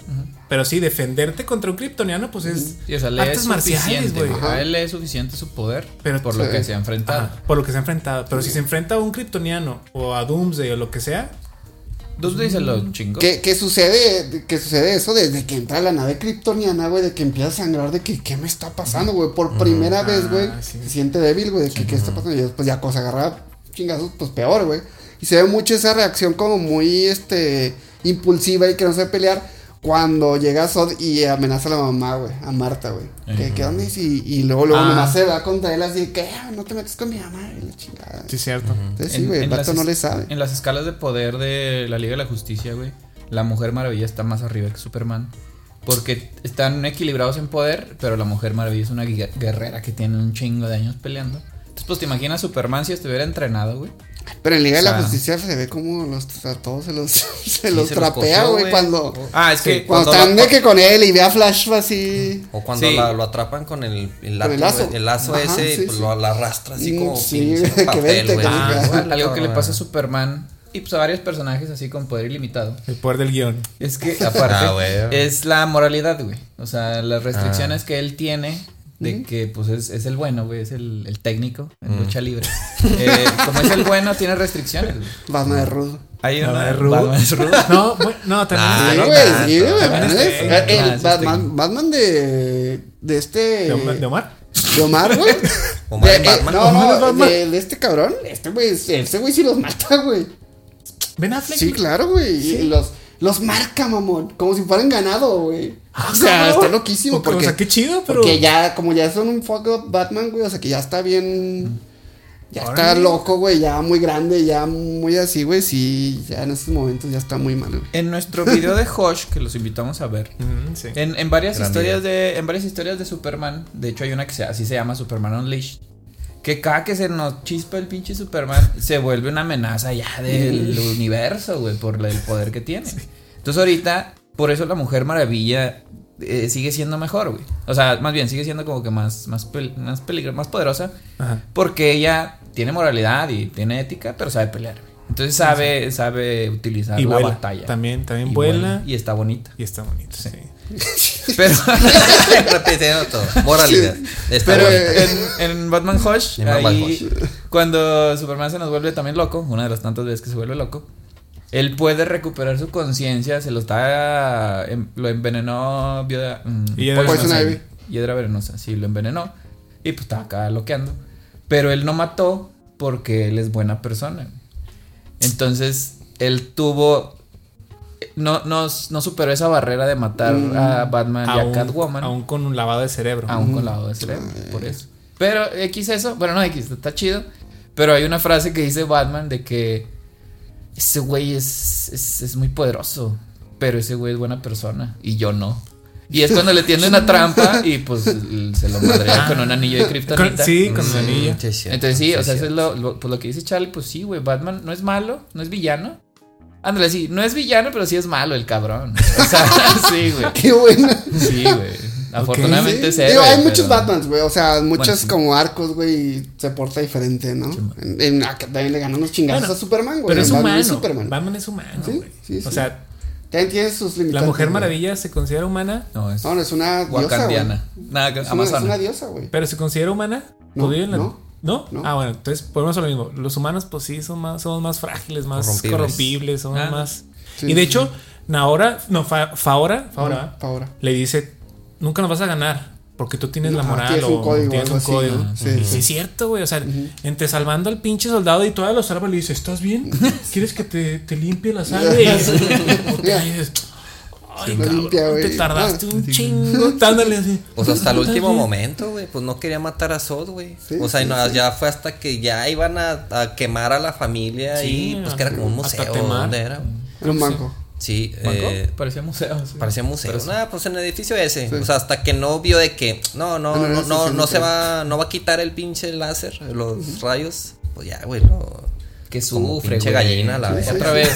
Pero sí, defenderte contra un kryptoniano, pues es. Y, o sea, le artes es marciales, güey. A él le es suficiente su poder Pero- por lo Sí. que se ha enfrentado. Ajá, por lo que se ha enfrentado. Pero si se enfrenta a un kryptoniano o a Doomsday o lo que sea, Doomsday se lo chingó. ¿Qué, qué sucede? ¿Qué sucede eso desde que entra la nave kryptoniana, güey? De que empieza a sangrar, de que ¿qué me está pasando, güey? Por primera vez, güey, Ah, sí. se siente débil, güey, de que ¿qué está pasando? Y después ya cosa agarra chingazos, pues peor, güey. Y se ve mucho esa reacción como muy, este, impulsiva y que no sabe pelear. Cuando llega Sod y amenaza a la mamá, güey, a Marta, güey. Que, ¿Qué onda? Y, y luego, luego Ah. nomás se va contra él así, que "Ah, no te metes con mi mamá, y la chingada. sí cierto. Entonces sí, En- güey, el en vato las no le sabe. En las escalas de poder de la Liga de la Justicia, güey, la Mujer Maravilla está más arriba que Superman. Porque están equilibrados en poder, pero la Mujer Maravilla es una guer- guerrera que tiene un chingo de años peleando. Entonces, pues te imaginas Superman si estuviera entrenado, güey. Pero en Liga de O la Justicia se ve como los, a todos se los, [LAUGHS] se Sí, los se trapea, güey, cuando, Ah, es que cuando cuando están de que con él y ve a Flash así. O cuando Sí. la- lo atrapan con el, el, Con el látigo, lazo. el lazo Ajá, ese, sí, pues sí. lo, arrastra así Mm, como sí, [LAUGHS] que papel, vente, que Ah, algo que le pasa a Superman y pues a varios personajes así con poder ilimitado. El poder del guion. Es que aparte Ah, es la moralidad, güey. O sea, las restricciones que él tiene de que pues es, es el bueno, güey, es el, el técnico en lucha libre. Eh, como es el bueno, tiene restricciones. Batman de Rudo. Hay una de Ruth. Batman es rudo. [LAUGHS] No, no, también. Ah, Sí, no güey, sí, el- Ah, sí Batman. Batman de, de este. ¿De, Omar- de Omar? güey. [LAUGHS] Omar De- eh, Batman. no, Omar no, Batman. de, de este cabrón. Este güey, ese güey sí los mata, güey. Ben Affleck. Sí, claro, güey. Y los, los marca, mamón. Como si fueran ganado, güey. Ah, o sea, está loquísimo. Porque, O sea, qué chido, pero. porque ya, como ya son un fuck up Batman, güey. O sea, que ya está bien. Ya está loco, güey. Ya muy grande, ya muy así, güey. Sí, ya en estos momentos ya está muy mal, güey. En nuestro video de Hosh, que los invitamos a ver, Mm, sí. en, en varias Gran historias de. En varias historias de Superman. De hecho, hay una que se, así se llama Superman Unleashed. Que cada que se nos chispa el pinche Superman, se vuelve una amenaza ya del [LAUGHS] universo, güey, por el poder que tiene. Entonces ahorita, por eso la Mujer Maravilla eh, sigue siendo mejor, güey. O sea, más bien, sigue siendo como que más, más, pel- más peligrosa, más poderosa. Ajá. Porque ella tiene moralidad y tiene ética, pero sabe pelear, güey. Entonces sabe, sabe utilizar Y la vuela. batalla. También, también Y vuela. Y está bonita. Y está bonito, sí. [LAUGHS] Pero, Repitiendo todo. Moralidad. Está pero en, en Batman Hush, En Batman ahí, cuando Superman se nos vuelve también loco, una de las tantas veces que se vuelve loco, él puede recuperar su conciencia, se lo está, em- lo envenenó Viuda- mm, Hiedra venenosa. Hiedra venenosa, sí, lo envenenó. Y pues estaba acá loqueando. Pero él no mató porque él es buena persona. Entonces, él tuvo. No, no, no superó esa barrera de matar a Batman y a Catwoman. aún con un lavado de cerebro. Aún con lavado de cerebro, por eso. Pero X eso, bueno, no X, está chido. Pero hay una frase que dice Batman de que ese güey es, es, es muy poderoso, pero ese güey es buena persona y yo no. Y es cuando le tiende una [LAUGHS] trampa y pues se lo madrea con un anillo de Con- kriptonita. sí, con Mm, es cierto, Entonces sí, o sea, eso es lo, lo- pues lo que dice Charlie, pues sí, güey, Batman no es malo, no es villano. Ándale, sí, no es villano, pero sí es malo el cabrón. O sea, [LAUGHS] sí, güey. [LAUGHS] Qué buena. Sí, güey. Afortunadamente Sí. es Digo, héroe, hay muchos Batmans, güey. O sea, muchos sí. como arcos, güey. Se porta diferente, ¿no? En, en- acá también le ganó unos chingazos Bueno, a Superman, güey. Pero es Batman humano. Superman. Batman es humano, Sí, güey. sí, O sí. sea, También tiene sus limitantes. la Mujer güey. Maravilla se considera humana, No, es No, no, es una diosa. Nada, que Es una, es amazona. una diosa, güey. pero se considera humana. No, ¿Podría en la- no. ¿No? No. Ah, bueno, entonces volvemos a lo mismo. Los humanos, pues sí, son más, somos más frágiles, más corrompibles, Corrompibles. somos Ah. más. Sí, y de sí, hecho, Naora, no, Fa- Faora, Faora, le dice: Nunca nos vas a ganar. Porque tú tienes la moral tienes un o código, tienes un así, código. ¿no? Sí, y sí. sí es cierto, güey. O sea, entre salvando al pinche soldado y toda lo salva, le dice: ¿Estás bien? ¿Quieres que te, te limpie la [LAUGHS] sangre? Y dices, Ay, lo cabrón, limpia, güey. te tardaste Ah, un chingo. [LAUGHS] Dándole así. Pues hasta el ¿Estás último momento, güey. Pues no quería matar a Sod, güey. Sí, o sea, y sí, no, sí. ya fue hasta que ya iban a, a quemar a la familia Sí, y pues que era como un museo. ¿Dónde era? Era un banco. Sí, ¿Banco? eh, Parecía museo. sí. parecía museo. Sí. Nada, pues en el edificio ese. Sí. O sea, hasta que no vio de que no, no, no, no, no, se va, no va a quitar el pinche láser, los rayos. Pues ya, güey, lo. Que sufre, pinche güey. gallina, la Sí. Otra vez,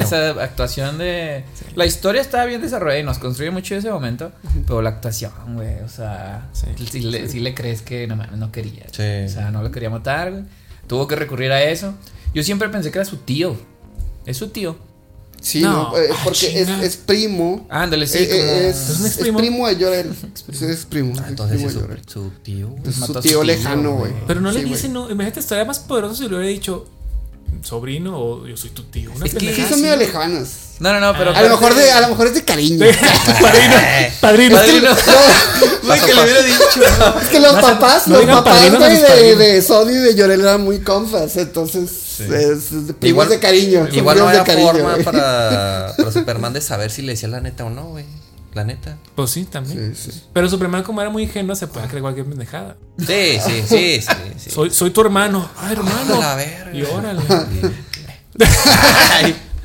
esa actuación de... La historia estaba bien desarrollada y nos construye mucho ese momento, pero la actuación, güey, o sea, Sí. sí, le, sí le crees que no, no quería. Sí. O sea, no lo quería matar, güey. Tuvo que recurrir a eso. Yo siempre pensé que era su tío. Es su tío. Sí, No. no, eh, Ah, porque es, primo. Ándale, sí, Eh, como- eh, es, ¿Entonces no es es primo? primo de Llorel. Sí, es primo. Ah, es entonces primo es su, tío. Su su tío lejano, güey. Pero no le Sí, dicen, no, imagínate, estaría más poderoso si le hubiera dicho sobrino o yo soy tu tío. Una Es que- Sí, son medio lejanas. No, no, no, pero. A lo mejor de, a lo mejor es de cariño. [LAUGHS] padrino, padrino. Padrino. Güey, que le hubiera dicho. es que los papás, no los papás, güey, de, de Sony y de Llorel eran muy compas. Entonces, es, es primos Igual- de cariño. Igual no había cariño, forma para, para [LAUGHS] Superman de saber si le decía la neta o no, güey. La neta. Pues sí, también. Sí, sí. Pero Superman, como era muy ingenuo, se puede creer cualquier pendejada. Sí, sí, sí, sí. sí. Soy, soy tu hermano. Ah, hermano. A la verga. Y órale.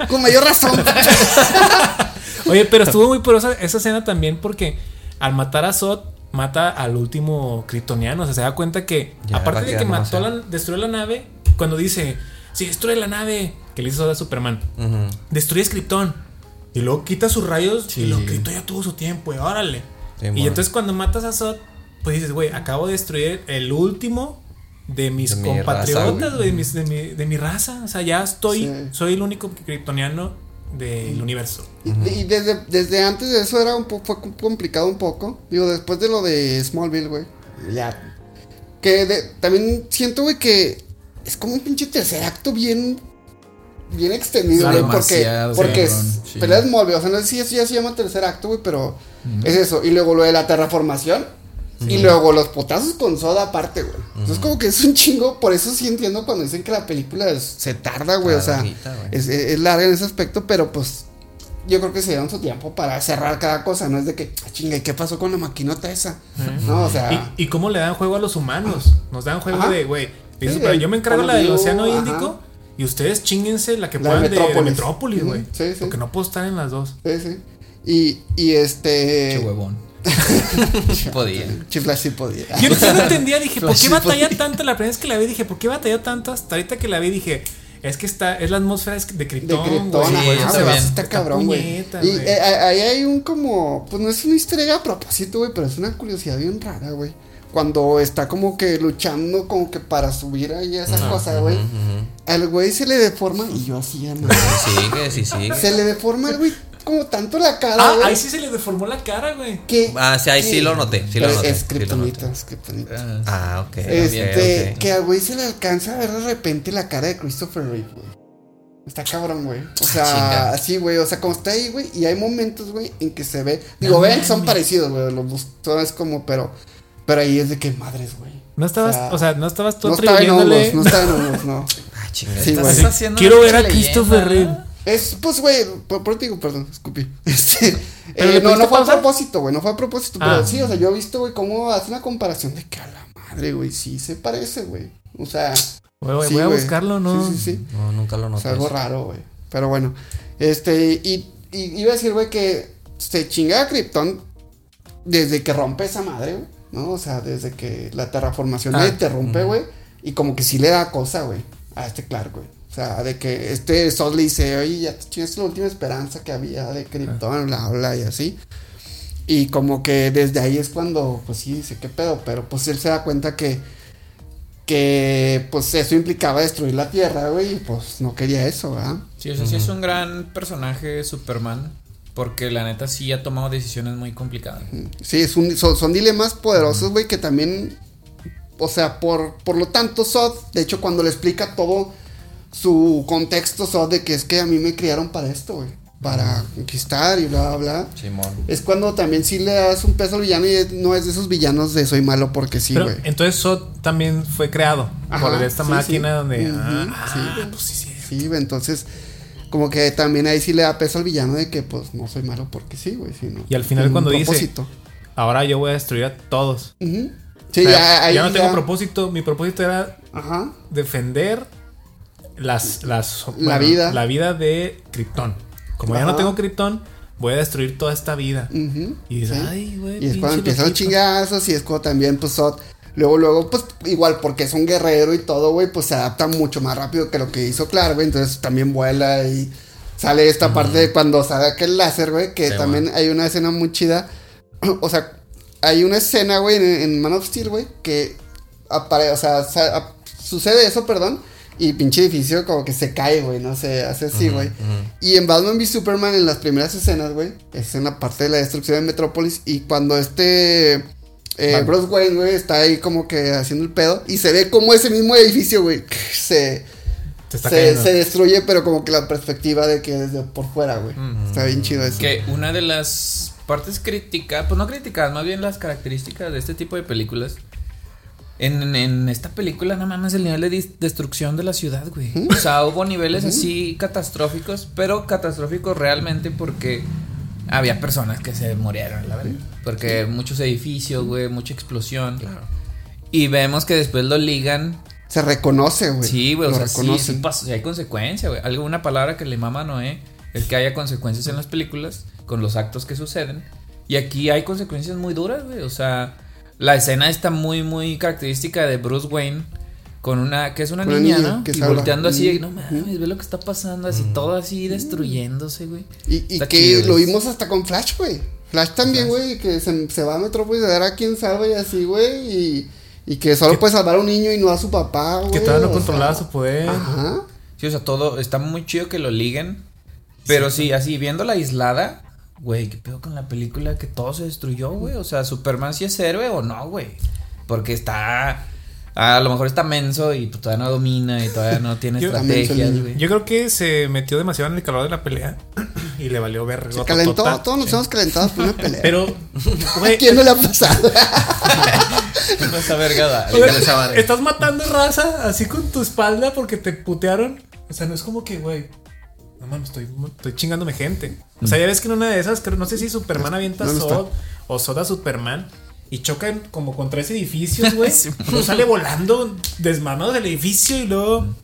Con mayor razón. [LAUGHS] Oye, pero estuvo muy poderosa esa escena también porque al matar a Zod, mata al último kryptoniano. O sea, se da cuenta que, Ya, aparte de que mató la, destruyó la nave, cuando dice, si destruye la nave, que le hizo Zod a Superman, Ujú. destruye Krypton. Y luego quita sus rayos Sí. y lo Krypton ya tuvo su tiempo, y órale. Sí, y entonces cuando matas a Zod, pues dices, güey, acabo de destruir el último de mis De mi compatriotas, güey, de, mis- de mi, de mi raza. O sea, ya estoy, Sí. soy el único kryptoniano del universo. Y, y desde, desde antes de eso era un poco fue complicado un poco. Digo, después de lo de Smallville, güey. Ya. Que de- también siento, güey, que es como un pinche tercer acto bien. Bien extendido, güey. Porque, porque es, sí. pelea Smallville. O sea, no sé si eso ya se llama tercer acto, güey, pero es eso. Y luego lo de la terraformación. Y luego los potazos con soda aparte, güey. Entonces, como que es un chingo. Por eso sí entiendo cuando dicen que la película es- se tarda, güey. O sea, es, larga en ese aspecto, pero pues yo creo que se dieron su tiempo para cerrar cada cosa. No es de que, ah, chinga, ¿y qué pasó con la maquinota esa? No, o sea, ¿Y, y cómo le dan juego a los humanos? Nos dan juego Ajá. de, güey, Sí, yo me encargo la del Océano ajá. Índico y ustedes chinguense la que La de puedan de, de Metrópolis. Güey. sí, sí. Porque no puedo estar en las dos. sí, sí. Y, y este. Qué huevón. [LAUGHS] Podía. Chifla sí podía. Yo, no entendía, dije, ¿por qué batalla tanto? La primera vez que la vi, dije, ¿por qué batalló tanto? Hasta ahorita que la vi, dije, es que está, es la atmósfera de De Krypton. Krypton, güey. ajá, Sí, güey, está está cabrón, güey. Y eh, ahí hay un como, pues no es una historia a propósito, güey, pero es una curiosidad bien rara, güey. Cuando está como que luchando como que para subir ahí a esa cosa, güey. Al güey se le deforma, y yo así, ya no. Sigue, sí, sigue. Se le deforma al güey como tanto la cara, Ah, güey. ahí sí se le deformó la cara, güey. que, Ah, sí, ahí sí lo noté, sí lo noté, Es sí kriptonita, noté. es. Ah, Ah, ok. Este, que al güey se le alcanza a ver de repente la cara de Christopher Reeve, güey. Está cabrón, güey. O sea, chinga. así, güey. O sea, como está ahí, güey. Y hay momentos, güey, en que se ve. Digo, vean que son parecidos, güey. Los dos es como, pero. Pero ahí es de que madres, güey. No estabas, O sea, o sea, no estabas tú No estaba en hongos, no estaba en hongos, no. [LAUGHS] Ah, chinga. Sí, estás- haciendo Quiero ver a Christopher. Reeve. Es, pues, güey, por, por ti digo, perdón, escupí. [LAUGHS] Este, ¿Pero eh, no, no fue a propósito, güey, no fue a propósito. Ah. Pero sí, o sea, yo he visto, güey, cómo hace una comparación de que a la madre, güey, sí se parece, güey. O sea, Güey, sí, voy a güey. buscarlo, ¿no? Sí, sí, sí. No, nunca lo Es noté. algo raro, güey. Pero bueno, este, y, y iba a decir, güey, que se chinga a Krypton desde que rompe esa madre, güey. ¿No? O sea, desde que la terraformación Ah, le interrumpe, güey. Y como que sí le da cosa, güey, a este Clark, güey. O sea, de que este Sol le dice, oye, ya te chingaste la última esperanza que había de Krypton, bla, bla, y así. Y como que desde ahí es cuando, pues sí, dice, ¿qué pedo? Pero pues él se da cuenta que, que pues eso implicaba destruir la Tierra, güey, y pues no quería eso, ¿verdad? Sí, o sea, sí es un gran personaje Superman. Porque la neta sí ha tomado decisiones muy complicadas. Sí, es un- son, son dilemas poderosos, güey, que también, o sea, por, por lo tanto, Sod, de hecho, cuando le explica todo su contexto, Sod, de que es que a mí me criaron para esto, güey, para conquistar y bla, bla, bla. Simón. Es cuando también sí le das un peso al villano y no es de esos villanos de soy malo porque sí, Pero güey. entonces Sod también fue creado Ajá, por esta sí, máquina sí. donde. Ah, sí, ah, güey. pues sí, sí. Sí, güey, entonces, como que también ahí sí le da peso al villano de que, pues, no soy malo porque sí, güey, sino Y al final cuando dice-. Ahora yo voy a destruir a todos. Ujú. Sí, O sea, ya, ahí ya no tengo propósito. Mi propósito era Ajá. defender las, las La vida. La vida de Krypton. Como ya no tengo Krypton, voy a destruir toda esta vida. Ujú, Y dices, sí. ay, güey. Y es cuando empiezan los loquito". chingazos y es cuando también, pues, luego, luego, pues, igual porque es un guerrero y todo, güey, pues se adapta mucho más rápido que lo que hizo Clark, güey, entonces también vuela y sale esta parte de cuando sale aquel láser, güey, que Sí, también hay una escena muy chida, [CLEARS THROAT] o sea, hay una escena, güey, en, en Man of Steel, güey, que aparece, o sea, sa- sucede eso, perdón, Y pinche edificio como que se cae, güey, no sé, hace así, güey. Y en Batman v Superman, en las primeras escenas, güey, es en la parte de la destrucción de Metrópolis. Y cuando este eh. Bruce Wayne, güey, está ahí como que haciendo el pedo. Y se ve como ese mismo edificio, güey, se, se, se destruye, pero como que la perspectiva de que desde por fuera, güey. Está bien chido eso. Que una de las partes críticas, pues no críticas, más bien las características de este tipo de películas. En, en esta película, no mames, el nivel de destrucción de la ciudad, güey. O sea, hubo niveles así catastróficos, pero catastróficos realmente porque había personas que se murieron, la verdad. Porque muchos edificios, güey, mucha explosión. Y vemos que después lo ligan Se reconoce, güey. Sí, güey, o sea, sí, sí hay consecuencia, güey. Algo, una palabra que le mama a Noé es que haya consecuencias en las películas con los actos que suceden. Y aquí hay consecuencias muy duras, güey. O sea, la escena está muy, muy característica de Bruce Wayne con una, que es una, Una niña, niña ¿no? que y salva. volteando así, Mm, no mames, ve lo que está pasando, así todo así destruyéndose, güey. Y, y que chido, lo vimos hasta con Flash, güey. Flash también, güey, que se, se va a Metrópolis a ver a quién salva y así, güey. Y, y que solo puede salvar a un niño y no a su papá, güey. Que todavía no controlaba sea, su poder. Ajá. Sí, o sea, todo está muy chido que lo liguen. Pero sí, así, viendo la aislada, güey, ¿qué pedo con la película? Que todo se destruyó, güey. O sea, ¿Superman sí es héroe o no, güey? Porque está. A lo mejor está menso y pues, todavía no domina y todavía no tiene [LAUGHS] Yo- estrategias, güey. Yo creo que se metió demasiado en el calor de la pelea [CLEARS THROAT] y le valió ver. Se calentó, todos nos hemos calentado por una [LAUGHS] pelea. Pero, ¿A güey, quién no le ha pasado? [LAUGHS] No está vergada. estás matando raza así con tu espalda porque te putearon. O sea, no es como que, güey, no mames, estoy, estoy chingándome gente. O sea, ya ves que en una de esas, creo, no sé si Superman avienta no, no. Sod o Sod a Superman y chocan como contra ese edificio, güey. [LAUGHS] Sí. Luego sale volando desmamado del edificio y luego.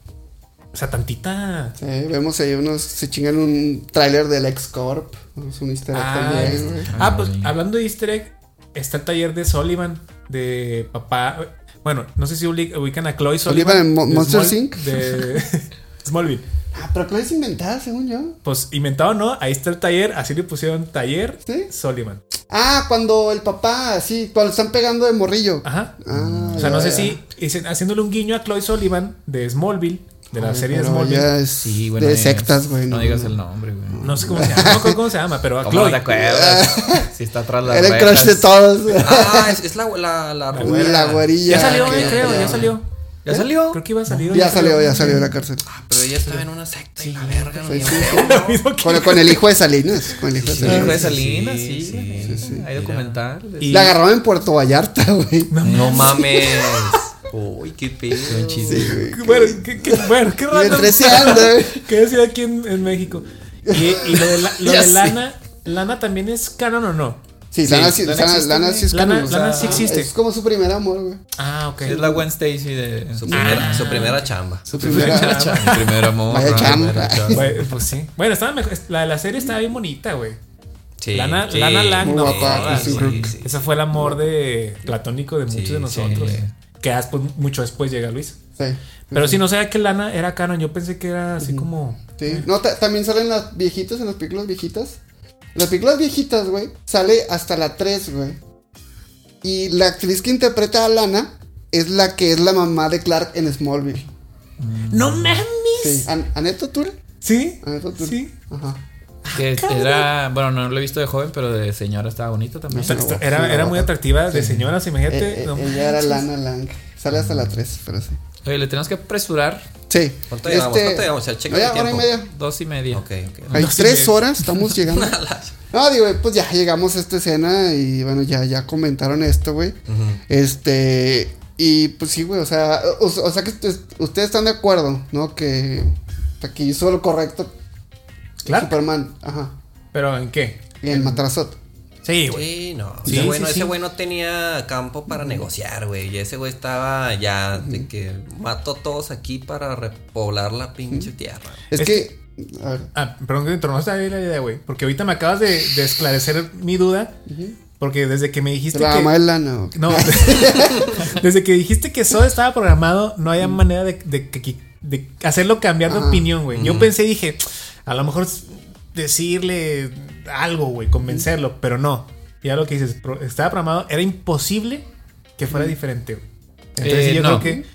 O sea, tantita. Sí, vemos ahí unos, se chingan un tráiler del X-Corp. Es un easter egg Ah, también, güey. ah, pues sí. hablando de Easter egg, está el taller de Sullivan, de papá. Bueno, no sé si ubican a Chloe Sullivan. ¿Sullivan en Mo- de Monster Small- Inc? De [LAUGHS] Smallville. Ah, pero Chloe es inventada, según yo. Pues inventado, ¿no? Ahí está el taller, así le pusieron taller ¿Sí? Sullivan. Ah, cuando el papá, sí, cuando están pegando de morrillo. Ajá. Ah, o sea, ya, no sé ya. si dicen- haciéndole un guiño a Chloe Sullivan de Smallville, de la Ay, serie de Smallville. ya es Sí, bueno. de sectas, güey. No, digas el nombre, güey. No sé cómo se llama, no cómo se llama, pero a [LAUGHS] ¿Cómo no Chloe. te acuerdas? Si está atrás la Era el crush de todos. Ah, es, es la, la, la. [LAUGHS] La güerilla. Ya salió, que- eh, creo, ya salió. ¿Ya salió? Creo que iba a salir. Ya salió, ya salió de la cárcel. Pero ella estaba en una secta y la verga, no Sí, sí, [LAUGHS] que- Con, con el hijo de Salinas. Con el hijo de El hijo Salinas. de Salinas, sí. sí, sí, sí. Hay documentales. Y- La agarraron en Puerto Vallarta, güey. No mames. Uy, qué pedo. chiste. Sí, güey. Bueno, qué, qué- bueno, qué Y de random. 13 años, güey. ¿Qué decía aquí en, en México? Y, y lo de, la- lo [LAUGHS] de. Lana, ¿Lana también es canon o no? Sí, Sí, Lana, sí, Lana Lana- existe, Lana güey. sí es Lana- como- o sea, Lana sí existe. Es como su primer amor, güey. Ah, ok. Es la Gwen Stacy de. Su primera, su primera chamba. Su primera. Primer amor. Vaya ¿no? chamba. Chamba. Pues sí. Bueno, estaba mejor. La, la serie estaba bien bonita, güey. Sí. Lana, sí. Lana Lang, no guapa, sí. Ese fue el amor de platónico de muchos Sí, de nosotros. sí. Que después, mucho después llega Luis. Sí. Pero si no sabía que Lana era canon, yo pensé que era así como. Sí. No, ta- también salen las viejitas en las películas viejitas. Las películas viejitas, güey, sale hasta la 3, güey. Y la actriz que interpreta a Lana es la que es la mamá de Clark en Smallville. ¡No mames! Sí. An ¿Annette O'Toole? ¿Sí? Annette O'Toole. Sí. Ajá. Que era. Bueno, no lo he visto de joven, pero de señora estaba bonito también. Era, sí, era muy atractiva de señoras, imagínate. Eh, eh, no ella era. Lana Lang. Sale hasta la 3, pero sí. Oye, le tenemos que apresurar. Sí. ¿Cuánto llevamos? ¿Cuánto llevamos? El cheque hora y media. Dos y media. Ok, ok. Hay tres horas, estamos [LAUGHS] llegando. No, digo, pues ya llegamos a esta escena y bueno, ya, ya comentaron esto, güey. Este, y pues sí, güey, o sea, o, o sea que ustedes, están de acuerdo, ¿no? Que, que hizo lo correcto Claro. Superman, ajá, ¿Pero en qué? en Zod. Sí, güey. Sí, no. Sí, ese güey sí, no, sí. ese güey no tenía campo para negociar, güey. Y ese güey estaba ya de que mató a todos aquí para repoblar la pinche tierra. Es, Es que, a ver, Ah, perdón que te interrumpa esta la idea, güey. Porque ahorita me acabas de, de esclarecer mi duda. Porque desde que me dijiste la que. No, [LAUGHS] desde que dijiste que Sod estaba programado, no había manera de, de hacerlo cambiar de opinión, güey. Yo pensé, dije, a lo mejor decirle algo, güey, convencerlo, pero no. Ya lo que dices, estaba programado, era imposible que fuera diferente, güey. Entonces Eh, yo no. creo que.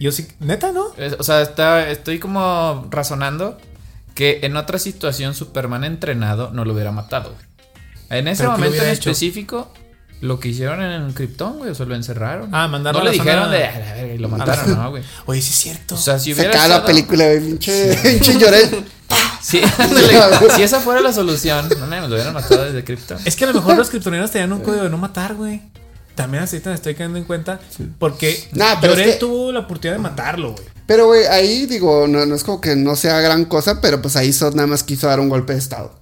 Yo sí, neta, ¿no? O sea, está, estoy como razonando que en otra situación Superman entrenado no lo hubiera matado. güey. En ese ¿Pero qué le momento en hecho? Lo que hicieron en el Krypton, güey, o sea, lo encerraron. Ah, mandarlo No a le la dijeron zona- de "A la verga", y lo mataron, ¿no, güey? [LAUGHS] Oye, sí es cierto. O sea, si Se hubiera acaba la película, güey. Pinche, [LAUGHS] pinche. Sí, [LAUGHS] ándale. si esa fuera la solución, no me lo hubieran matado desde Krypton. es que a lo mejor los kryptonianos tenían un código de no matar, güey. También así te estoy cayendo en cuenta. Porque Nah, pero Llorel es que- tuvo la oportunidad de matarlo, güey. Pero, güey, ahí digo, no, no es como que no sea gran cosa, pero pues ahí Sod nada más quiso dar un golpe de estado.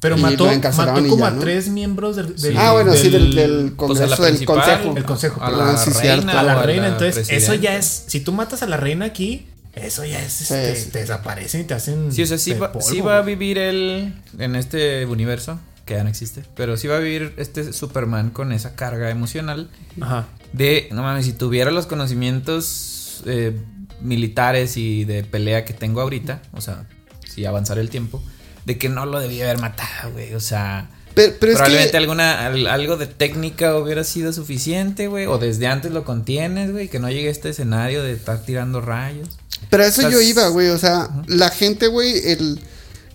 Pero Y mató, mató como ya, a ¿no? tres miembros del, del- ah, bueno, sí, del, del- Pues Congreso, del Consejo. El consejo, a la sí, reina, cierto. a la o reina. la Entonces, eso ya es. Si tú matas a la reina aquí, eso ya es. este, Sí. Te desaparecen y te hacen. Sí, o sea, sí va, polvo, sí va a vivir él en este universo, que ya no existe, pero sí va a vivir este Superman con esa carga emocional Ajá. de, no mames, si tuviera los conocimientos eh, militares y de pelea que tengo ahorita, o sea, si avanzara el tiempo, de que no lo debía haber matado, güey, o sea... Pero, pero es Probablemente que, alguna, al- algo de técnica hubiera sido suficiente, güey. O desde antes lo contienes, güey. Que no llegue a este escenario de estar tirando rayos. pero a eso yo iba, güey. O sea, la gente, güey, el...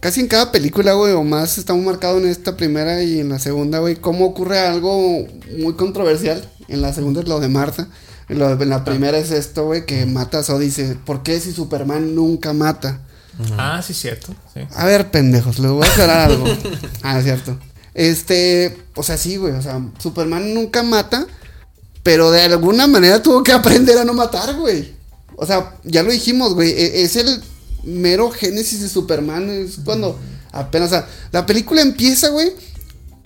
Casi en cada película, güey, o más está muy marcado en esta primera y en la segunda, güey, cómo ocurre algo muy controversial. En la segunda es lo de Martha. En, lo de- en la primera es esto, güey, que mata a Zod dice, ¿por qué si Superman nunca mata? Ah, sí, cierto. Sí. A ver, pendejos, les voy a aclarar [LAUGHS] algo. Ah, es cierto. Este, o sea, sí, güey, o sea, Superman nunca mata, pero de alguna manera tuvo que aprender a no matar, güey. O sea, ya lo dijimos, güey, e- es el mero génesis de Superman, es cuando apenas, o sea, la película empieza, güey,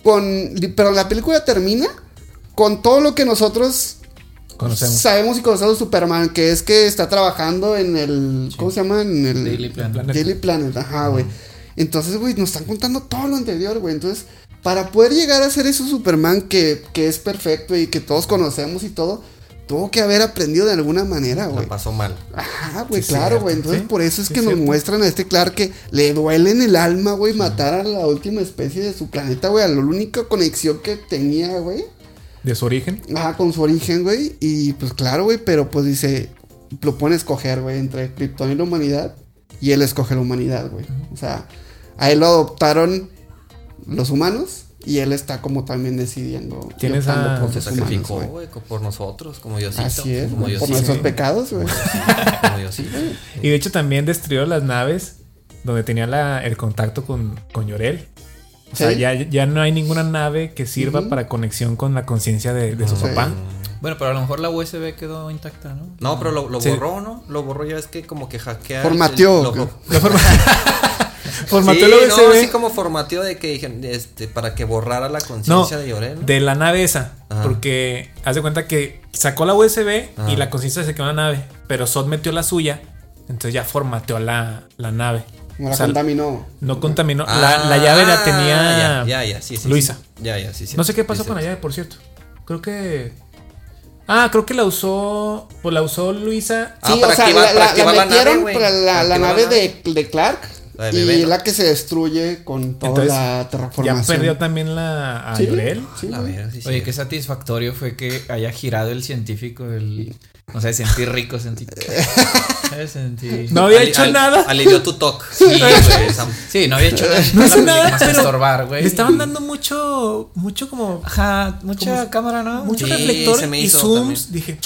con, pero la película termina con todo lo que nosotros Conocemos. sabemos y conocemos Superman, que es que está trabajando en el, ¿cómo se llama? En el Daily Planet. Daily Planet, ajá, güey. Entonces, güey, nos están contando todo lo anterior, güey. Entonces, para poder llegar a ser ese Superman que, que es perfecto y que todos conocemos y todo, tuvo que haber aprendido de alguna manera, La güey. pasó mal. Ajá, güey, Sí, claro, güey. Entonces, sí, por eso es sí, que nos cierto. muestran a este Clark que le duele en el alma, güey, matar a la última especie de su planeta, güey. A la única conexión que tenía, güey. De su origen. Ajá, con su origen, güey. Y pues claro, güey, pero pues dice, lo pone a escoger, güey, entre Krypton y la humanidad. Y él escoge la humanidad, güey. O sea, a él lo adoptaron los humanos. Y él está como también decidiendo. Tienes a- por Se sacrificó, güey. por nosotros, como Diosito. Así es, como güey, por Diosito. nuestros pecados, güey. [LAUGHS] Como Diosito. Y de hecho también destruyó las naves donde tenía la, el contacto con, con Llorel. O sea, ya, ya no hay ninguna nave que sirva para conexión con la conciencia de, de su Sí. papá. Bueno, pero a lo mejor la USB quedó intacta, ¿no? No, pero lo, lo Sí. borró, ¿no? Lo borró ya es que como que hackea. Formateó, [LAUGHS] Lo, güey. lo- La forma- [LAUGHS] Formateó sí, el no, USB. así como formateó de que dijeron, este, para que borrara la No, conciencia de Llorel. ¿no? de la nave esa. Ajá. Porque haz de cuenta que sacó la USB Ajá. y la conciencia se quedó en la nave. Pero Sod metió la suya. Entonces ya formateó la, la nave. No la O sea, contaminó. no contaminó. Ah, la, la llave la tenía. Ya, ya, ya, sí, sí. Luisa. sí. Ya, ya, sí, sí. No sé qué pasó Sí, con la llave, por cierto. Creo que. Ah, creo que la usó. Pues la usó Luisa. Ah, Sí, para o sea, activar- la, para la- nave, metieron para la, Para nave de, de Clark. La de y ¿no? la que se destruye con toda Entonces, la Ya terraformación. perdió también la a Sí, Llorel. sí, La vera, sí. Oye, qué satisfactorio fue que haya girado el científico el... No sé, sentí rico, sentí... [LAUGHS] Sentí... No había Ali- hecho al- nada. Alivió tu toque. Sí, güey. Sí, no había hecho nada. No hizo nada, Más pero estorbar, güey. Le estaban dando mucho. Mucho como. Ajá, mucha Como- cámara, ¿no? Mucho Sí, reflector se me y hizo zooms. también. Dije,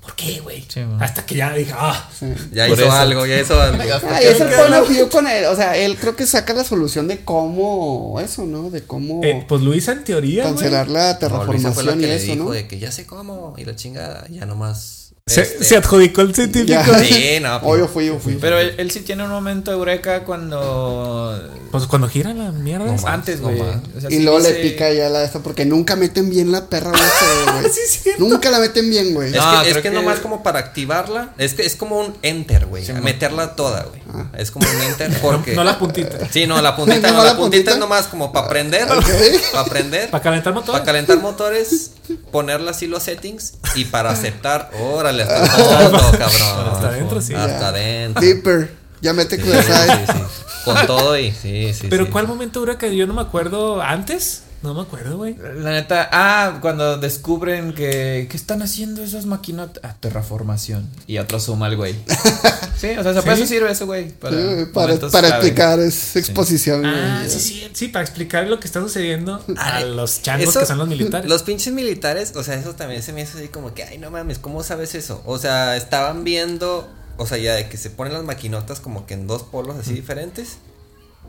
¿por qué, güey? Sí. Hasta que ya dije, ah. Ya Por hizo eso. algo, ya hizo algo. Ah, y es el point of view con él. O sea, él creo que saca la solución de cómo eso, ¿no? De cómo Eh, pues Luisa en teoría. cancelar la No, Luisa fue la terraformación que y le eso, dijo ¿no? de que ya sé cómo y la chingada, ya nomás. Se, este, se adjudicó el científico. Ya. [LAUGHS] Sí, no. Oh, yo fui, yo fui. Pero él, él sí tiene un momento eureka cuando... Pues cuando gira la mierda. No Antes, no güey. más. O sea, y sí luego le pica ya la esta porque nunca meten bien la perra [LAUGHS] güey. Sí. Nunca la meten bien, güey. Es No, que, es que que- nomás como para activarla, es que es como un enter, güey, Sí, meterla toda, güey. Ah. Es como un enter [LAUGHS] porque No la puntita. Sí, no, la puntita, No, no, la la puntita puntita. es nomás como para prender, Ok. para prender, Para calentar motor. para calentar motores, ponerle así los settings y para [LAUGHS] aceptar, órale, hasta el fondo, cabrón. Hasta adentro, sí. Hasta adentro. Deeper. Ya mete Sí, sí, sí. Con todo y sí, sí. Pero. ¿cuál momento dura que yo no me acuerdo antes? No me acuerdo, güey. La neta, ah, cuando descubren que. ¿Qué están haciendo esas maquinotas? Ah, terraformación. Y otro suma al güey. [LAUGHS] sí, o sea, para ¿Sí? eso sirve eso, güey. Para, Sí, para, para explicar es exposición. Ah, güey. sí, sí, sí, para explicar lo que está sucediendo a los changos eso- que son los militares. Los pinches militares, o sea, eso también se me hace así como que, ay, no mames, ¿cómo sabes eso? O sea, estaban viendo, o sea, ya de que se ponen las maquinotas como que en dos polos así diferentes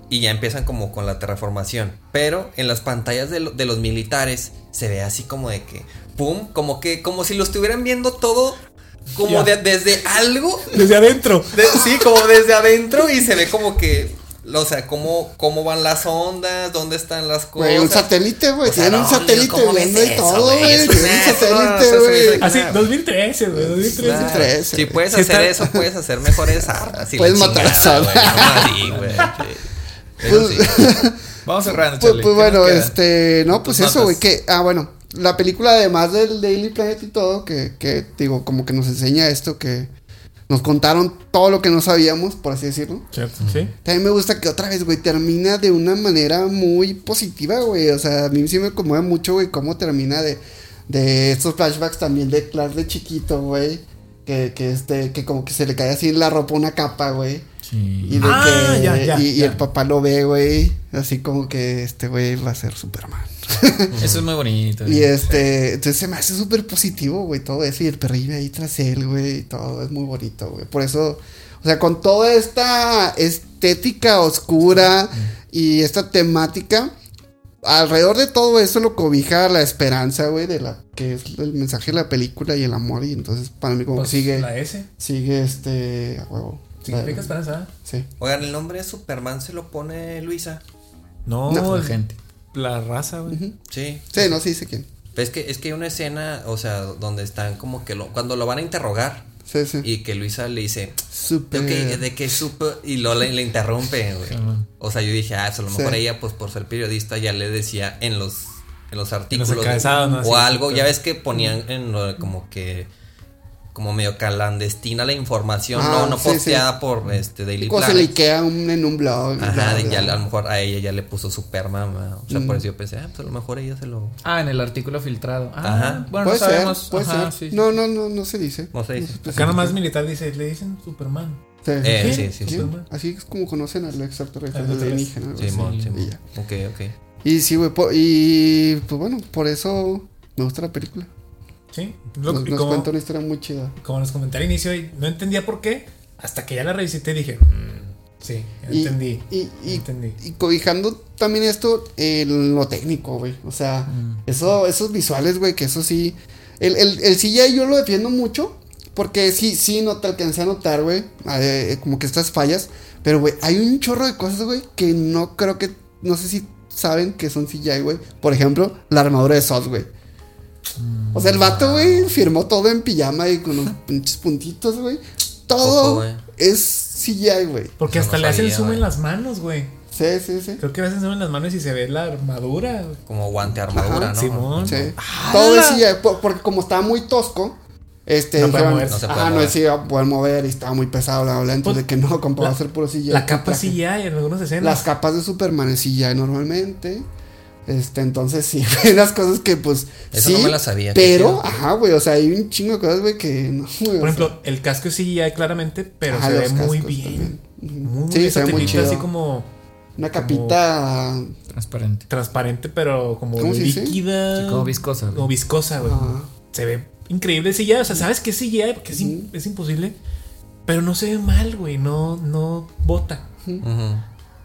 y ya empiezan como con la terraformación. Pero en las pantallas de, lo- de los militares se ve así como de que, pum, como que, como si lo estuvieran viendo todo como de- desde algo Desde adentro. [LAUGHS] de- sí, como desde adentro y se ve como que, o sea, cómo, cómo van las ondas, dónde están las cosas. Güey, un satélite, güey. O sea, Tienen un satélite ¿cómo ves viendo y todo, güey? un satélite, güey. Así, Claro. 2013, güey, 2013. Claro. 2013, Si puedes hacer eso, puedes hacer mejores armas. Puedes matar a güey, Eso Pues- sí. [LAUGHS] Vamos cerrando, Pues, Charlie. pues ¿Qué nos bueno, este, no, pues eso, güey, que, ah, bueno, la película además del Daily Planet y todo, que, que, digo, como que nos enseña esto, que nos contaron todo lo que no sabíamos, por así decirlo. Cierto, sí. También me gusta que otra vez, güey, termina de una manera muy positiva, güey, o sea, a mí sí me conmueve mucho, güey, cómo termina de, de estos flashbacks también de Clark de chiquito, güey, que, que este, que como que se le cae así en la ropa una capa, güey. Sí. Y de Ah, que ya, ya, y, y ya. el papá lo ve, güey, así como que este güey va a ser Superman. [LAUGHS] Eso es muy bonito. Y güey. este, entonces se me hace súper positivo, güey, todo eso y el perrillo ahí tras él, güey, y todo es muy bonito, güey. Por eso, o sea, con toda esta estética oscura y esta temática, alrededor de todo eso lo cobija la esperanza, güey, de la que es el mensaje de la película y el amor y entonces para mí como Pues, que sigue La S. sigue este a huevo. Significa esperanza. Sí. Oigan, el nombre de Superman se lo pone Luisa. No, No, La gente. la raza, güey. Sí. Sí, no, sí sé quién. Es que, es que hay una escena, o sea, donde están como que lo, cuando lo van a interrogar Sí, sí. y que Luisa le dice, Súper. ¿de qué, de qué supo? Y lo le, le interrumpe, güey. O sea, yo dije, ah, a lo Sí. mejor ella, pues por ser periodista, ya le decía en los, en los artículos. encabezados, ¿no? O algo, sí. ya ves que ponían en lo- como que. Como medio clandestina la información, Ah, no, no sí, posteada por este Daily Como se liquea un, en un blog. Ajá, bla, de- bla. ya, a lo mejor a ella ya le puso Superman, o sea, por Mm. eso yo pensé, ah, pues a lo mejor ella se lo. Ah, en el artículo filtrado. Ah, Ajá. bueno, puede no sabemos. ser, puede Ajá, ser. sí, sí. No, no, no, no se dice. No se dice. Acá nomás militar dice, le dicen Superman. Sí, sí. Eh, sí, sí, sí. Superman. Así es como conocen al extraterrestre, Al al extraterrestre. alienígena. algo Sí. Ok, ok. Y sí, güey, y pues bueno, por eso me gusta la película. Sí. Lo- Nos, y nos como, cuenta una historia muy chida. como les comenté al inicio, y no entendía por qué. Hasta que ya la revisité dije, "Mm, sí, Y- entendí. Y, y, entendí. y cobijando también esto en lo técnico, güey. O sea, Mm. eso, esos visuales, güey, que eso sí. El, el, el CGI yo lo defiendo mucho. Porque sí, sí, no te alcancé a notar, güey. eh, como que estas fallas. Pero, güey, hay un chorro de cosas, güey, que no creo que. No sé si saben que son CGI, güey. Por ejemplo, la armadura de SOS, güey. O sea, el vato, güey, firmó todo en pijama y con los [LAUGHS] pinches puntitos, güey. Todo Ojo, es CGI, güey. Porque Eso hasta no le hacen sabía, zoom güey. en las manos, güey. Sí, sí, sí. Creo que le hacen zoom en las manos y se ve la armadura. Como guante armadura, Ajá, ¿no? Simón. Sí. ¡Hala! Todo es CGI, por- porque como estaba muy tosco, este, No puede dijeron, moverse. No se puede ajá, no mover. iba a poder mover y estaba muy pesado, bla, bla, bla, entonces Pues, de que no, compa, va a ser puro CGI. La capa traje. CGI en algunas escenas. Las capas de Superman es CGI normalmente. Este, entonces [LAUGHS] sí, hay unas cosas que pues Eso sí, no me la sabía, Pero, qué ajá, güey, o sea, hay un chingo de cosas, güey, que no, [LAUGHS] Por sea, ejemplo, el casco es CGI claramente, pero ajá, se ve muy bien. también. Muy sí, se ve muy satélite, chido. así como Una capita Transparente. transparente, pero como líquida. Sí, como viscosa. Como viscosa, güey. Se ve increíble el CGI. O sea, sabes que es CGI porque es, in- es imposible. Pero no se ve mal, güey. No, no bota. Ujú.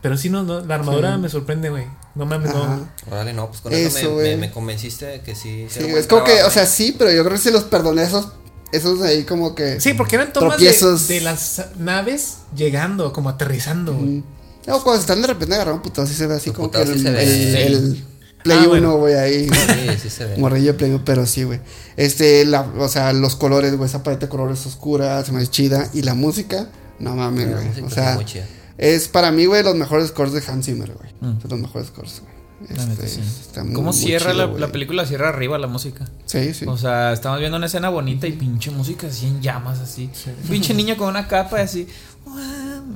Pero sí, no, no, la armadura Sí. me sorprende, güey. No mames, no. Órale, no, pues con Eso, eso, me, me, me convenciste de que sí. Sí, es como que, o sea, sí, pero yo creo que se los perdoné esos, esos ahí como que. Sí, porque eran tomas de, las naves llegando, como aterrizando, güey. Mm. No, cuando están de repente agarrando putados, sí se ve así Los como que el, sí se ve. el- Sí. el Play Ah, 1, bueno. güey, ahí. Sí, sí se ve. Morrillo de Play 1, pero sí, güey. Este, la, o sea, los colores, güey, esa paleta de colores oscura, se me hace chida. Y la música, no mames, güey. O sea, muy chida. Es para mí, güey, los mejores scores de Hans Zimmer, güey. Mm. Son los mejores scores, güey. Este, sí. está muy- ¿Cómo muy cierra chido, la, película? Cierra arriba la música. Sí, sí. O sea, estamos viendo una escena bonita y pinche música así en llamas, así. Pinche niño con una capa y así.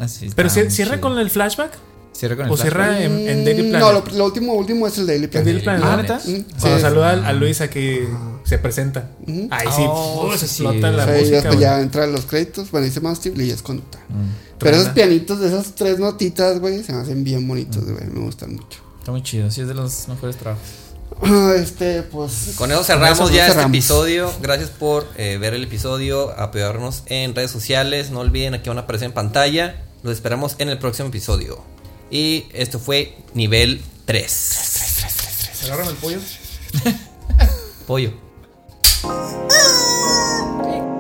Así Pero cierra chido. con el flashback. Cierra con el O cierra en, en Daily Mm, Planet. No, lo, lo último, último es el Daily ¿En Planet. Daily Planet, Ah, la neta? mm, Cuando sí. saluda a- a Luisa que se presenta. Ahí sí, Oh, se sí, explota sí. la O sea, y música. después güey. ya entran los créditos. Bueno, dice Steel y ya es cuando está. Mm. Pero esos pianitos de esas tres notitas, güey, se me hacen bien bonitos, güey. Me gustan mucho. Está muy chido, sí es de los mejores trabajos. Este, pues. Con eso cerramos Con eso ya este episodio. Gracias por eh, ver el episodio, apoyarnos en redes sociales. No olviden aquí van a aparecer en pantalla. Los esperamos en el próximo episodio. Y esto fue nivel 3. 3, el pollo? pollo. [LAUGHS]